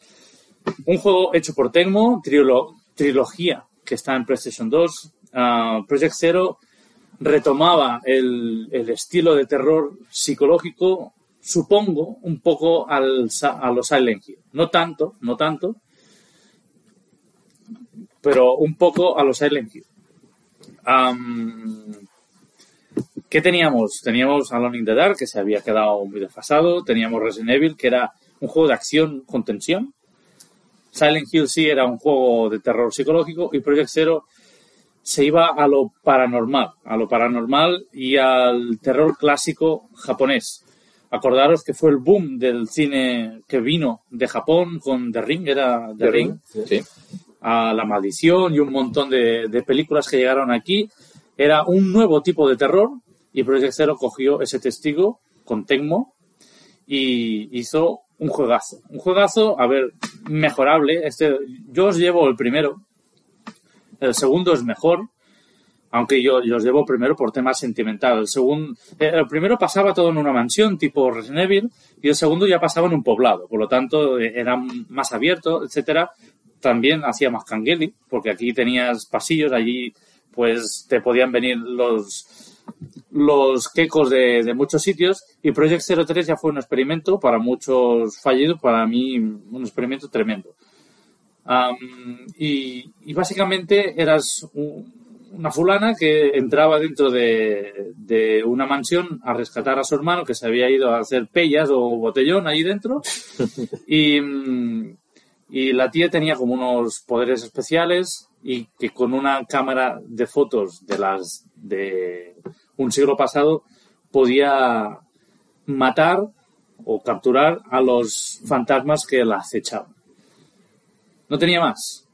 Un juego hecho por Tecmo, trilo- trilogía que está en PlayStation 2. Ah, Project Zero retomaba el, el estilo de terror psicológico, supongo, un poco al, a los Silent Hill. No tanto, no tanto, pero un poco a los Silent Hill. ¿Qué teníamos? Teníamos Alone in the Dark, que se había quedado muy desfasado. Teníamos Resident Evil, que era un juego de acción con tensión. Silent Hill sí era un juego de terror psicológico. Y Project Zero se iba a lo paranormal, a lo paranormal y al terror clásico japonés. Acordaros que fue el boom del cine que vino de Japón con The Ring, era The, Ring, Sí. a La Maldición y un montón de, de películas que llegaron aquí. Era un nuevo tipo de terror y Project Zero cogió ese testigo con Tecmo y hizo un juegazo. Un juegazo, a ver, mejorable. Este, yo os llevo el primero. El segundo es mejor, aunque yo, yo os llevo primero por tema sentimental. El, segundo, el primero pasaba todo en una mansión tipo Resident Evil y el segundo ya pasaba en un poblado. Por lo tanto, eh, era más abierto, etcétera. También hacía más cangueli, porque aquí tenías pasillos, allí pues te podían venir los los quecos de, de muchos sitios y Project 03 ya fue un experimento para muchos fallido, para mí un experimento tremendo. Y, y básicamente eras un- una fulana que entraba dentro de, de una mansión a rescatar a su hermano que se había ido a hacer pellas o botellón ahí dentro y, mm, y la tía tenía como unos poderes especiales y que con una cámara de fotos de las de un siglo pasado podía matar o capturar a los fantasmas que la acechaban. No tenía más.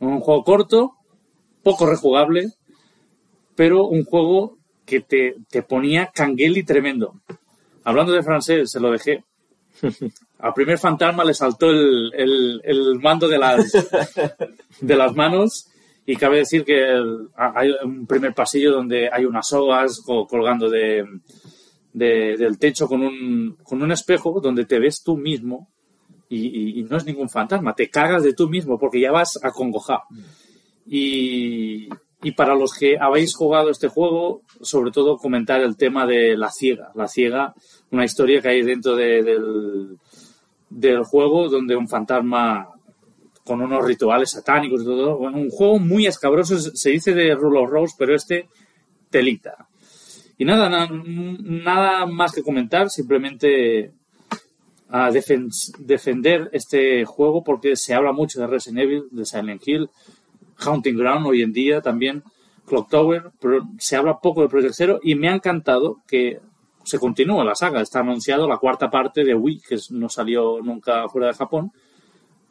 Un juego corto, poco rejugable, pero un juego que te, te ponía cangueli tremendo. Hablando de francés, se lo dejé. Al primer fantasma le saltó el, el- el mando de las, de las manos y cabe decir que el- hay un primer pasillo donde hay unas sogas co- colgando de, de- del techo con un, con un espejo donde te ves tú mismo y, no es ningún fantasma, te cagas de tú mismo porque ya vas acongojado. Y, y para los que habéis jugado este juego, sobre todo comentar el tema de la ciega. La ciega, una historia que hay dentro de- del, del juego donde un fantasma con unos rituales satánicos y todo. Bueno, un juego muy escabroso, se se dice de Rule of Rose, pero este telita. Y nada, na- nada más que comentar, simplemente a defen- defender este juego porque se habla mucho de Resident Evil, de Silent Hill, Haunting Ground hoy en día también, Clock Tower, pero se habla poco de Project Zero y me ha encantado que se continúe la saga. Está anunciado la cuarta parte de Wii, que no salió nunca fuera de Japón,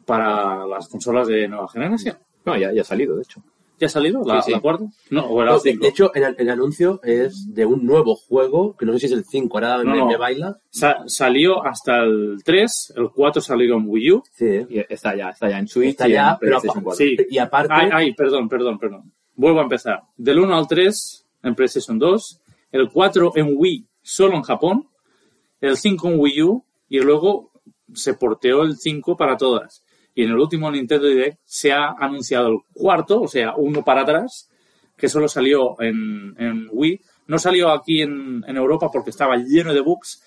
para las consolas de nueva generación. No, ya, ya ha salido, de hecho. ¿Ya ha salido la, Sí, sí. la cuarta? No, o era No, cinco. de hecho, el, el anuncio es de un nuevo juego, que no sé si es el 5, ahora No, me, no. me baila. Sa- salió hasta el 3, el 4 salió en Wii U. Sí. Y está ya, está ya en Switch Está y ya, en pero PlayStation apa- 4. Sí. Y aparte, Ay, ay, perdón, perdón, perdón. Vuelvo a empezar. Del 1 al 3 en PlayStation 2, el 4 en Wii solo en Japón, el 5 en Wii U y luego se porteó el 5 para todas. Y en el último Nintendo Direct se ha anunciado el cuarto, o sea, uno para atrás, que solo salió en, en Wii. No salió aquí en, en Europa porque estaba lleno de bugs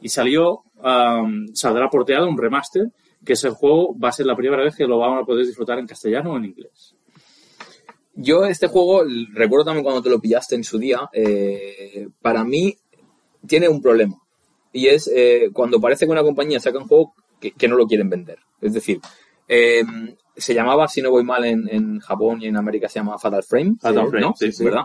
y salió, um, saldrá porteado un remaster, que ese juego va a ser la primera vez que lo vamos a poder disfrutar en castellano o en inglés. Yo este juego, recuerdo también cuando te lo pillaste en su día, eh, para mí tiene un problema. Y es eh, cuando parece que una compañía saca un juego que, que no lo quieren vender. Es decir, eh, se llamaba, si no voy mal, en, en Japón y en América se llama Fatal Frame. Fatal ¿no? Frame, sí, sí. ¿Verdad?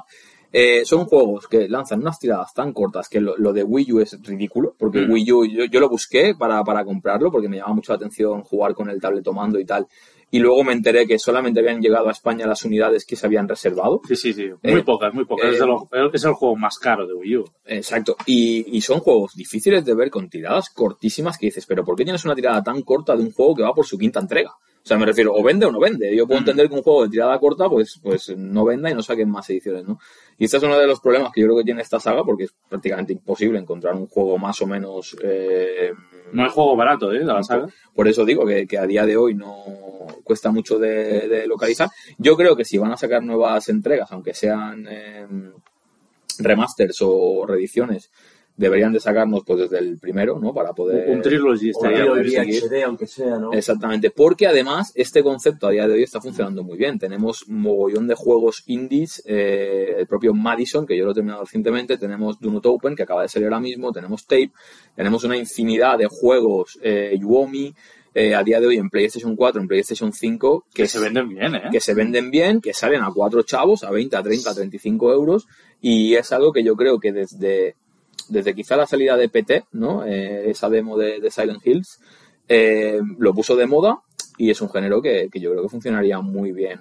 Eh, son juegos que lanzan unas tiradas tan cortas que lo, lo de Wii U es ridículo, porque Mm. Wii U yo, yo lo busqué para, para comprarlo porque me llamaba mucho la atención jugar con el tabletomando y tal. Y luego me enteré que solamente habían llegado a España las unidades que se habían reservado. Sí, sí, sí. Muy Eh, pocas, muy pocas. eh, es, el, es el juego más caro de Wii U. Exacto. Y, y son juegos difíciles de ver con tiradas cortísimas que dices, pero ¿por qué tienes una tirada tan corta de un juego que va por su quinta entrega? O sea, me refiero, o vende o no vende. Yo puedo entender que un juego de tirada corta, pues, pues no venda y no saquen más ediciones, ¿no? Y este es uno de los problemas que yo creo que tiene esta saga, porque es prácticamente imposible encontrar un juego más o menos... eh, No hay juego barato, ¿eh? De la saga. por eso digo que, que a día de hoy no cuesta mucho de, de localizar. Yo creo que si van a sacar nuevas entregas, aunque sean eh, remasters o reediciones, deberían de sacarnos pues desde el primero, ¿no? Para poder... Un trilogy estaría seguir. HD, aunque sea, ¿no? Exactamente, porque además este concepto a día de hoy está funcionando muy bien. Tenemos un mogollón de juegos indies, eh, el propio Madison, que yo lo he terminado recientemente, tenemos Do Not Open, que acaba de salir ahora mismo, tenemos Tape, tenemos una infinidad de juegos, eh, Yuomi, eh, a día de hoy en PlayStation 4, en PlayStation 5, Que se venden bien, ¿eh? que se venden bien, que salen a cuatro chavos, a 20, a 30, a 35 euros, y es algo que yo creo que desde, desde quizá la salida de PT, ¿no? Eh, esa demo de, Silent Hills, eh, lo puso de moda y es un género que, yo creo que funcionaría muy bien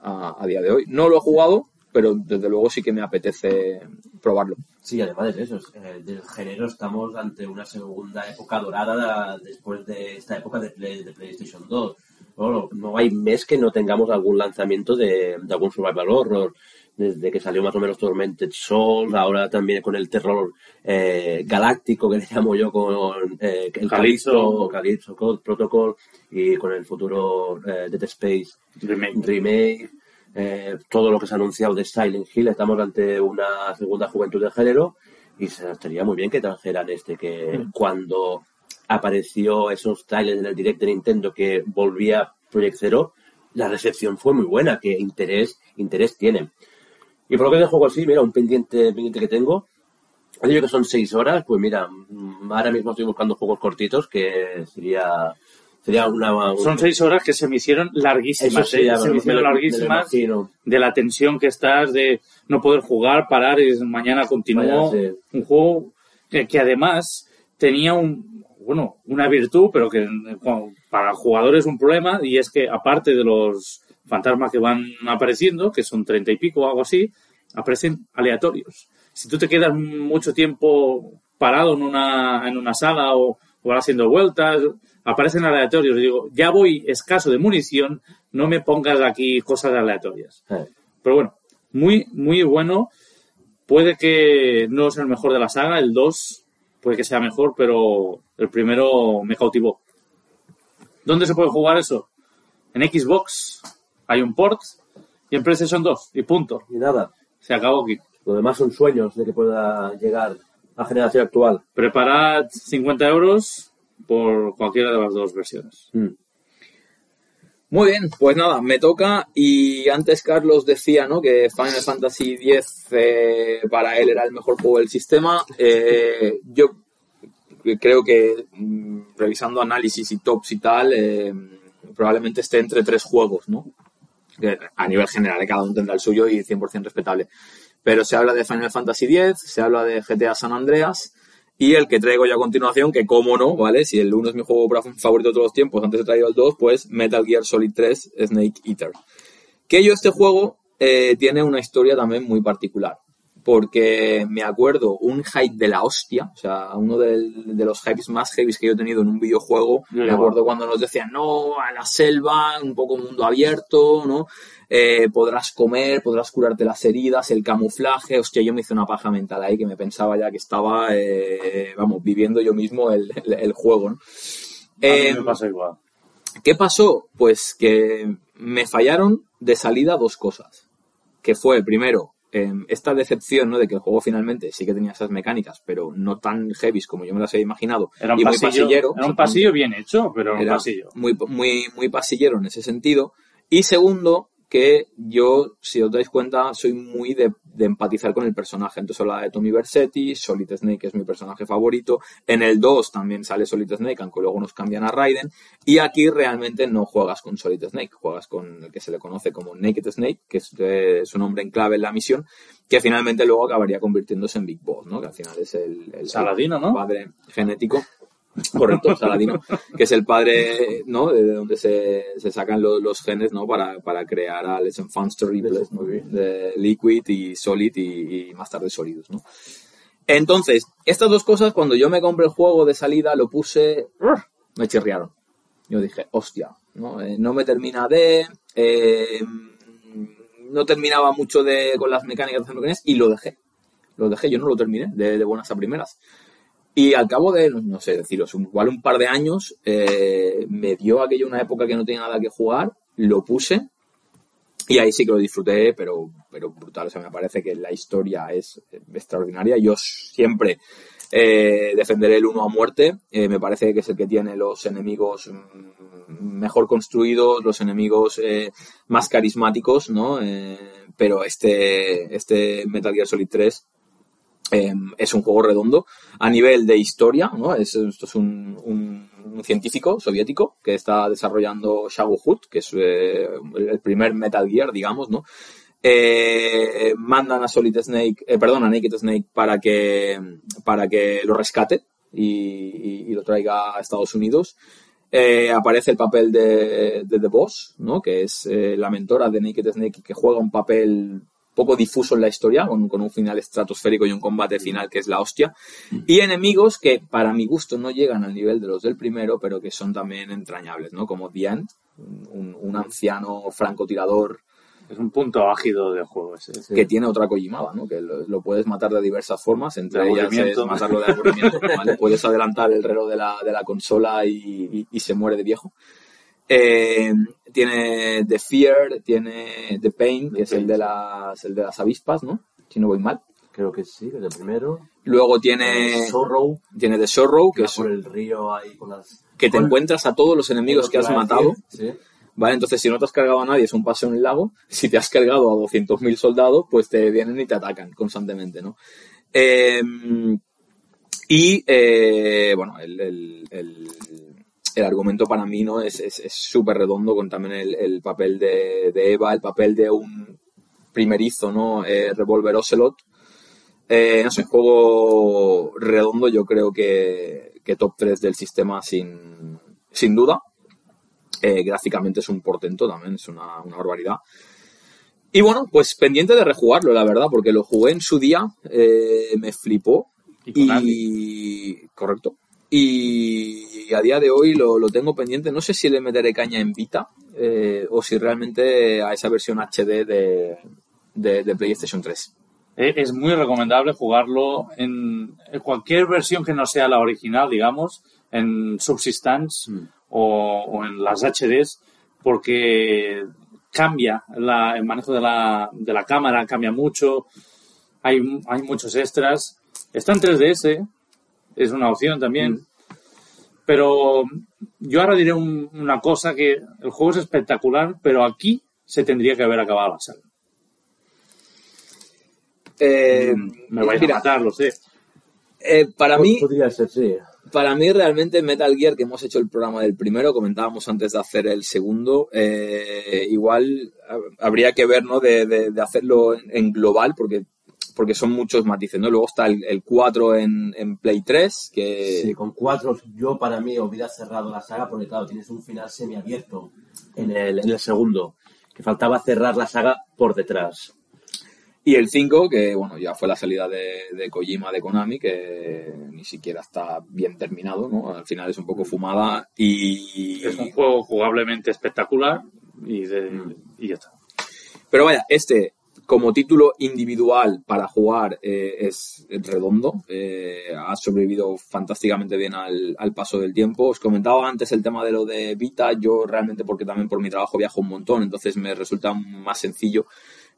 a, día de hoy. No lo he jugado, pero desde luego sí que me apetece probarlo. Sí, además de eso, es- eh, del género estamos ante una segunda época dorada después de esta época de, Play- de PlayStation 2. Bueno, no hay mes que no tengamos algún lanzamiento de algún survival horror. Desde que salió más o menos Tormented Souls, ahora también con el terror eh, galáctico que le llamo yo con eh, el Calypso. Calypso, Code Protocol y con el futuro eh, Dead Space Remake. remake, eh, todo lo que se ha anunciado de Silent Hill, estamos ante una segunda juventud de género y se estaría muy bien que trajeran este, que cuando apareció esos trailers en el direct de Nintendo que volvía Project Zero, la recepción fue muy buena, que interés, interés tiene. Y por lo que de juego así, mira, un pendiente, pendiente que tengo, dicho que son seis horas, pues mira, mm, ahora mismo estoy buscando juegos cortitos que sería, sería una... un- Son seis horas que se me hicieron larguísimas, sí, ¿eh? se me- hicieron larguísimas de la tensión que estás, de no poder jugar, parar y mañana continúo. Vaya, sí. Un juego que, que además tenía un, bueno, una virtud, pero que bueno, para el jugador es un problema, y es que aparte de los fantasmas que van apareciendo, que son treinta y pico o algo así, aparecen aleatorios. Si tú te quedas mucho tiempo parado en una, en una sala o, o haciendo vueltas, aparecen aleatorios. Y digo, ya voy escaso de munición, no me pongas aquí cosas aleatorias. Pero bueno, muy, muy bueno. Puede que no sea el mejor de la saga, el 2 puede que sea mejor, pero el primero me cautivó. ¿Dónde se puede jugar eso? En Xbox hay un port y en PlayStation 2 y punto. Y nada, Se acabó aquí. lo demás son sueños de que pueda llegar a generación actual. Preparad 50 euros por cualquiera de las dos versiones. Mm. Muy bien, pues nada, me toca y antes Carlos decía ¿no? que Final Fantasy X eh, para él era el mejor juego del sistema. Eh, yo creo que mm, revisando análisis y tops y tal, eh, probablemente esté entre tres juegos, ¿no? A nivel general, eh, cada uno tendrá el suyo y 100% respetable. Pero se habla de Final Fantasy X, se habla de GTA San Andreas y el que traigo yo a continuación, que como no, ¿vale? Si el 1 es mi juego favorito de todos los tiempos, antes he traído el 2, pues Metal Gear Solid 3 Snake Eater. Que yo este juego eh, tiene una historia también muy particular. Porque me acuerdo un hype de la hostia, o sea, uno del- de los hypes más heavy que yo he tenido en un videojuego. Me acuerdo cuando nos decían, no, a la selva, un poco mundo abierto, ¿no? Eh, podrás comer, podrás curarte las heridas, el camuflaje. Hostia, yo me hice una paja mental ahí que me pensaba ya que estaba, eh, vamos, viviendo yo mismo el, el- el juego, ¿no? A mí Eh, me pasa igual. ¿Qué pasó? Pues que me fallaron de salida dos cosas. Que fue, primero, em, esta decepción, ¿no? De que el juego finalmente sí que tenía esas mecánicas, pero no tan heavy como yo me las había imaginado. Era un y muy pasillo, pasillero. era un pasillo bien hecho, pero era un pasillo. Muy, muy, muy pasillero en ese sentido. Y segundo, que yo, si os dais cuenta, soy muy de, de empatizar con el personaje. Entonces hablaba de Tommy Versetti, Solid Snake es mi personaje favorito. En el 2 también sale Solid Snake, aunque luego nos cambian a Raiden. Y aquí realmente no juegas con Solid Snake, juegas con el que se le conoce como Naked Snake, que es eh, su nombre en clave en la misión, que finalmente luego acabaría convirtiéndose en Big Boss, ¿no? Que al final es el, el Saladino, ¿no? padre genético. Correcto, Saladino, que es el padre, ¿no? De donde se, se sacan los, los genes, ¿no? Para, para crear a Les Enfants Terribles, ¿no? De Liquid y Solid y, y más tarde Solidus, ¿no? Entonces, estas dos cosas, cuando yo me compré el juego de salida, lo puse, me chirriaron. Yo dije, hostia, ¿no? Eh, no me termina de, eh, no terminaba mucho de, con las mecánicas de mecánicas y lo dejé. Lo dejé, yo no lo terminé de, de buenas a primeras. Y al cabo de, no, sé deciros, igual un par de años, eh, me dio aquello una época que no tenía nada que jugar, lo puse y ahí sí que lo disfruté, pero, pero brutal. O sea, me parece que la historia es eh, extraordinaria. Yo siempre eh, defenderé el uno a muerte. Eh, me parece que es el que tiene los enemigos mm, mejor construidos, los enemigos más carismáticos, ¿no? Pero este, este Metal Gear Solid 3 eh, es un juego redondo a nivel de historia, ¿no? Es, esto es un, un- científico soviético que está desarrollando Shago Hood, que es eh, el primer Metal Gear, digamos, ¿no? Eh, mandan a Solid Snake, eh, perdón, a Naked Snake para que, para que lo rescate y, lo traiga a Estados Unidos. Eh, aparece el papel de, de The Boss, ¿no? Que es eh, la mentora de Naked Snake que juega un papel poco difuso en la historia, con, con un final estratosférico y un combate final que es la hostia. Y enemigos que, para mi gusto, no llegan al nivel de los del primero, pero que son también entrañables, ¿no? Como End, un, un anciano francotirador Es un punto ágido del juego ese. que tiene otra Kojimada, ¿no? Que lo, lo puedes matar de diversas formas, entre ellas es matarlo de aburrimiento, ¿vale? Puedes adelantar el reloj de la, de la consola y, y- y se muere de viejo. Eh, tiene The Fear, tiene The Pain, que es el de las, el de las avispas, ¿no? Si no voy mal. Creo que sí, el primero. Luego tiene, Sorrow, tiene The Sorrow, que que es por el río ahí con las... que te encuentras a todos los enemigos que has matado. Sí. ¿Vale? Entonces, si no te has cargado a nadie, es un paseo en el lago. Si te has cargado a 200.000 soldados, pues te vienen y te atacan constantemente, ¿no? Eh, y, eh, bueno, el, el, el, el argumento para mí, ¿no? Es súper es, súper redondo con también el, el papel de, de Eva, el papel de un primerizo, ¿no? Eh, Revolver Ocelot. Eh, no sé, juego redondo, yo creo que, que top 3 del sistema sin, sin duda. Eh, gráficamente es un portento también, es una, una barbaridad. Y bueno, pues pendiente de rejugarlo, la verdad, porque lo jugué en su día, eh, me flipó. Y, correcto. Y a día de hoy lo, lo tengo pendiente. No sé si le meteré caña en Vita eh, o si realmente a esa versión HD de, de, de PlayStation 3. Eh, Es muy recomendable jugarlo en cualquier versión que no sea la original, digamos, en Subsistence o, o en las HDs, porque cambia la- el manejo de la, de la cámara, cambia mucho, hay, hay muchos extras. Está en 3DS, es una opción también. Pero yo ahora diré un- una cosa que el juego es espectacular, pero aquí se tendría que haber acabado la saga. Eh, Me vais a matar, lo sé. eh, para mí, Podría ser, sí. Para mí, realmente, Metal Gear, que hemos hecho el programa del primero, comentábamos antes de hacer el segundo, eh, igual hab- habría que ver, ¿no? De, de- de hacerlo en global, porque, porque son muchos matices, ¿no? Luego está el, el 4 en, en Play 3, que... Sí, con cuatro yo para mí hubiera cerrado la saga porque claro, tienes un final semiabierto en el, en el segundo, que faltaba cerrar la saga por detrás. Y el 5, que bueno, ya fue la salida de, de Kojima de Konami, que ni siquiera está bien terminado, ¿no? Al final es un poco fumada y... Es un juego jugablemente espectacular y, de- y ya está. Pero vaya, este como título individual para jugar eh, es redondo, eh, ha sobrevivido fantásticamente bien al, al paso del tiempo. Os comentaba antes el tema de lo de Vita, yo realmente porque también por mi trabajo viajo un montón, entonces me resulta más sencillo.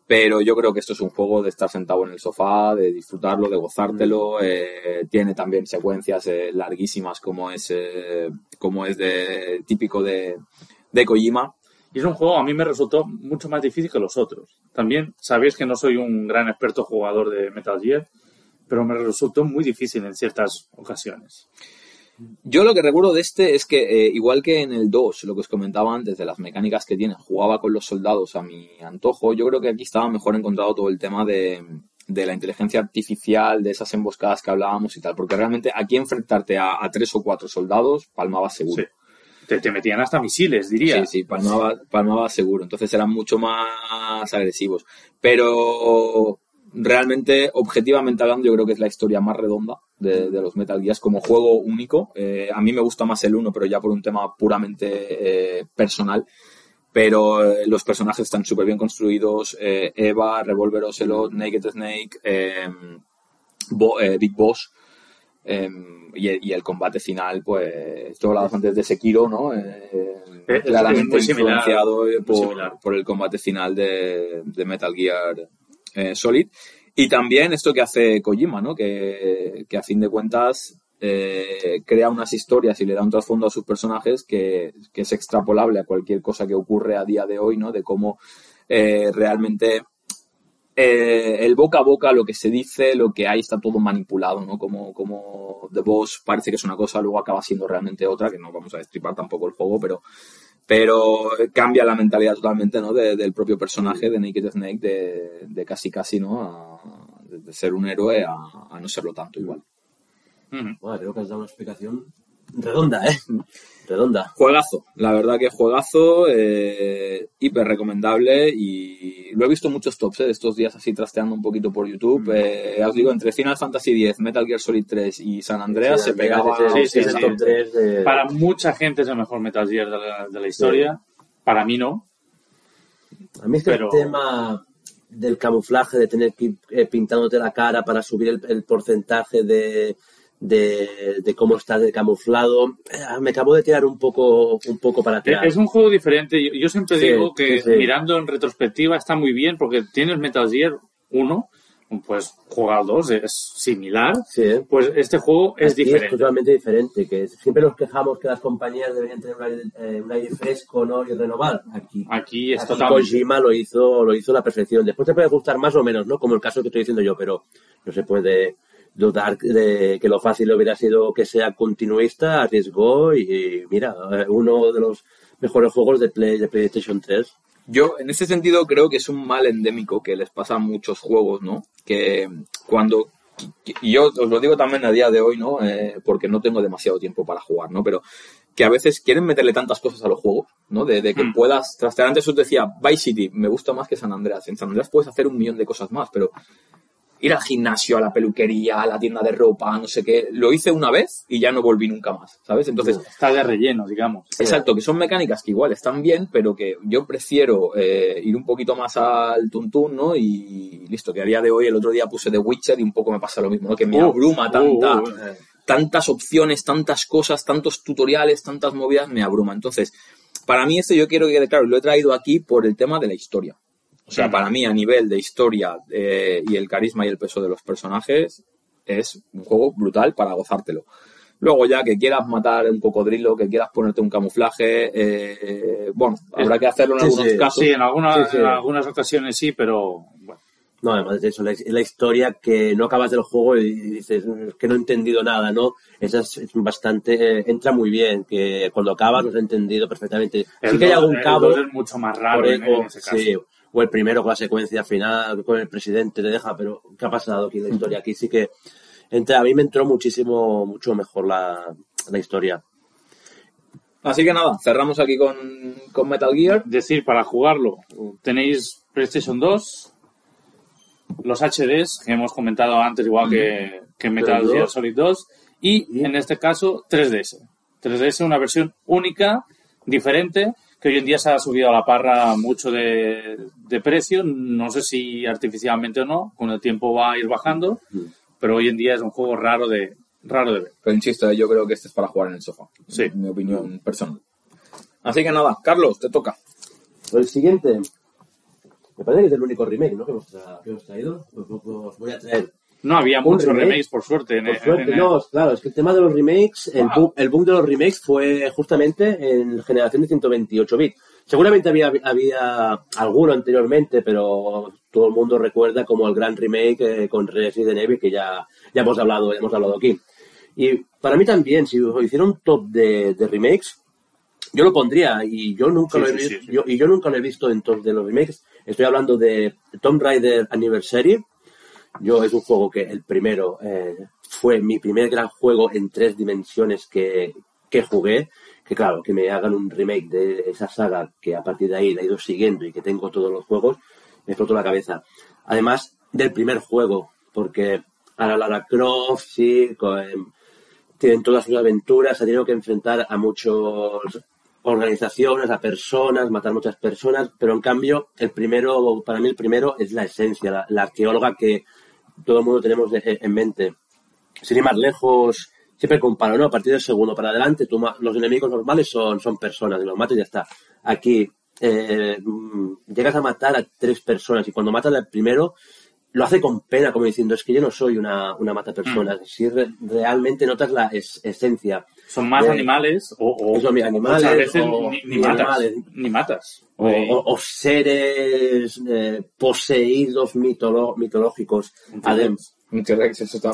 Pero yo creo que esto es un juego de estar sentado en el sofá, de disfrutarlo, de gozártelo. eh, tiene también secuencias eh, larguísimas como es, eh, como es de, típico de, de Kojima. Y es un juego, a mí me resultó mucho más difícil que los otros. También sabéis que no soy un gran experto jugador de Metal Gear, pero me resultó muy difícil en ciertas ocasiones. Yo lo que recuerdo de este es que, eh, igual que en el 2, lo que os comentaba antes de las mecánicas que tiene, jugaba con los soldados a mi antojo, yo creo que aquí estaba mejor encontrado todo el tema de, de la inteligencia artificial, de esas emboscadas que hablábamos y tal, porque realmente aquí enfrentarte a, a tres o cuatro soldados palmaba seguro. Sí. Te, metían hasta misiles, diría. Sí, sí, palmaba, palmaba seguro. Entonces eran mucho más agresivos. Pero realmente, objetivamente hablando, yo creo que es la historia más redonda de, los Metal Gear como juego único. Eh, a mí me gusta más el 1, pero ya por un tema puramente eh, personal. Pero eh, los personajes están súper bien construidos. Eva, Revolver Ocelot, Naked Snake, Big Boss. Eh, y, el, y el combate final, pues, tú hablabas antes de Sekiro, ¿no? Eh, Es- es claramente similar, influenciado eh, por, el combate final de, de Metal Gear eh, Solid. Y también esto que hace Kojima, ¿no? Que, que a fin de cuentas eh, crea unas historias y le da un trasfondo a sus personajes que, que es extrapolable a cualquier cosa que ocurre a día de hoy, ¿no? De cómo eh, realmente eh, el boca a boca, lo que se dice, lo que hay, está todo manipulado, ¿no? Como, como The Boss parece que es una cosa, luego acaba siendo realmente otra, que no vamos a destripar tampoco el juego, pero, pero cambia la mentalidad totalmente, ¿no? De- del propio personaje de Naked Snake, de, de casi casi, ¿no? A- de, ser un héroe a, a no serlo tanto igual. Bueno, creo que has dado una explicación redonda, ¿eh? Redonda. Juegazo, la verdad que juegazo, eh, hiper recomendable y lo he visto en muchos tops eh, estos días así trasteando un poquito por YouTube. Eh, ya os digo, entre Final Fantasy X, Metal Gear Solid 3 y San Andreas se pegaba. Sí, el sí. top 3 de... Para mucha gente es el mejor Metal Gear de la, de la historia. Para mí no. A mí es que Pero- el tema del camuflaje, de tener que ir eh, pintándote la cara para subir el, el porcentaje de, de, de cómo estás de camuflado, eh, me acabó de tirar un poco, un poco para atrás. Es un juego diferente. Yo, yo siempre Sí, digo que sí, sí. mirando en retrospectiva está muy bien porque tienes Metal Gear 1, pues juega al 2, es similar. ¿eh? Pues este juego es Aquí diferente. Es totalmente diferente. Que siempre nos quejamos que las compañías deberían tener un aire, eh, un aire fresco ¿no? y renovar. Aquí, Aquí es totalmente. Kojima lo hizo, lo hizo a la perfección. Después te puede gustar más o menos, ¿no? Como el caso que estoy diciendo yo, pero no se puede dudar de que lo fácil hubiera sido que sea continuista, arriesgó y mira, eh, uno de los mejores juegos de, Play, de PlayStation 3. Yo, en ese sentido, creo que es un mal endémico que les pasa a muchos juegos, ¿no? Que cuando. Y yo os lo digo también a día de hoy, ¿no? Eh, porque no tengo demasiado tiempo para jugar, ¿no? Pero que a veces quieren meterle tantas cosas a los juegos, ¿no? De, de que Mm. puedas trastear. Antes os decía, Vice City, me gusta más que San Andreas. En San Andreas puedes hacer un millón de cosas más, pero ir al gimnasio, a la peluquería, a la tienda de ropa, no sé qué, lo hice una vez y ya no volví nunca más, ¿sabes? Entonces, Está de relleno, digamos. Exacto, que son mecánicas que igual están bien, pero que yo prefiero eh, ir un poquito más al tuntún, ¿no? Y listo, que a día de hoy, el otro día puse The Witcher y un poco me pasa lo mismo, ¿no? Que me abruma tanta, tantas opciones, tantas cosas, tantos tutoriales, tantas movidas, me abruma. Entonces, para mí esto yo quiero que quede claro, lo he traído aquí por el tema de la historia. O sea, Mm. para mí a nivel de historia eh, y el carisma y el peso de los personajes es un juego brutal para gozártelo. Luego ya que quieras matar un cocodrilo, que quieras ponerte un camuflaje, eh, bueno, habrá que hacerlo en Sí, algunos sí, casos. Sí, en, alguna- Sí, sí. en algunas ocasiones sí, pero bueno. No, además de eso, la, la historia que no acabas del juego y dices "Es que no he entendido nada, ¿no? Esa es, es bastante, eh, entra muy bien, que cuando acabas lo has entendido perfectamente. el sí que hay algún cabo, es mucho más raro por en, ese caso. O el primero con la secuencia final, con el presidente te deja, pero ¿qué ha pasado aquí en la historia? Aquí sí que entra, a mí me entró muchísimo, mucho mejor la, la historia. Así que nada, cerramos aquí con, con Metal Gear. decir, para jugarlo, tenéis PlayStation 2, los HDs que hemos comentado antes, igual que, que Metal Gear. Solid 2, y en este caso 3DS. 3DS una versión única, diferente, que hoy en día se ha subido a la parra mucho de, de precio, no sé si artificialmente o no, con el tiempo va a ir bajando, pero hoy en día es un juego raro de, raro de ver. Pero insisto, yo creo que este es para jugar en el sofá. Sí. En mi opinión personal. Así que nada, Carlos, te toca. El siguiente, me parece que es el único remake ¿no? que, hemos tra- que hemos traído. Pues, pues, pues voy a traer. No había muchos remake. remakes, por suerte. en- Por suerte, en- no, claro, es que el tema de los remakes, el, boom, el boom de los remakes fue justamente en generación de 128 bits. Seguramente había, había alguno anteriormente, pero todo el mundo recuerda como el gran remake eh, con Resident Evil que ya, ya hemos hablado, ya hemos hablado aquí. Y para mí también, si hiciera un top de, de remakes, yo lo pondría y yo nunca Sí, lo he sí, visto, sí, sí. Yo, y yo nunca lo he visto en top de los remakes. Estoy hablando de Tomb Raider Anniversary. Yo es un juego que el primero eh, fue mi primer gran juego en tres dimensiones que, que jugué. Que claro, que me hagan un remake de esa saga que a partir de ahí la he ido siguiendo y que tengo todos los juegos, me explotó la cabeza. Además del primer juego, porque a la Lara Croft, sí, con- tienen todas sus aventuras, ha tenido que enfrentar a muchas organizaciones, a personas, matar muchas personas, pero en cambio, el primero, para mí el primero es la esencia, la arqueóloga que todo el mundo tenemos en mente. Sin ir más lejos, siempre comparo, ¿no? A partir del segundo para adelante, los enemigos normales son, son personas, y los matas y ya está. Aquí, eh, mm, llegas a matar a tres personas y cuando matas al primero, lo hace con pena, como diciendo, es que yo no soy una, una mata personas. Si re- realmente notas la es- esencia. Son más animales o, o eso, animales, muchas veces o- ni, ni ni matas. animales. Ni matas. O, Eh, o- seres eh, poseídos mitolo- mitológicos. Un T-Rex, eso.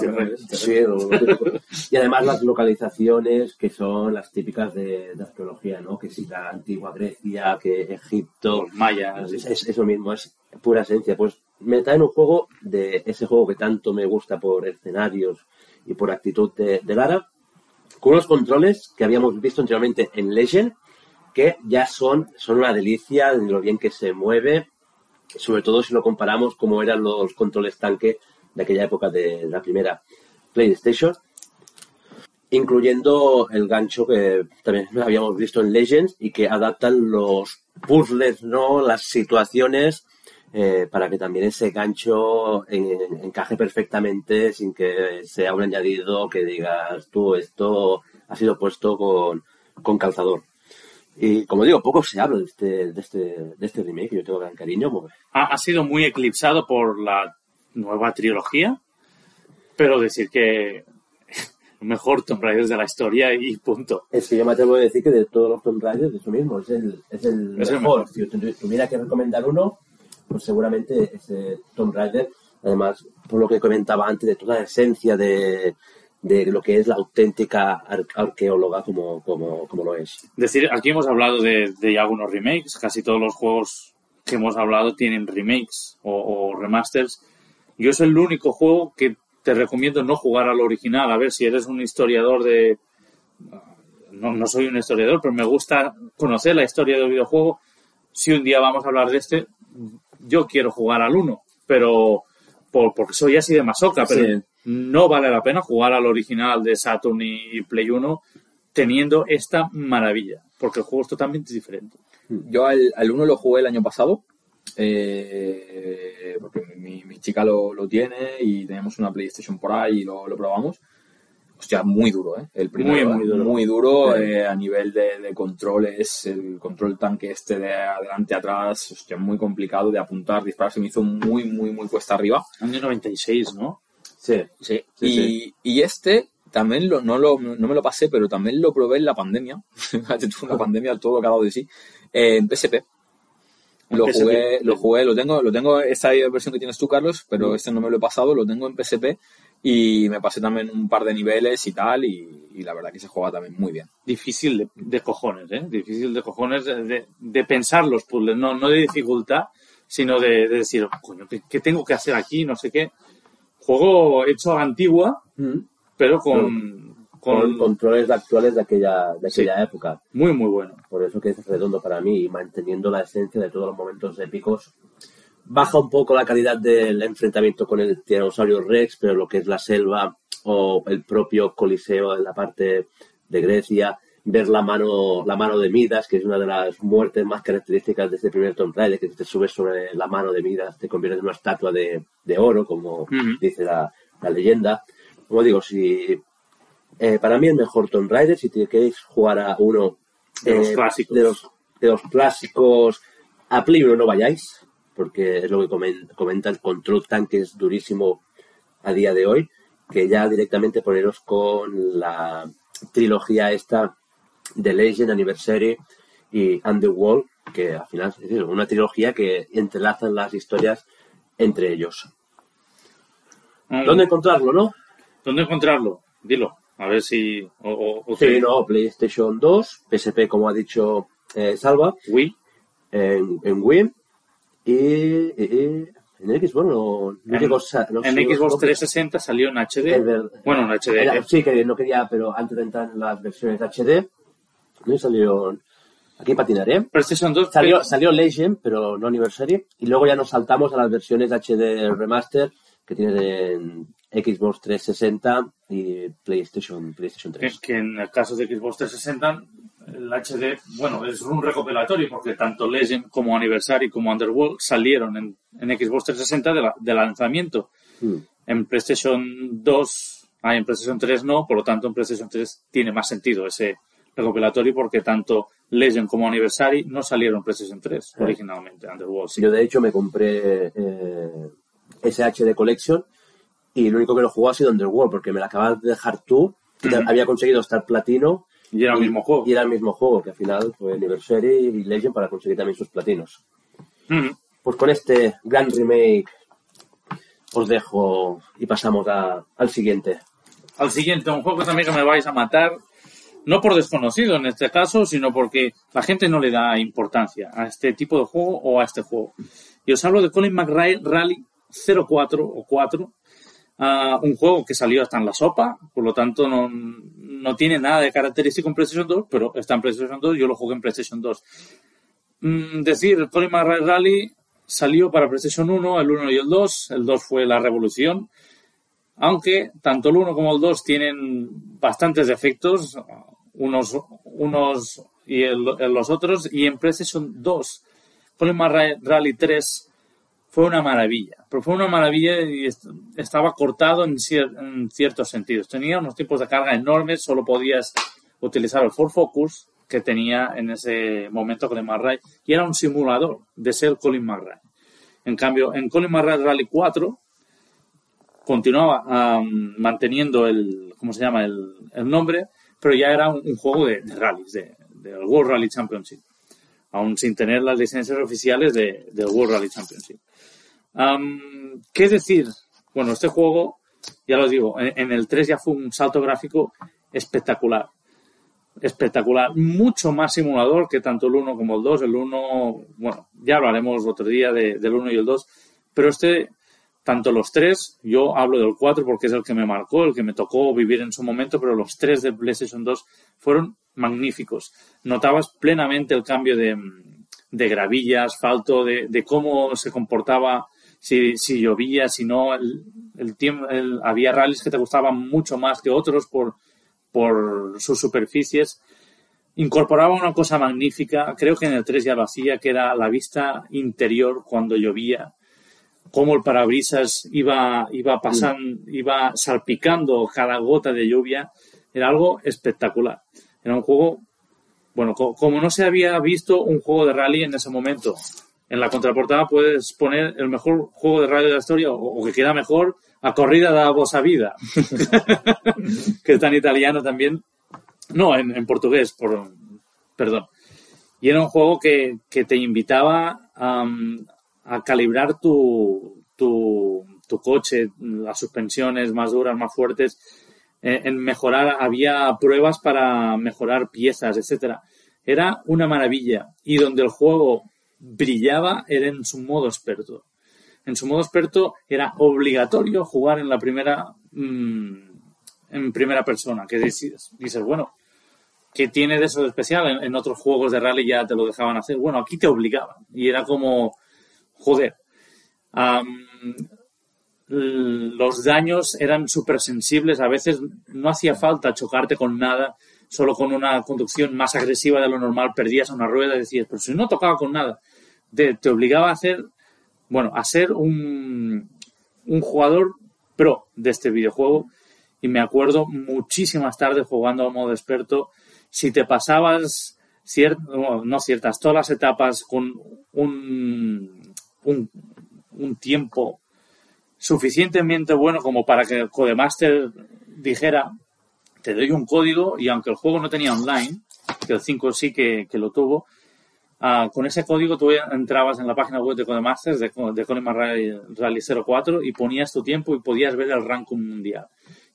Sí, típico. y además las localizaciones que son las típicas de, de arqueología, ¿no? Que si la antigua Grecia, que Egipto, los mayas. es, es eso mismo, es pura esencia. Pues me traen un juego de ese juego que tanto me gusta por escenarios y por actitud de, Lara, con unos controles que habíamos visto anteriormente en Legend, que ya son, son una delicia de lo bien que se mueve, sobre todo si lo comparamos como eran los controles tanque de aquella época de la primera PlayStation, incluyendo el gancho que también habíamos visto en Legends y que adaptan los puzzles, ¿no? las situaciones eh, para que también ese gancho en- en- encaje perfectamente sin que sea un añadido que digas tú esto ha sido puesto con, con calzador. Y como digo, poco se habla de este, de este, de este remake, yo tengo gran cariño. porque ha, ha sido muy eclipsado por la nueva trilogía, pero decir que mejor Tomb Raider de la historia y punto. Es que yo me atrevo a decir que de todos los Tomb Raiders, eso mismo, es el, es el Es el mejor. mejor. Si tuviera que recomendar uno, pues seguramente ese Tomb Raider, además, por lo que comentaba antes, de toda la esencia de, de lo que es la auténtica ar- arqueóloga como, como, como lo es. Decir, aquí hemos hablado de, de algunos remakes, casi todos los juegos que hemos hablado tienen remakes o, o remasters. Yo es el único juego que te recomiendo no jugar al original. A ver, si eres un historiador de... No, no soy un historiador, pero me gusta conocer la historia del videojuego. Si un día vamos a hablar de este, yo quiero jugar al 1, pero por, porque soy así de masoca, pero no vale la pena jugar al original de Saturn y Play 1 teniendo esta maravilla, porque el juego es totalmente diferente. Yo al, al 1 lo jugué el año pasado, eh, porque mi, mi chica lo, lo tiene y tenemos una PlayStation por ahí y lo, lo probamos. Hostia, muy duro, ¿eh? El primero, Muy, muy duro. Muy duro Sí. eh, a nivel de, de controles, el control tanque este de adelante atrás, hostia, muy complicado de apuntar, disparar, se me hizo muy, muy, muy cuesta arriba. Año 96, ¿no? Sí, Sí, Sí, y, sí. y este también lo, no, lo, no me lo pasé, pero también lo probé en la pandemia. Una pandemia, todo lo que ha dado de sí. eh, en PSP. Lo PSP. jugué, lo jugué, lo tengo, lo tengo, esta versión que tienes tú, Carlos, pero este no me lo he pasado, lo tengo en PSP y me pasé también un par de niveles y tal, y, y la verdad que se juega también muy bien. Difícil de, de cojones, ¿eh? Difícil de cojones de, de- de pensar los puzzles, no, no de dificultad, sino de, de decir, coño, ¿qué, qué tengo que hacer aquí? No sé qué. Juego hecho a la antigua, pero con, con con controles actuales de aquella, de aquella época. muy, muy bueno. Por eso que es redondo para mí y manteniendo la esencia de todos los momentos épicos baja un poco la calidad del enfrentamiento con el tiranosaurio Rex, pero lo que es la selva o el propio Coliseo en la parte de Grecia, ver la mano, la mano de Midas, que es una de las muertes más características de este primer Tomb Raider, que te subes sobre la mano de Midas, te conviertes en una estatua de, de oro, como dice la, la leyenda. Como digo, si eh, para mí el mejor Tomb Raider, si te queréis jugar a uno De los eh, clásicos. de los, de los clásicos, a uno no vayáis, porque es lo que comen- comenta el control tanque es durísimo a día de hoy, que ya directamente poneros con la trilogía esta de Legend Anniversary y Underworld, que al final es eso, una trilogía que entrelazan las historias entre ellos. Mm, ¿Dónde encontrarlo, no? ¿Dónde encontrarlo? Dilo. A ver si... O, o- o Sí, te- no, PlayStation 2, PSP, como ha dicho eh, Salva, Wii. en, en Wii y en Xbox no, no En- llegó sa- no en sé, Xbox no- 360 salió en HD. Es bueno, en HD. Era- eh, sí, que no quería, pero antes de entrar en las versiones HD, no salieron. Aquí patinaré. PlayStation 2 Salió, salió Legend, pero no Anniversary. Y luego ya nos saltamos a las versiones HD Remaster que tienen en Xbox 360 y PlayStation, PlayStation que, 3. que en el caso de Xbox 360 el HD, bueno, es un recopilatorio porque tanto Legend como Anniversary como Underworld salieron en, en Xbox 360 de, la- de lanzamiento. Mm. En PlayStation 2, ah, en PlayStation 3 no, por lo tanto en PlayStation 3 tiene más sentido ese recopilatorio porque tanto Legend como Anniversary no salieron en PlayStation 3 Sí. originalmente, Underworld sí. Yo de hecho me compré eh, ese HD Collection y lo único que no jugó ha sido Underworld porque me la acabas de dejar tú. Ujú. Había conseguido estar platino Y era el mismo juego. Y era el mismo juego, que al final fue Anniversary y Legend para conseguir también sus platinos. Pues con este gran remake os dejo y pasamos a- al siguiente. al siguiente, un juego también que me vais a matar, no por desconocido en este caso, sino porque la gente no le da importancia a este tipo de juego o a este juego. Y os hablo de Colin McRae Rally 04 o 4, un juego que salió hasta en la sopa, por lo tanto no, no tiene nada de característico en PlayStation 2, pero está en PlayStation 2, yo lo jugué en PlayStation 2. Mm, decir, Colin Rally salió para PlayStation 1, el 1 y el 2, el 2 fue la revolución, aunque tanto el 1 como el 2 tienen bastantes defectos, unos, unos y el- los otros, y en PlayStation 2, Colin Rally 3 fue una maravilla, pero fue una maravilla y est- estaba cortado en, cier- en ciertos sentidos. Tenía unos tiempos de carga enormes, solo podías utilizar el Ford Focus que tenía en ese momento Colin McRae y era un simulador de ser Colin McRae. En cambio, en Colin McRae Rally 4 continuaba manteniendo el, ¿cómo se llama? El, nombre, pero ya era un, juego de, de rallies, de, del World Rally Championship, aún sin tener las licencias oficiales de, del World Rally Championship. Am, ¿Qué decir? Bueno, este juego, ya lo digo, en, en el 3 ya fue un salto gráfico espectacular. Espectacular. Mucho más simulador que tanto el 1 como el 2. El 1, bueno, ya hablaremos otro día de- del 1 y el 2. Pero este, tanto los tres, yo hablo del 4 porque es el que me marcó, el que me tocó vivir en su momento, pero los tres de PlayStation 2 fueron magníficos. Notabas plenamente el cambio de, de gravilla, asfalto, de, cómo se comportaba, si, llovía, si no. El, tiempo, había rallies que te gustaban mucho más que otros por, por sus superficies. Incorporaba una cosa magnífica, creo que en el 3 ya lo hacía, que era la vista interior cuando llovía cómo el parabrisas iba, iba pasando, iba salpicando cada gota de lluvia, era algo espectacular. Era un juego, bueno, co- como no se había visto un juego de rally en ese momento. En la contraportada puedes poner el mejor juego de rally de la historia, o, que queda mejor, a corrida da vosa vida, que está en italiano también. No, en, en portugués, por, perdón. Y era un juego que, que te invitaba a calibrar tu, tu, tu coche, las suspensiones más duras, más fuertes, en mejorar, había pruebas para mejorar piezas, etcétera. Era una maravilla. Y donde el juego brillaba era en su modo experto. En su modo experto era obligatorio jugar en la primera, mm, en primera persona. Que dices, dices, bueno, ¿qué tiene de eso de especial? En, otros juegos de rally ya te lo dejaban hacer. Bueno, aquí te obligaban. Y era como, joder. Los daños eran súper sensibles. A veces no hacía falta chocarte con nada, solo con una conducción más agresiva de lo normal perdías una rueda y decías, pero si no tocaba con nada, te, obligaba a hacer, bueno, a ser un, un jugador pro de este videojuego. Y me acuerdo muchísimas tardes jugando a modo experto. Si te pasabas no, ciertas, todas las etapas con un, un tiempo suficientemente bueno como para que Codemaster dijera te doy un código y aunque el juego no tenía online, que el 5 sí que, que lo tuvo, ah, con ese código tú entrabas en la página web de Codemasters de, de Coleman Rally, Rally 04 y ponías tu tiempo y podías ver el ranking mundial.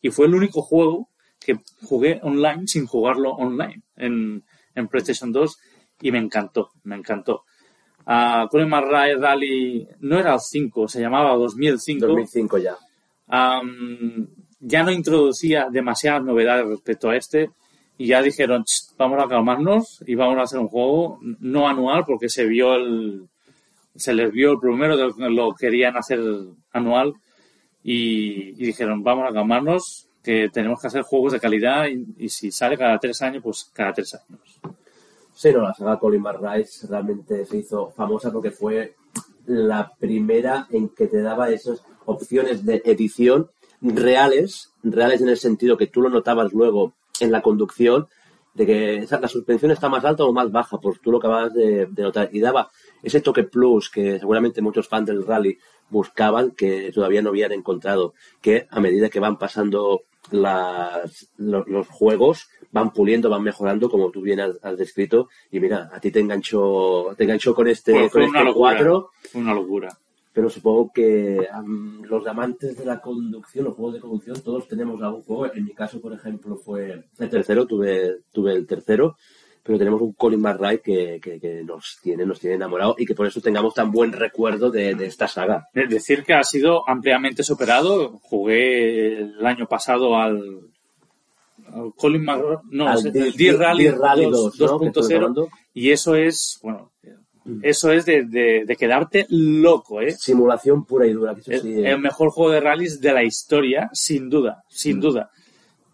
Y fue el único juego que jugué online sin jugarlo online en, en PlayStation 2 y me encantó, me encantó. Uh, Coleman Rally no era el 5, se llamaba 2005. 2005 ya. Am, ya no introducía demasiadas novedades respecto a este y ya dijeron, "Ch, vamos a calmarnos y vamos a hacer un juego no anual porque se vio el se les vio el primero de lo que lo querían hacer anual y, y dijeron, vamos a calmarnos que tenemos que hacer juegos de calidad y, y si sale cada tres años, pues cada tres años. Sí, no, la saga Colin McRae realmente se hizo famosa porque fue la primera en que te daba esas opciones de edición reales, reales en el sentido que tú lo notabas luego en la conducción, de que la suspensión está más alta o más baja, pues tú lo acabas de, de notar. Y daba ese toque plus que seguramente muchos fans del rally buscaban, que todavía no habían encontrado, que a medida que van pasando las, los, los juegos, van puliendo, van mejorando, como tú bien has, has descrito. Y mira, a ti te enganchó, te enganchó con este, fue con una este locura. 4 Fue una locura. pero supongo que am, los amantes de la conducción, los juegos de conducción, todos tenemos algún juego. En mi caso, por ejemplo, fue el tercero, tuve, tuve el tercero, pero tenemos un Colin McRae que, que, que nos tiene, nos tiene enamorado y que por eso tengamos tan buen recuerdo de, de esta saga. Es decir, que ha sido ampliamente superado. Jugué el año pasado al, Colin McRae, no, Al el D-Rally D- Rally 2, ¿no? que estoy 2.0. hablando. Y eso es, bueno, eso es de, de- de quedarte loco, ¿eh? Simulación pura y dura. que eso El, el mejor juego de rallies de la historia, sin duda, sin duda.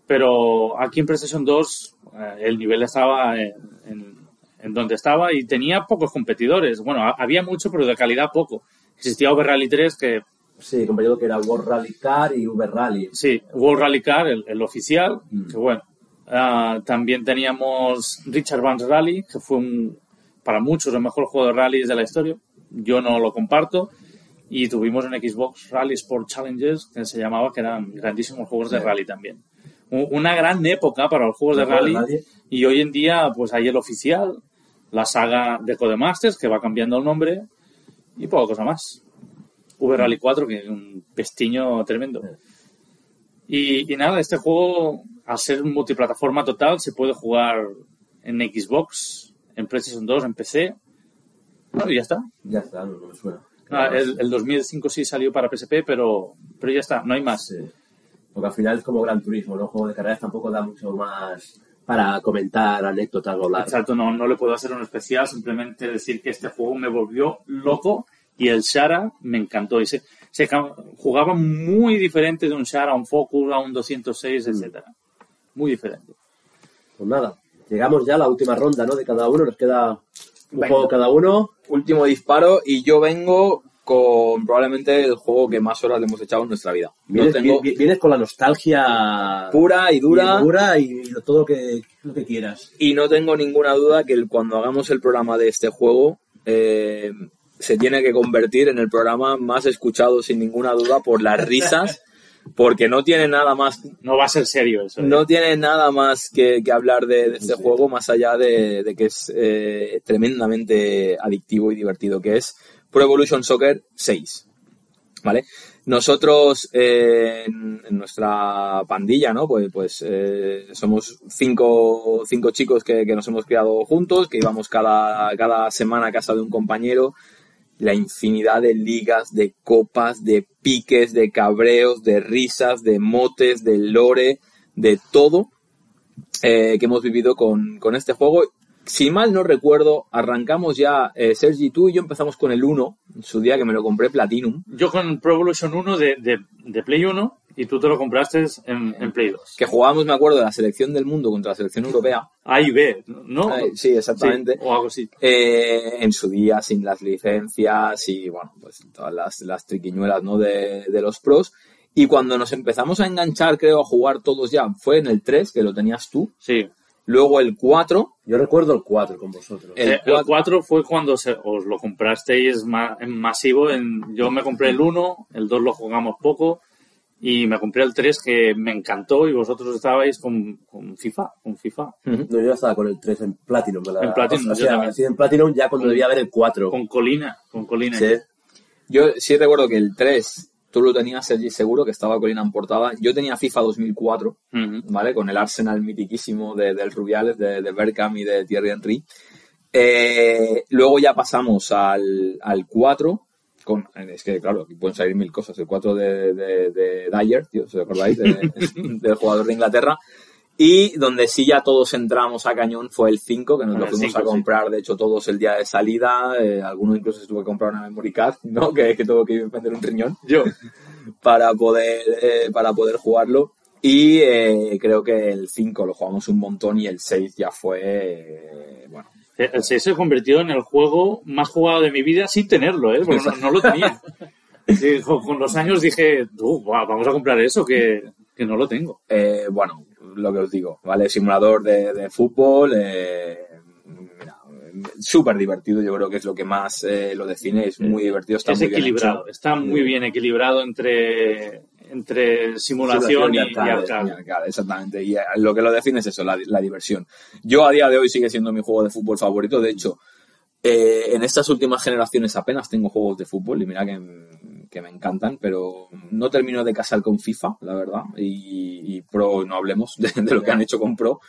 Pero aquí en PlayStation 2 eh, el nivel estaba en, en- en donde estaba y tenía pocos competidores. Bueno, ha- había mucho, pero de calidad poco. Existía Over Rally 3 que sí, compañero que era World Rally Car y Uber Rally. Sí, World Rally Car, el, el oficial, Mm. que bueno. Ah, también teníamos Richard Vance Rally, que fue un, para muchos el mejor juego de rallies de la historia. Yo no lo comparto. Y tuvimos en Xbox Rally Sport Challenges, que se llamaba, que eran grandísimos juegos de rally también. Una gran época para los juegos de rally. Y hoy en día, pues hay el oficial, la saga de Codemasters, que va cambiando el nombre, y poca cosa más. V Rally 4, que es un pestiño tremendo. Y, y nada, este juego, al ser multiplataforma total, se puede jugar en Xbox, en PlayStation 2, en PC. Bueno, y ya está. Ya está, no, no me suena. Ah, el, el 2005 sí salió para PSP, pero, pero ya está, no hay más. Sí. Porque al final es como Gran Turismo, ¿no? Juego de carreras tampoco da mucho más para comentar anécdotas o hablar. Exacto, no, no le puedo hacer un especial, simplemente decir que este juego me volvió loco y el Shara me encantó. Y se, se jugaba muy diferente de un Shara a un Focus, a un 206, etcétera. Muy diferente. Pues nada, llegamos ya a la última ronda, ¿no? De cada uno, nos queda un Venga. juego cada uno. Último disparo y yo vengo con probablemente el juego que más horas le hemos echado en nuestra vida. No Vienes, tengo vi- vienes con la nostalgia pura y dura y dura y lo- todo lo que, lo que quieras. y no tengo ninguna duda que el- cuando hagamos el programa de este juego eh, se tiene que convertir en el programa más escuchado sin ninguna duda por las risas porque no tiene nada más No va a ser serio eso. ¿eh? no tiene nada más que, que hablar de, de este juego más allá de, de que es eh, tremendamente adictivo y divertido, que es Pro Evolution Soccer 6. ¿Vale? Nosotros eh, en, nuestra pandilla, ¿no? Pues, pues eh, somos cinco, cinco chicos que, que nos hemos criado juntos, que íbamos cada, cada semana a casa de un compañero la infinidad de ligas, de copas, de piques, de cabreos, de risas, de motes, de lore, de todo eh, que hemos vivido con, con este juego si mal no recuerdo, arrancamos ya, eh, Sergi, tú y yo empezamos con el 1, en su día que me lo compré Platinum, Yo con Pro Evolution 1 de, de, de Play 1 y tú te lo compraste en, en Play 2. que jugábamos, me acuerdo, de la selección del mundo contra la selección europea. A y B, ¿no? Ay, sí, exactamente. Sí, o algo así. Eh, en su día, sin las licencias y, bueno, pues todas las, las triquiñuelas, ¿no? De, de los pros. Y cuando nos empezamos a enganchar, creo, a jugar todos ya, fue en el 3, que lo tenías tú. Sí. Luego el 4, Yo recuerdo el 4 con vosotros. El Eh, El 4 fue cuando se- os lo comprasteis ma- en masivo. En, yo me compré el 1, el 2 lo jugamos poco y me compré el 3 que me encantó y vosotros estabais con, con FIFA, con FIFA, No, yo estaba con el 3 en Platinum. ¿verdad? En Platinum, O yo sea, también. sí, en Platinum ya cuando debía haber el 4. con Colina, con Colina. Sí. yo sí recuerdo que el 3, tú lo tenías, Sergi, seguro, que estaba Colina en portada. Yo tenía FIFA 2004, Ujú. ¿vale? Con el Arsenal mitiquísimo de, del Rubiales, de, de Bergkamp y de Thierry Henry. Eh, luego ya pasamos al, al 4, con, es que claro, aquí pueden salir mil cosas. El 4 de, de, de Dyer, tío, ¿os acordáis? De- del jugador de Inglaterra. Y donde sí ya todos entramos a cañón fue el 5, que nos lo fuimos 5, a comprar, de hecho, todos el día de salida. Eh, alguno incluso se tuvo que comprar una memory card, ¿no? Que, que tuvo que vender un riñón Yo, para poder, eh, para poder jugarlo. Y eh, creo que el 5 lo jugamos un montón y el 6 ya fue, eh, bueno, el 6 se convirtió en el juego más jugado de mi vida sin tenerlo, ¿eh? Porque no, no lo tenía. Sí, con, los años dije, "Uh, guau, vamos a comprar eso, que, que no lo tengo. eh, bueno, lo que os digo, ¿vale? Simulador de, de fútbol, eh, súper divertido, yo creo que es lo que más eh, lo define, es muy divertido, está es muy bien equilibrado, hecho. está muy bien equilibrado entre, entre simulación, Simulación y y, y arcade, arcade. Y arcade, exactamente. Y eh, lo que lo define es eso, la, la diversión. Yo a día de hoy sigue siendo mi juego de fútbol favorito. De hecho, eh, en estas últimas generaciones apenas tengo juegos de fútbol y mira que, que me encantan, pero no termino de casar con FIFA, la verdad. Y, y Pro, no hablemos de, de lo que han hecho con Pro.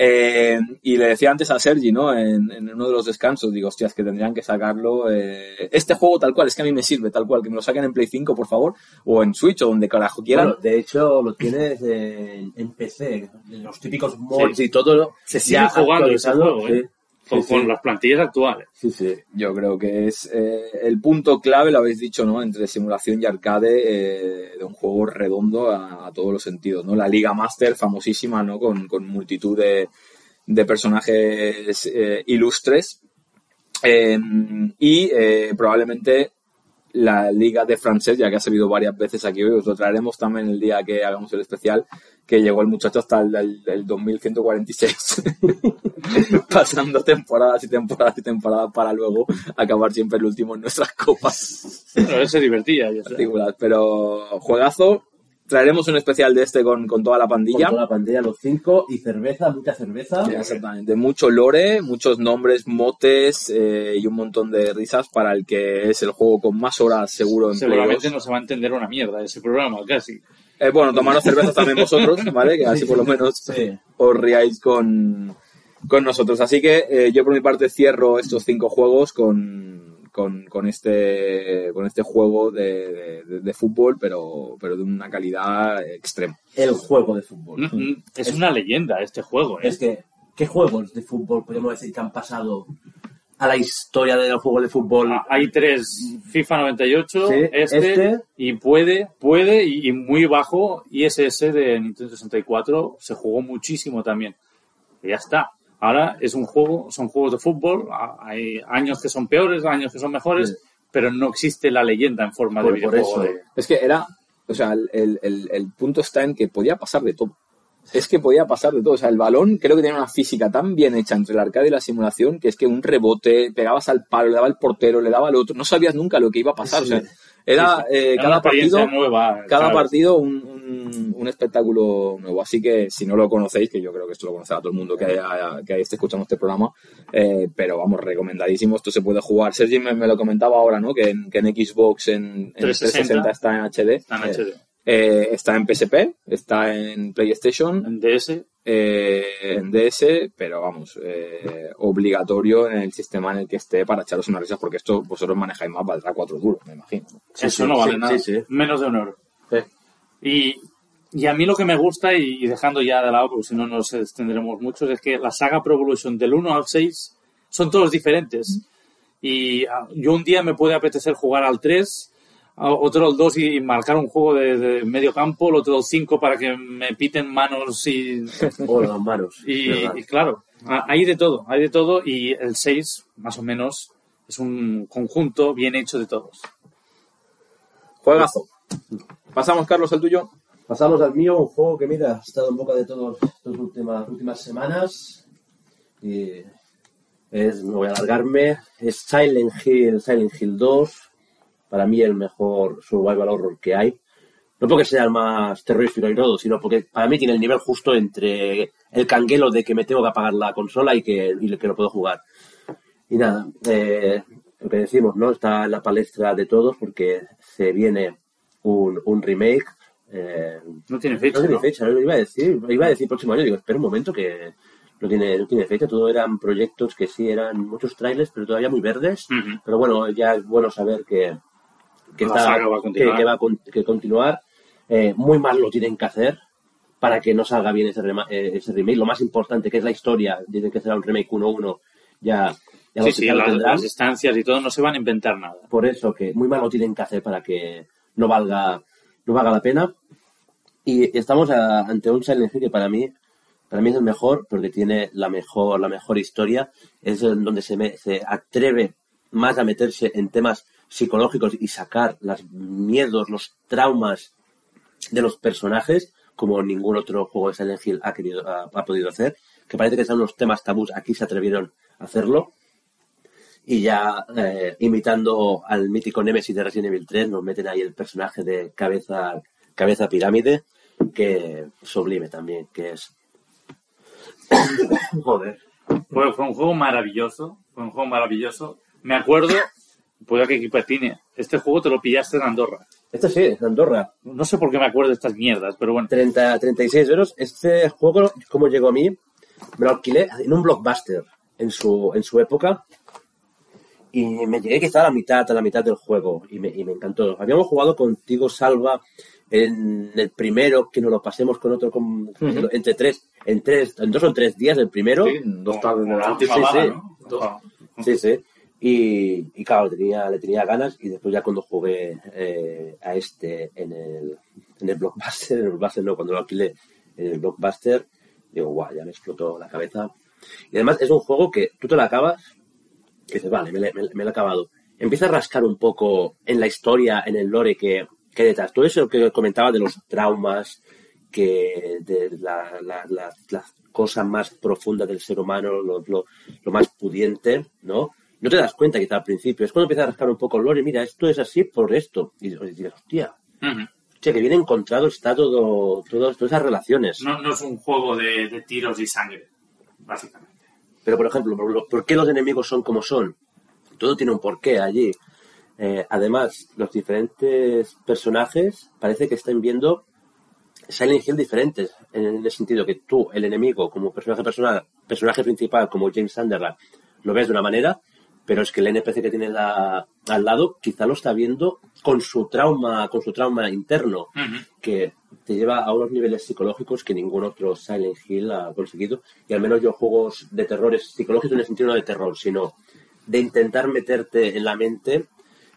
Eh, y le decía antes a Sergi, ¿no? En, en uno de los descansos, digo, hostias, que tendrían que sacarlo. eh, este juego tal cual, es que a mí me sirve tal cual, que me lo saquen en Play 5, por favor, o en Switch, o donde carajo quieran. Bueno, de hecho, lo tienes en, en PC, en los típicos mods Sí. y todo. Se sigue ya jugando ese actualizado, juego, ¿eh? sí. Con, Sí, con las plantillas actuales. Sí, sí. Yo creo que es eh, el punto clave, lo habéis dicho, ¿no? Entre simulación y arcade eh, de un juego redondo a, a todos los sentidos, ¿no? La Liga Master, famosísima, ¿no? Con, con multitud de, de personajes eh, ilustres. Eh, y probablemente la Liga de Francés, ya que ha salido varias veces aquí hoy, os lo traeremos también el día que hagamos el especial, que llegó el muchacho hasta el, el- el 2146, pasando temporadas y temporadas y temporadas para luego acabar siempre el último en nuestras copas Pero él se divertía. está. particulares. Pero juegazo, traeremos un especial de este con, con toda la Con pandilla. toda la pantalla, los cinco, y cerveza, mucha cerveza. Sí, Exactamente, mucho lore, muchos nombres, motes eh, y un montón de risas para el que es el juego con más horas seguro en Seguramente 2. no se va a entender una mierda ese programa, casi. Eh, bueno, tomaros cervezas también vosotros, ¿vale? Que así por lo menos Sí. os riáis con, con nosotros. Así que eh, yo por mi parte cierro estos cinco juegos con, con, con este, con este juego de, de- de fútbol, pero, pero de una calidad extrema. El juego de fútbol. Mm, mm, Es una leyenda este juego, ¿eh? Es que, ¿qué juegos de fútbol podemos decir que han pasado a la historia de los juegos de fútbol? Ah, Hay tres FIFA 98, Sí, este, este. y puede, puede, y, y muy bajo, ISS de Nintendo 64 se jugó muchísimo también. Y ya está. Ahora es un juego, son juegos de fútbol, hay años que son peores, años que son mejores, Sí. pero no existe la leyenda en forma de por videojuego. eso. de- Es que era, o sea, el, el- el- el punto está en que podía pasar de todo. Es que podía pasar de todo. O sea, el balón creo que tenía una física tan bien hecha entre el arcade y la simulación que es que un rebote, pegabas al palo, le daba al portero, le daba al otro. No sabías nunca lo que iba a pasar. Sí. O sea, era eh, Era cada partido, nueva. cada ¿sabes? partido un, un- un espectáculo nuevo. Así que si no lo conocéis, que yo creo que esto lo conocerá todo el mundo que, haya- que esté escuchando este programa, eh, pero vamos, recomendadísimo. Esto se puede jugar. Sergi me, me lo comentaba ahora, ¿no? Que en, que en Xbox en, en 360 360 está en HD. Está en HD. Eh, está en PSP, está en PlayStation, En DS, eh, en DS, pero vamos, eh, obligatorio en el sistema en el que esté para echaros unas risas, porque esto vosotros manejáis más, valdrá cuatro duros, me imagino. eso sí, no vale sí, nada. Menos de un euro. Y y a mí lo que me gusta, y, dejando ya de lado, porque si no nos extenderemos mucho, es que la saga Pro Evolution del 1 al 6 son todos diferentes. Y ah, yo un día me puede apetecer jugar al 3, a- otro al 2 y marcar un juego de, de medio campo, el otro al 5 para que me piten manos y, O las manos. y, claro, hay de todo, hay de todo y el 6 más o menos es un conjunto bien hecho de todos. Juegazo. Pasamos, Carlos, al tuyo. Pasamos al mío, un juego que, mira, ha estado en boca de todos estas últimas, últimas semanas. Y es, no voy a alargarme, es Silent Hill, Silent Hill 2. Para mí el mejor survival horror que hay. No porque sea el más terrorífico y todo, sino porque para mí tiene el nivel justo entre el canguelo de que me tengo que apagar la consola y que, y que lo puedo jugar. Y nada, eh, lo que decimos, ¿no? Está en la palestra de todos porque se viene un, un remake. eh, No tiene fecha, no tiene ¿no? fecha, lo iba a decir, iba a decir próximo año, digo, espera un momento que no tiene, no tiene fecha, todo eran proyectos que sí eran muchos trailers, pero todavía muy verdes. Ujú. Pero bueno, ya es bueno saber que, que, La está- va a continuar. que- que va a con- que continuar. Eh, muy mal lo tienen que hacer para que no salga bien ese, rema- eh, ese remake. Lo más importante que es la historia, dicen que será un remake 1-1, ya, ya Sí, sí, las, tendrán las distancias y todo no se van a inventar nada. por eso que muy mal lo tienen que hacer para que no valga no valga la pena y estamos a- ante un Silent Hill que para mí para mí es el mejor porque tiene la mejor la mejor historia es donde se, me- se atreve más a meterse en temas psicológicos y sacar los miedos los traumas de los personajes como ningún otro juego de Silent Hill ha querido ha, podido hacer que parece que son unos temas tabús aquí se atrevieron a hacerlo y ya eh, imitando al mítico Nemesis de Resident Evil 3, nos meten ahí el personaje de cabeza, cabeza pirámide, que sublime también, que es... Joder. Fue, fue un juego maravilloso, fue un juego maravilloso. Me acuerdo, puede que equipatine, este juego te lo pillaste en Andorra. Este sí, es Andorra. No sé por qué me acuerdo de estas mierdas, pero bueno. 30, 36 euros. Este juego, ¿cómo llegó a mí? Me lo alquilé en un blockbuster en su, en su época. Y me llegué quizá a la mitad, a la mitad del juego. Y me, y me encantó. Habíamos jugado contigo, Salva, en el primero, que nos lo pasemos con otro, con- entre tres, en tres, en dos o tres días el primero. Sí, dos tardes de Como la sí, sí. ¿no? Dos- Sí, sí. Y, y claro, tenía, le tenía ganas y después ya cuando jugué eh, a este en el, en el Blockbuster, en el Blockbuster no, cuando lo alquilé en el Blockbuster, digo, guau, ya me explotó la cabeza. Y además es un juego que tú te lo acabas y dices, vale, me, me, me lo he acabado. Empieza a rascar un poco en la historia, en el lore que, que hay detrás. Todo eso que comentaba de los traumas, que de la, la, la, las cosas más profundas del ser humano, lo, lo, lo más pudiente, ¿no? No te das cuenta quizá al principio. Es cuando empiezas a rascar un poco el lore, mira, esto es así por esto. Y dices, hostia, hostia, que bien encontrado está todo, todo, todas esas relaciones. No, no es un juego de, de tiros y sangre, básicamente. Pero, por ejemplo, por, lo- ¿por qué los enemigos son como son? Todo tiene un porqué allí. Eh, además, los diferentes personajes parece que estén viendo Silent Hill diferentes, en el sentido que tú, el enemigo, como personaje personal, personaje principal, como James Sunderland, lo ves de una manera, pero es que el NPC que tienes a- al lado quizá lo está viendo con su trauma, con su trauma interno que te lleva a unos niveles psicológicos que ningún otro Silent Hill ha conseguido. Y al menos yo juegos de terrores psicológicos en el sentido no de terror, sino de intentar meterte en la mente,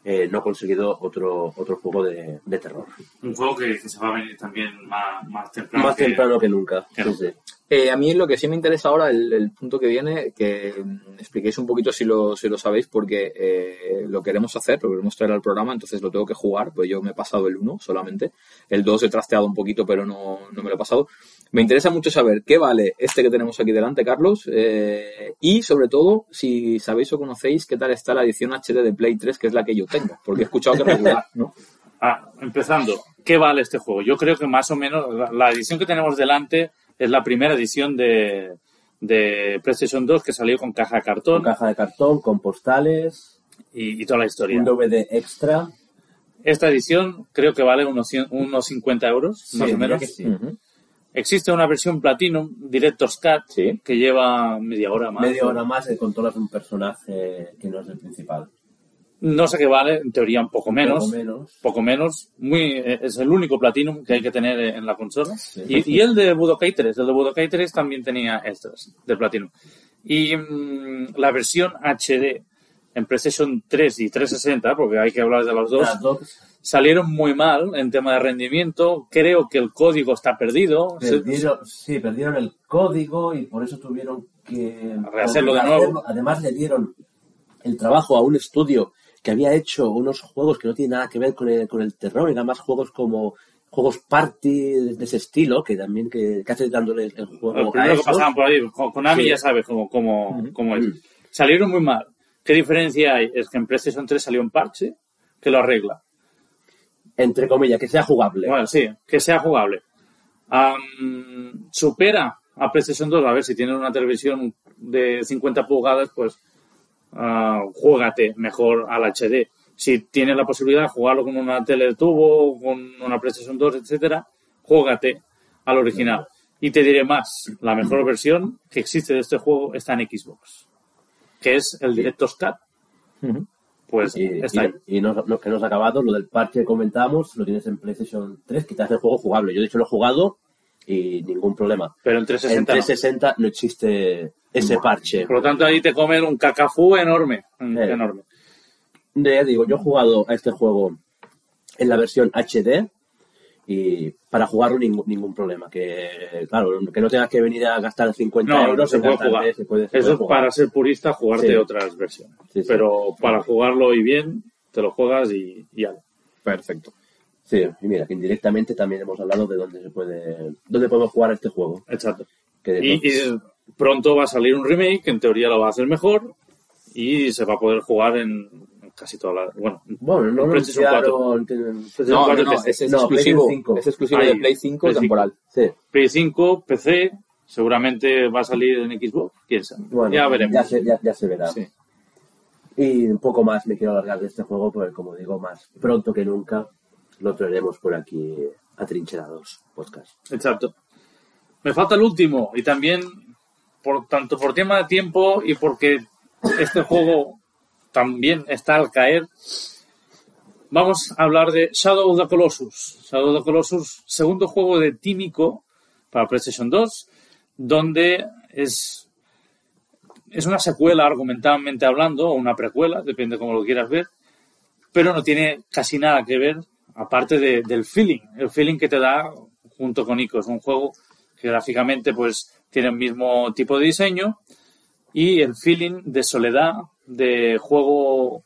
eh, no he conseguido otro, otro juego de, de terror. Un juego que, que se va a venir también más, más temprano. Más que- temprano que nunca. Sí, sí. Eh, a mí lo que sí me interesa ahora, el, el punto que viene, que mm, expliquéis un poquito si lo, si lo sabéis, porque eh, lo queremos hacer, lo queremos traer al programa, entonces lo tengo que jugar, pues yo me he pasado el 1 solamente. El 2 he trasteado un poquito, pero no, no me lo he pasado. Me interesa mucho saber qué vale este que tenemos aquí delante, Carlos, eh, y sobre todo, si sabéis o conocéis qué tal está la edición HD de Play 3, que es la que yo tengo, porque he escuchado que regular, ¿no? Ah, empezando, ¿qué vale este juego? Yo creo que más o menos la, la edición que tenemos delante es la primera edición de, de PlayStation 2 que salió con caja de Con cartón caja de cartón, con postales, y, y toda la historia. un DVD extra. Esta edición creo que vale unos, cien- unos 50 euros, Sí, más o menos. Existe una versión Platinum, Director's Cut, Sí. que lleva media hora más. Media hora más de controlas un personaje que no es el principal. No sé qué vale, en teoría un poco menos. Poco menos. Poco menos. Muy, es el único Platinum que hay que tener en la consola. Y, y el de Budokai 3. El de Budokai 3 también tenía extras de Platinum. Y mm, la versión HD en PlayStation 3 y 360, porque hay que hablar de los dos, Las dos. salieron muy mal en tema de rendimiento. Creo que el código está perdido. Perdieron, sí, perdieron el código y por eso tuvieron que Rehacerlo de nuevo. Además le dieron el trabajo a un estudio que había hecho unos juegos que no tienen nada que ver con el, con el terror, eran más juegos como juegos party de ese estilo, que también que, que hace dándole el juego a primero que pasaban por ahí, con Konami Sí. ya sabes cómo, cómo, cómo es. Salieron muy mal. ¿Qué diferencia hay? Es que en PlayStation 3 salió un parche que lo arregla. Entre comillas, que sea jugable. Bueno, sí, que sea jugable. Am, supera a PlayStation 2, a ver si tienen una televisión de 50 pulgadas, pues ah, juégate mejor al HD. Si tienes la posibilidad de jugarlo con una tele de tubo, con una PlayStation 2, etcétera, juégate al original. Y te diré más, la mejor versión que existe de este juego está en Xbox, que es el Director's Cut. Pues Y, está ahí. y, y no, no- que no se ha acabado, lo del parche que comentamos, lo tienes en PlayStation 3, que te hace el juego jugable. Yo de hecho lo he jugado y ningún problema. Pero en En 360 no. 360 no existe ese parche. Por lo tanto, ahí te comen un cacafú enorme. Eh. enorme. De- ya digo, yo he jugado a este juego en la versión HD y para jugarlo ningún, ningún problema. Que claro, que no tengas que venir a gastar 50 No, euros. no se en puede jugar. se puede- se Eso puede es jugar. para ser purista, jugarte Sí. otras versiones. Sí, sí. Pero para jugarlo y bien, te lo juegas y, y ya. Perfecto. Sí, y mira, que indirectamente también hemos hablado de dónde se puede, dónde podemos jugar este juego. Exacto. Que Y, pronto va a salir un remake, que en teoría lo va a hacer mejor, y se va a poder jugar en casi todas las... Bueno, Bueno, no lo PlayStation 4. anunciaron, tienen- PlayStation No, no, 4 y no, es No, exclusivo. PlayStation 5. Es exclusivo Ahí, de Play 5 Play 5. temporal. Sí. Play 5, PC, seguramente va a salir en Xbox, quién sabe. Bueno, ya veremos. Ya se, ya, ya se verá. Sí. Y un poco más me quiero alargar de este juego, porque como digo, más pronto que nunca lo traeremos por aquí atrincherados podcast. Exacto. Me falta el último y también por tanto por tema de tiempo y porque este juego también está al caer. Vamos a hablar de Shadow of the Colossus. Shadow of the Colossus, segundo juego de Tímico para PlayStation 2, donde es es una secuela argumentalmente hablando o una precuela, depende cómo lo quieras ver, pero no tiene casi nada que ver aparte de- del feeling, el feeling que te da junto con Ico. Es un juego que gráficamente pues tiene el mismo tipo de diseño y el feeling de soledad, de juego...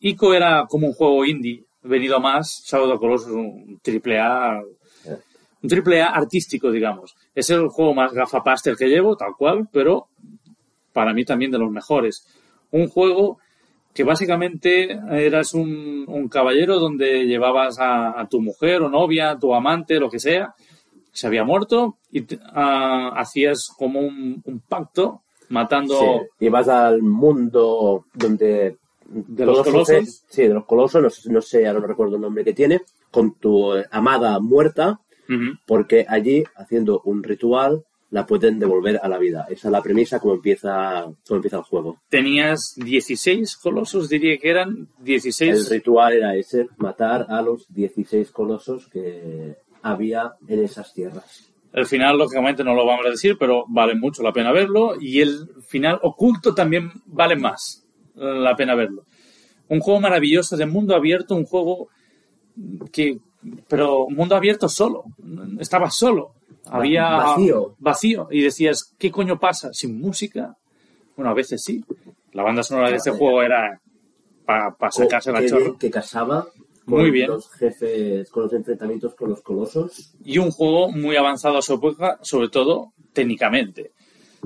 Ico era como un juego indie, venido más, Shadow of Colossus un triple A, un triple A artístico, digamos. Es el juego más gafapaster que llevo, tal cual, pero para mí también de los mejores. Un juego que básicamente eras un, un caballero donde llevabas a, a tu mujer o novia, tu amante, lo que sea, se había muerto y te- ah, hacías como un, un pacto matando Sí, y vas al mundo donde... ¿De los colosos? Sí, de los colosos, no, sé- no sé, ahora no recuerdo el nombre que tiene, con tu amada muerta, porque allí, haciendo un ritual, la pueden devolver a la vida. Esa es la premisa como empieza, como empieza el juego. Tenías 16 colosos, diría que eran El 16. ritual era ese, matar a los 16 colosos que había en esas tierras. El final, lógicamente, no lo vamos a decir, pero vale mucho la pena verlo. Y el final oculto también vale más la pena verlo. Un juego maravilloso de mundo abierto, un juego que. Pero mundo abierto solo. Estaba solo. Había. Vacío. Vacío. Y decías, ¿qué coño pasa? ¿Sin música? Bueno, a veces sí. La banda sonora de este juego era para sacarse la chorra. que casaba con Muy bien. los jefes, con los enfrentamientos con los colosos. y un juego muy avanzado a su época, sobre todo técnicamente.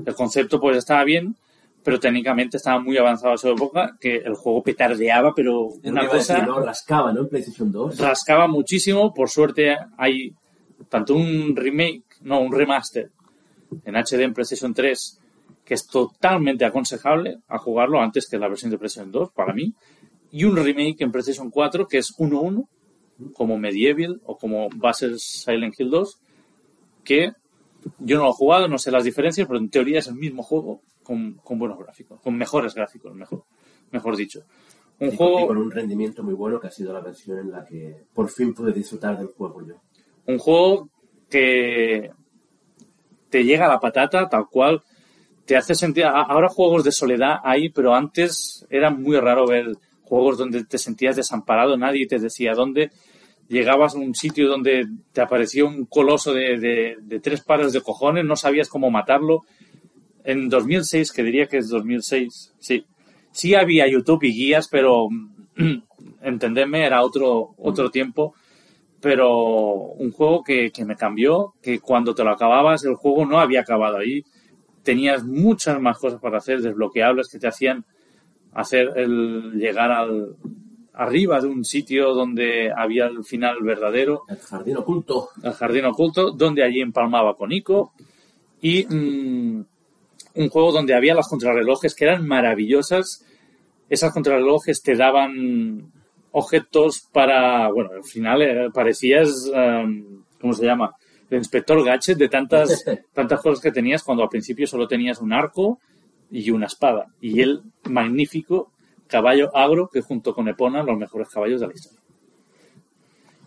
El concepto pues estaba bien, pero técnicamente estaba muy avanzado a su época, que el juego petardeaba, pero Es una que iba a decir, cosa ¿no? Rascaba, ¿no? En PlayStation 2. rascaba muchísimo. Por suerte hay tanto un remake, no, un remaster en HD en PlayStation 3 que es totalmente aconsejable a jugarlo antes que la versión de PlayStation 2 para mí y un remake en PlayStation 4 que es 1.1 como Medieval o como va a ser Silent Hill 2 que yo no lo he jugado, no sé las diferencias, pero en teoría es el mismo juego con, con buenos gráficos, con mejores gráficos, mejor, mejor dicho. Un y, juego- con un rendimiento muy bueno que ha sido la versión en la que por fin pude disfrutar del juego yo. Un juego que te llega la patata, tal cual, te hace sentir... Ahora juegos de soledad hay, pero antes era muy raro ver juegos donde te sentías desamparado, nadie te decía dónde. Llegabas a un sitio donde te apareció un coloso de, de- de tres pares de cojones, no sabías cómo matarlo. En 2006, que diría que es 2006, sí. Sí había YouTube y guías, pero entendedme, era otro, otro tiempo pero un juego que, que me cambió, que cuando te lo acababas el juego no había acabado ahí, tenías muchas más cosas para hacer, desbloqueables que te hacían hacer el llegar al arriba de un sitio donde había el final verdadero, El jardín oculto. el jardín oculto, donde allí empalmaba con Ico y mm, un juego donde había las contrarrelojes que eran maravillosas. Esas contrarrelojes te daban objetos para, bueno, al final eh, parecías, em, ¿cómo se llama? El inspector Gadget de tantas, tantas cosas que tenías cuando al principio solo tenías un arco y una espada. Y el magnífico caballo agro que junto con Epona los mejores caballos de la historia.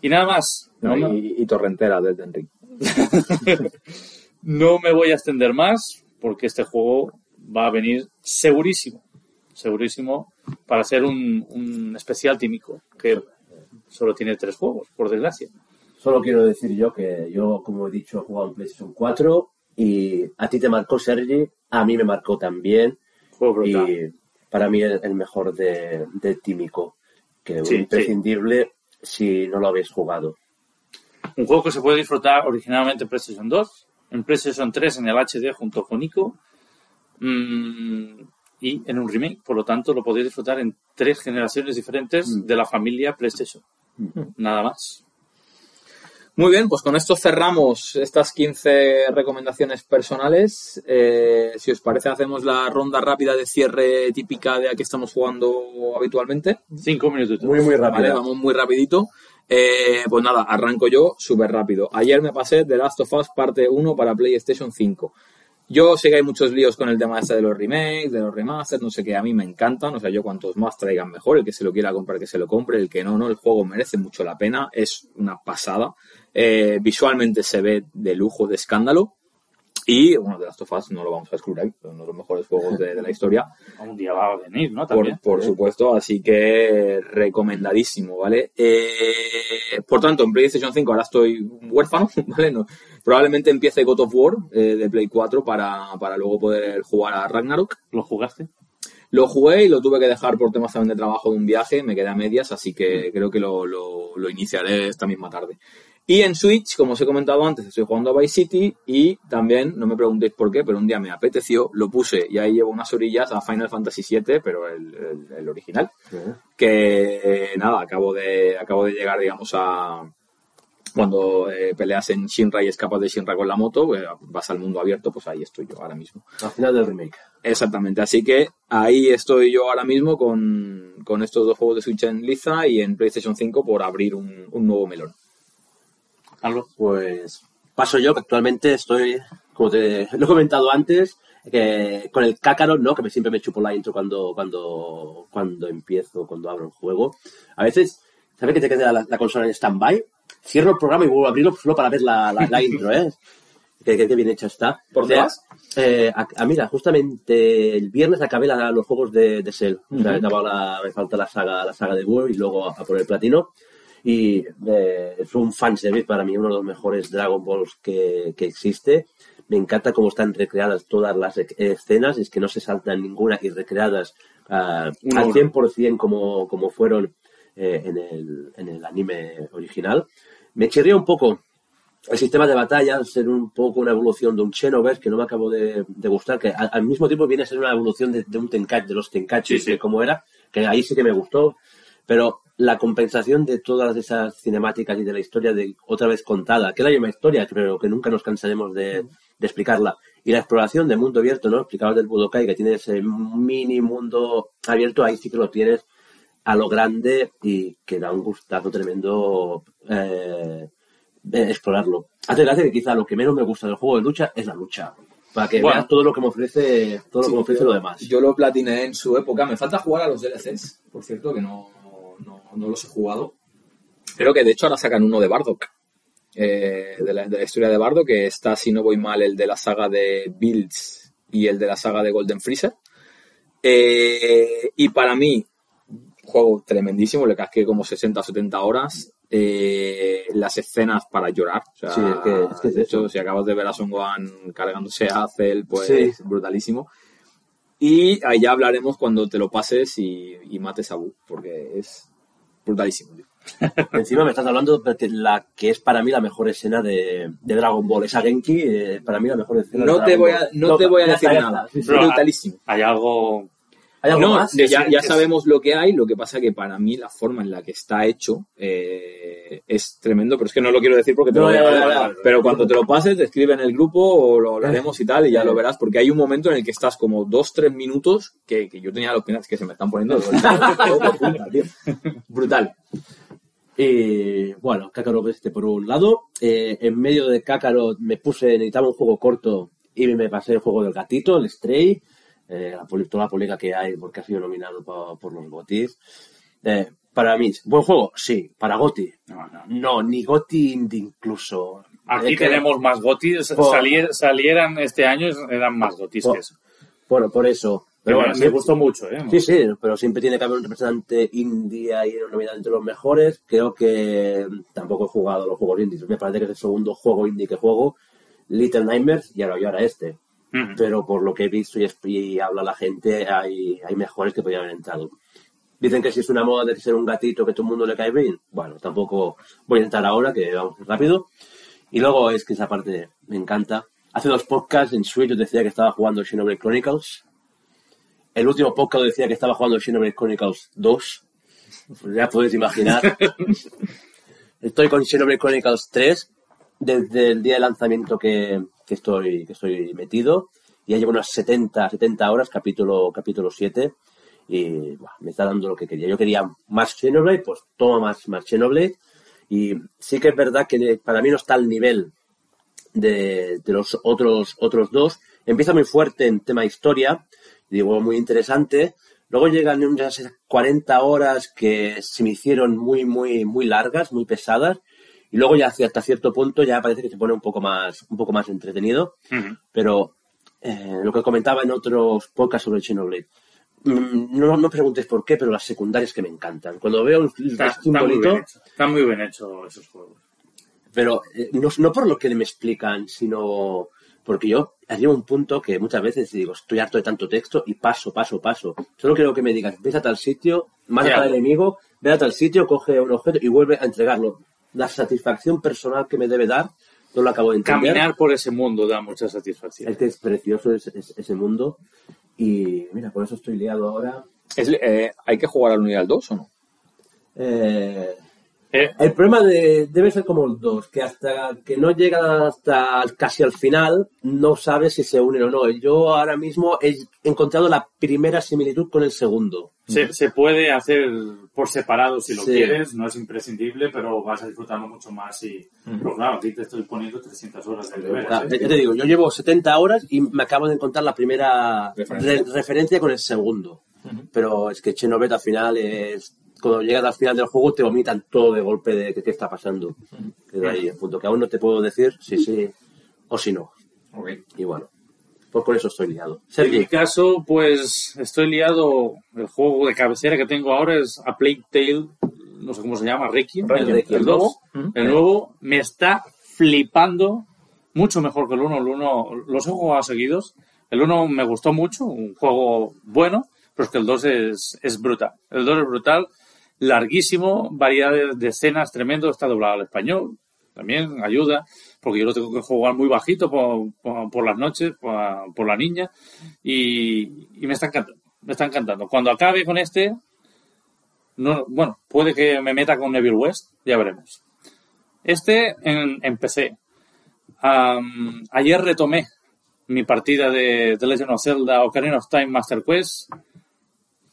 Y nada más. No, No, me- y, y torrentera de Elden Ring. no me voy a extender más porque este juego va a venir segurísimo, segurísimo para ser un, un especial tímico que solo tiene tres juegos, por desgracia. Solo quiero decir yo que yo, como he dicho, he jugado en PlayStation 4 y a ti te marcó Sergi, a mí me marcó también Juego brutal. y para mí el, el mejor de, de Tímico, que Sí, un imprescindible si no lo habéis jugado. Un juego que se puede disfrutar originalmente en PlayStation 2, en PlayStation 3 en el HD junto con Ico mm, y en un remake. Por lo tanto, lo podéis disfrutar en tres generaciones diferentes de la familia PlayStation. Nada más. Muy bien, pues con esto cerramos estas 15 recomendaciones personales. Eh, si os parece, hacemos la ronda rápida de cierre típica de a que estamos jugando habitualmente. Cinco minutos. Muy, muy Vale, rápido. vamos muy rapidito. Eh, pues nada, arranco yo súper rápido. Ayer me pasé The Last of Us parte 1 para PlayStation 5. Yo sé que hay muchos líos con el tema este de los remakes, de los remasters, no sé qué, a mí me encantan, o sea, yo cuantos más traigan mejor, el que se lo quiera comprar que se lo compre, el que no, no, el juego merece mucho la pena, es una pasada, Eh, visualmente se ve de lujo, de escándalo, y bueno, The Last of Us no lo vamos a excluir, es uno de los mejores juegos de, de la historia, Un día va a venir, ¿no? por, También. por supuesto, así que recomendadísimo, ¿vale? Eh, por tanto, en PlayStation 5 ahora estoy huérfano, ¿vale? No, probablemente empiece God of War eh, de Play 4 para, para luego poder jugar a Ragnarok. ¿Lo jugaste? Lo jugué y lo tuve que dejar por temas también de trabajo de un viaje, me quedé a medias, así que creo que lo, lo, lo iniciaré esta misma tarde. Y en Switch, como os he comentado antes, estoy jugando a Vice City y también, no me preguntéis por qué, pero un día me apeteció, lo puse y ahí llevo unas orillas a Final Fantasy VII, pero el, el- el original, que eh, nada, acabo de, acabo de llegar, digamos, a cuando eh, peleas en Shinra y escapas de Shinra con la moto, eh, vas al mundo abierto, pues ahí estoy yo ahora mismo. Al final del remake. Exactamente, así que ahí estoy yo ahora mismo con, con estos dos juegos de Switch en liza y en PlayStation 5 por abrir un, un nuevo melón. Algo. Pues paso yo, que actualmente estoy, como te lo he comentado antes, que con el Kakarot, ¿no? Que me, siempre me chupo la intro cuando, cuando, cuando empiezo, cuando abro el juego. A veces, ¿sabes que te queda la, la consola en stand-by? Cierro el programa y vuelvo a abrirlo solo para ver la, la, la intro, ¿eh? Que, que- que bien hecha está. ¿Por O sea, qué eh, a- a- mira, justamente el viernes acabé la- los juegos de, de Cell. O sea, acababa la- me falta la saga, la saga de World y luego a, a por el platino. Y eh, es un fanservice para mí, uno de los mejores Dragon Balls que, que existe. Me encanta cómo están recreadas todas las e- escenas, es que no se saltan ninguna y recreadas a al uno. 100% como, como fueron eh, en, el, en el anime original. Me chirría un poco el sistema de batalla, ser un poco una evolución de un Xenoverse que no me acabo de, de gustar, que al, al mismo tiempo viene a ser una evolución de, de un Tenkachi, de los Tenkaichi, Sí, sí. de cómo era, que ahí sí que me gustó, pero la compensación de todas esas cinemáticas y de la historia de otra vez contada, que es la misma historia, pero que nunca nos cansaremos de, de explicarla, y la exploración de mundo abierto, ¿no? Explicabas del Budokai, que tiene ese mini mundo abierto, ahí sí que lo tienes a lo grande y que da un gustazo tremendo eh, de explorarlo. Hace gracia que quizá lo que menos me gusta del juego de lucha es la lucha. Para que Bueno. veas todo lo que me ofrece, todo lo que me ofrece lo demás. Yo lo platiné en su época. Me falta jugar a los DLCs, por cierto, que no, no, los he jugado. Creo que de hecho ahora sacan uno de Bardock. eh, de, la, de la historia de Bardock, que está, si no voy mal, el de la saga de Builds y el de la saga de Golden Freezer. Eh, y para mí, juego tremendísimo, le casqué como 60 o 70 horas. Eh, las escenas para llorar. O sea, Sí, es que- es que es de eso. hecho, si acabas de ver a Son Gohan cargándose a Cell, pues Sí. brutalísimo. Y ahí ya hablaremos cuando te lo pases y, y mates a Buu, porque es brutalísimo. tío. Encima me estás hablando de la que es para mí la mejor escena de, de Dragon Ball. Esa Genki, eh, para mí la mejor escena de No te Dragon voy Ball. a, no te voy a decir nada. está. Sí, sí. Pero- brutalísimo. Hay algo ¿Hay algo No, más? ya, ya sabemos lo que hay, lo que pasa que para mí la forma en la que está hecho eh, es tremendo, pero es que no lo quiero decir porque te No, lo voy a ya. Pero cuando te lo pases, te escribe en el grupo o lo hablaremos y tal, y ya lo verás, porque hay un momento en el que estás como dos, tres minutos que, que yo tenía los penas que se me están poniendo. Brutal. Y bueno, Kakarot este por un lado. Eh, en medio de Kakarot me puse, necesitaba un juego corto y me pasé el juego del gatito, el Stray. Eh, toda la polémica que hay porque ha sido nominado pa- por los GOTYs. Eh, para mí, ¿buen juego? Sí. ¿Para GOTY? No, no. No, ni indie incluso. Aquí Es que- tenemos más gotis. Por- Salier- salieran este año, eran más gotis Por- que eso. Bueno, por eso. Pero Pero bueno, me gustó mucho, ¿eh? Sí, sí, pero siempre tiene que haber un representante indie ahí nominado entre los mejores. Creo que tampoco he jugado los juegos indies. Me parece que es el segundo juego indie que juego. Little Nightmares y ahora, y ahora este. Pero por lo que he visto y, y habla la gente, hay, hay mejores que podrían haber entrado. Dicen que si es una moda de ser un gatito que todo el mundo le cae bien, bueno, tampoco voy a entrar ahora, que vamos rápido. Y luego es que esa parte me encanta. Hace dos podcasts en Switch yo decía que estaba jugando Xenoblade Chronicles. El último podcast decía que estaba jugando Xenoblade Chronicles 2. Pues ya podéis imaginar. Estoy con Xenoblade Chronicles 3 desde el día de lanzamiento que, que estoy, que estoy metido. Ya llevo unas 70, 70 horas, capítulo, capítulo 7. Y buah, me está dando lo que quería. Yo quería más Xenoblade, pues toma más, más Xenoblade. Y sí que es verdad que para mí no está al nivel de, de los otros, otros dos. Empieza muy fuerte en tema historia, digo, muy interesante. Luego llegan unas 40 horas que se me hicieron muy, muy, muy largas, muy pesadas. Y luego ya hasta cierto punto ya parece que se pone un poco más, un poco más entretenido. Pero eh, lo que comentaba en otros podcasts sobre Xenoblade. mm, No, no preguntes por qué, pero las secundarias que me encantan. Cuando veo un, Está, está muy simbolito, bien hecho. Está muy bien hecho esos juegos. pero eh, no, no por lo que me explican, sino porque yo arriba a un punto que muchas veces digo, estoy harto de tanto texto y paso, paso, paso. Solo quiero que me digas, ves a tal sitio, mata al enemigo, ve a tal sitio, coge un objeto y vuelve a entregarlo. La satisfacción personal que me debe dar, no lo acabo de entender. Caminar por ese mundo da mucha satisfacción. Es que es precioso ese, ese- ese mundo. Y mira, por eso estoy liado ahora. Es- eh, ¿Hay que jugar al 1 y al 2 o no? Eh, Eh, El problema de, debe ser como el 2, que hasta que no llega hasta casi al final, no sabes si se unen o no. Yo ahora mismo he encontrado la primera similitud con el segundo. se, se puede hacer por separado si lo Sí. quieres, no es imprescindible, pero vas a disfrutarlo mucho más y, pero claro, aquí te estoy poniendo 300 horas de deberes. Ah, ¿eh? te digo, yo llevo 70 horas y me acabo de encontrar la primera Referencia. re- referencia con el segundo. Pero es que Xenoblade al final es... Cuando llegas al final del juego te vomitan todo de golpe de que qué está pasando. Queda ahí el punto que aún no te puedo decir si sí o si no. Y bueno, pues por eso estoy liado. En mi Sergi, caso, pues estoy liado. El juego de cabecera que tengo ahora es A Plague Tale, no sé cómo se llama, Requiem, el, el. El nuevo me está flipando mucho mejor que el 1. El 1 los he jugado seguidos. El 1 me gustó mucho, un juego bueno, pero es que el 2 es, es brutal. El 2 es brutal, larguísimo, variedad de, de escenas tremendo, está doblado al español, también ayuda, porque yo lo tengo que jugar muy bajito por, por- por las noches, por, por la niña, y, y me está encantando, me está encantando. Cuando acabe con este, no, bueno, puede que me meta con Neville West, ya veremos. Este en, en PC. Am, ayer retomé mi partida de The Legend of Zelda Ocarina of Time Master Quest.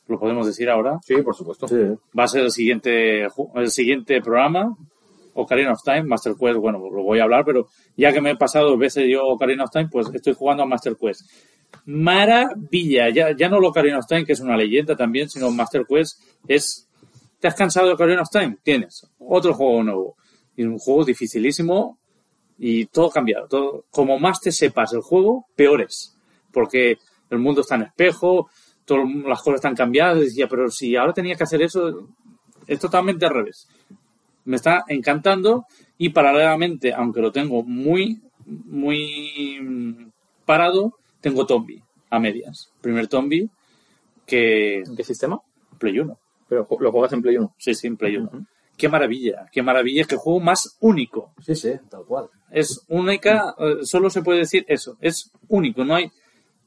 Lo podemos decir ahora. Sí, por supuesto. sí, Va a ser el siguiente, el siguiente programa. Ocarina of Time, Master Quest, bueno, lo voy a hablar, pero ya que me he pasado dos veces yo Ocarina of Time, pues estoy jugando a Master Quest. Maravilla, ya, ya no lo Ocarina of Time, que es una leyenda también, sino Master Quest es... ¿Te has cansado de Ocarina of Time? Tienes otro juego nuevo. Y un juego dificilísimo y todo cambiado. Todo, como más te sepas el juego, peor es. Porque el mundo está en espejo, todas las cosas están cambiadas. Decía, pero si ahora tenía que hacer eso, es totalmente al revés. Me está encantando y paralelamente, aunque lo tengo muy, muy mm, parado, tengo Tombi a medias. Primer Tombi que ¿En qué sistema? Play 1. Pero lo juegas en Play 1. Sí, sí, en Play 1. Qué maravilla, qué maravilla, qué juego más único. Sí, sí, tal cual. Es única, eh, solo se puede decir eso, es único, no hay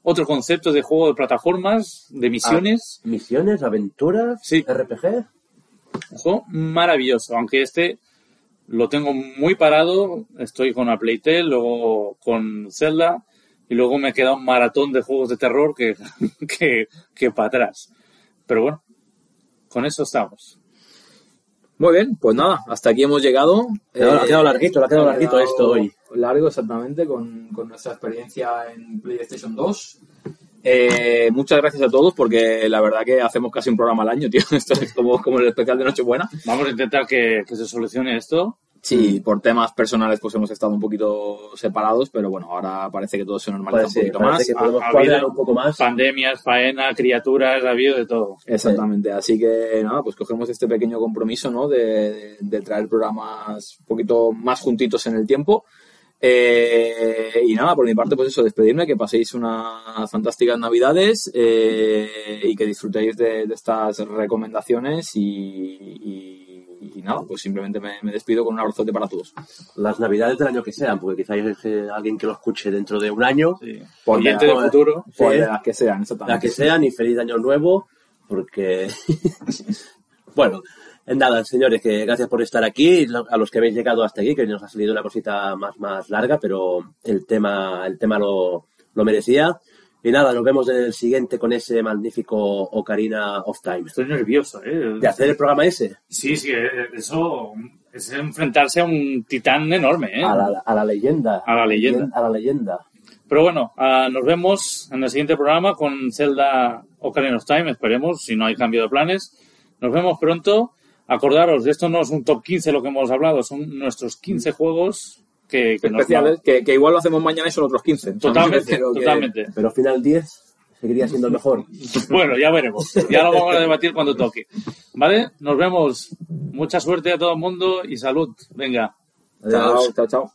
otro concepto de juego de plataformas, de misiones. Misiones, aventuras, Sí. RPG. Un juego maravilloso, aunque este lo tengo muy parado, estoy con la Playtel, luego con Zelda y luego me queda un maratón de juegos de terror que, que, que para atrás. Pero bueno, con eso estamos. Muy bien, pues nada, hasta aquí hemos llegado. Le ha quedado larguito, ha quedado ha larguito esto hoy. Largo, exactamente, con, con nuestra experiencia en PlayStation 2. Eh, muchas gracias a todos porque la verdad que hacemos casi un programa al año, tío. Esto es como, como el especial de Nochebuena. Vamos a intentar que, que se solucione esto. Sí, por temas personales pues hemos estado un poquito separados, pero bueno, ahora parece que todo se normaliza Parece, un poquito parece más. que podemos Ha- ha cuadrar habido un poco más. Pandemias, faena, criaturas, ha habido de todo. Exactamente, así que nada, pues cogemos este pequeño compromiso, ¿no? De, de traer programas un poquito más juntitos en el tiempo. Eh, y nada, por mi parte, pues eso, despedirme, que paséis unas fantásticas navidades eh, y que disfrutéis de, de estas recomendaciones y, y- y nada, pues simplemente me, me despido con un abrazote para todos. Las navidades del año que sean, porque quizá hay eh, alguien que lo escuche dentro de un año, Sí. Por la- del futuro. Por Sí. las que sean, exactamente. la que sean, y feliz año nuevo, porque... bueno, nada, señores, que gracias por estar aquí, a los que habéis llegado hasta aquí, que nos ha salido una cosita más, más larga, pero el tema, el tema lo, lo merecía. Y nada, nos vemos en el siguiente con ese magnífico Ocarina of Time. Estoy nervioso, ¿eh? De hacer el programa ese, Sí, sí, eh, eso es enfrentarse a un titán enorme, ¿eh? a la, a la leyenda. A la leyenda. A la leyenda. Pero bueno, ah, nos vemos en el siguiente programa con Zelda Ocarina of Time, esperemos, si no hay cambio de planes. Nos vemos pronto. Acordaros, esto no es un top 15 lo que hemos hablado, son nuestros 15 juegos que, que nos Especiales, que, que igual lo hacemos mañana y son otros 15. Totalmente, Pero que- totalmente. Pero final 10 seguiría siendo el mejor. Bueno, ya veremos. Ya lo vamos a debatir cuando toque. ¿Vale? Nos vemos. Mucha suerte a todo el mundo y salud. Venga. Adiós. Chao, chao, chao.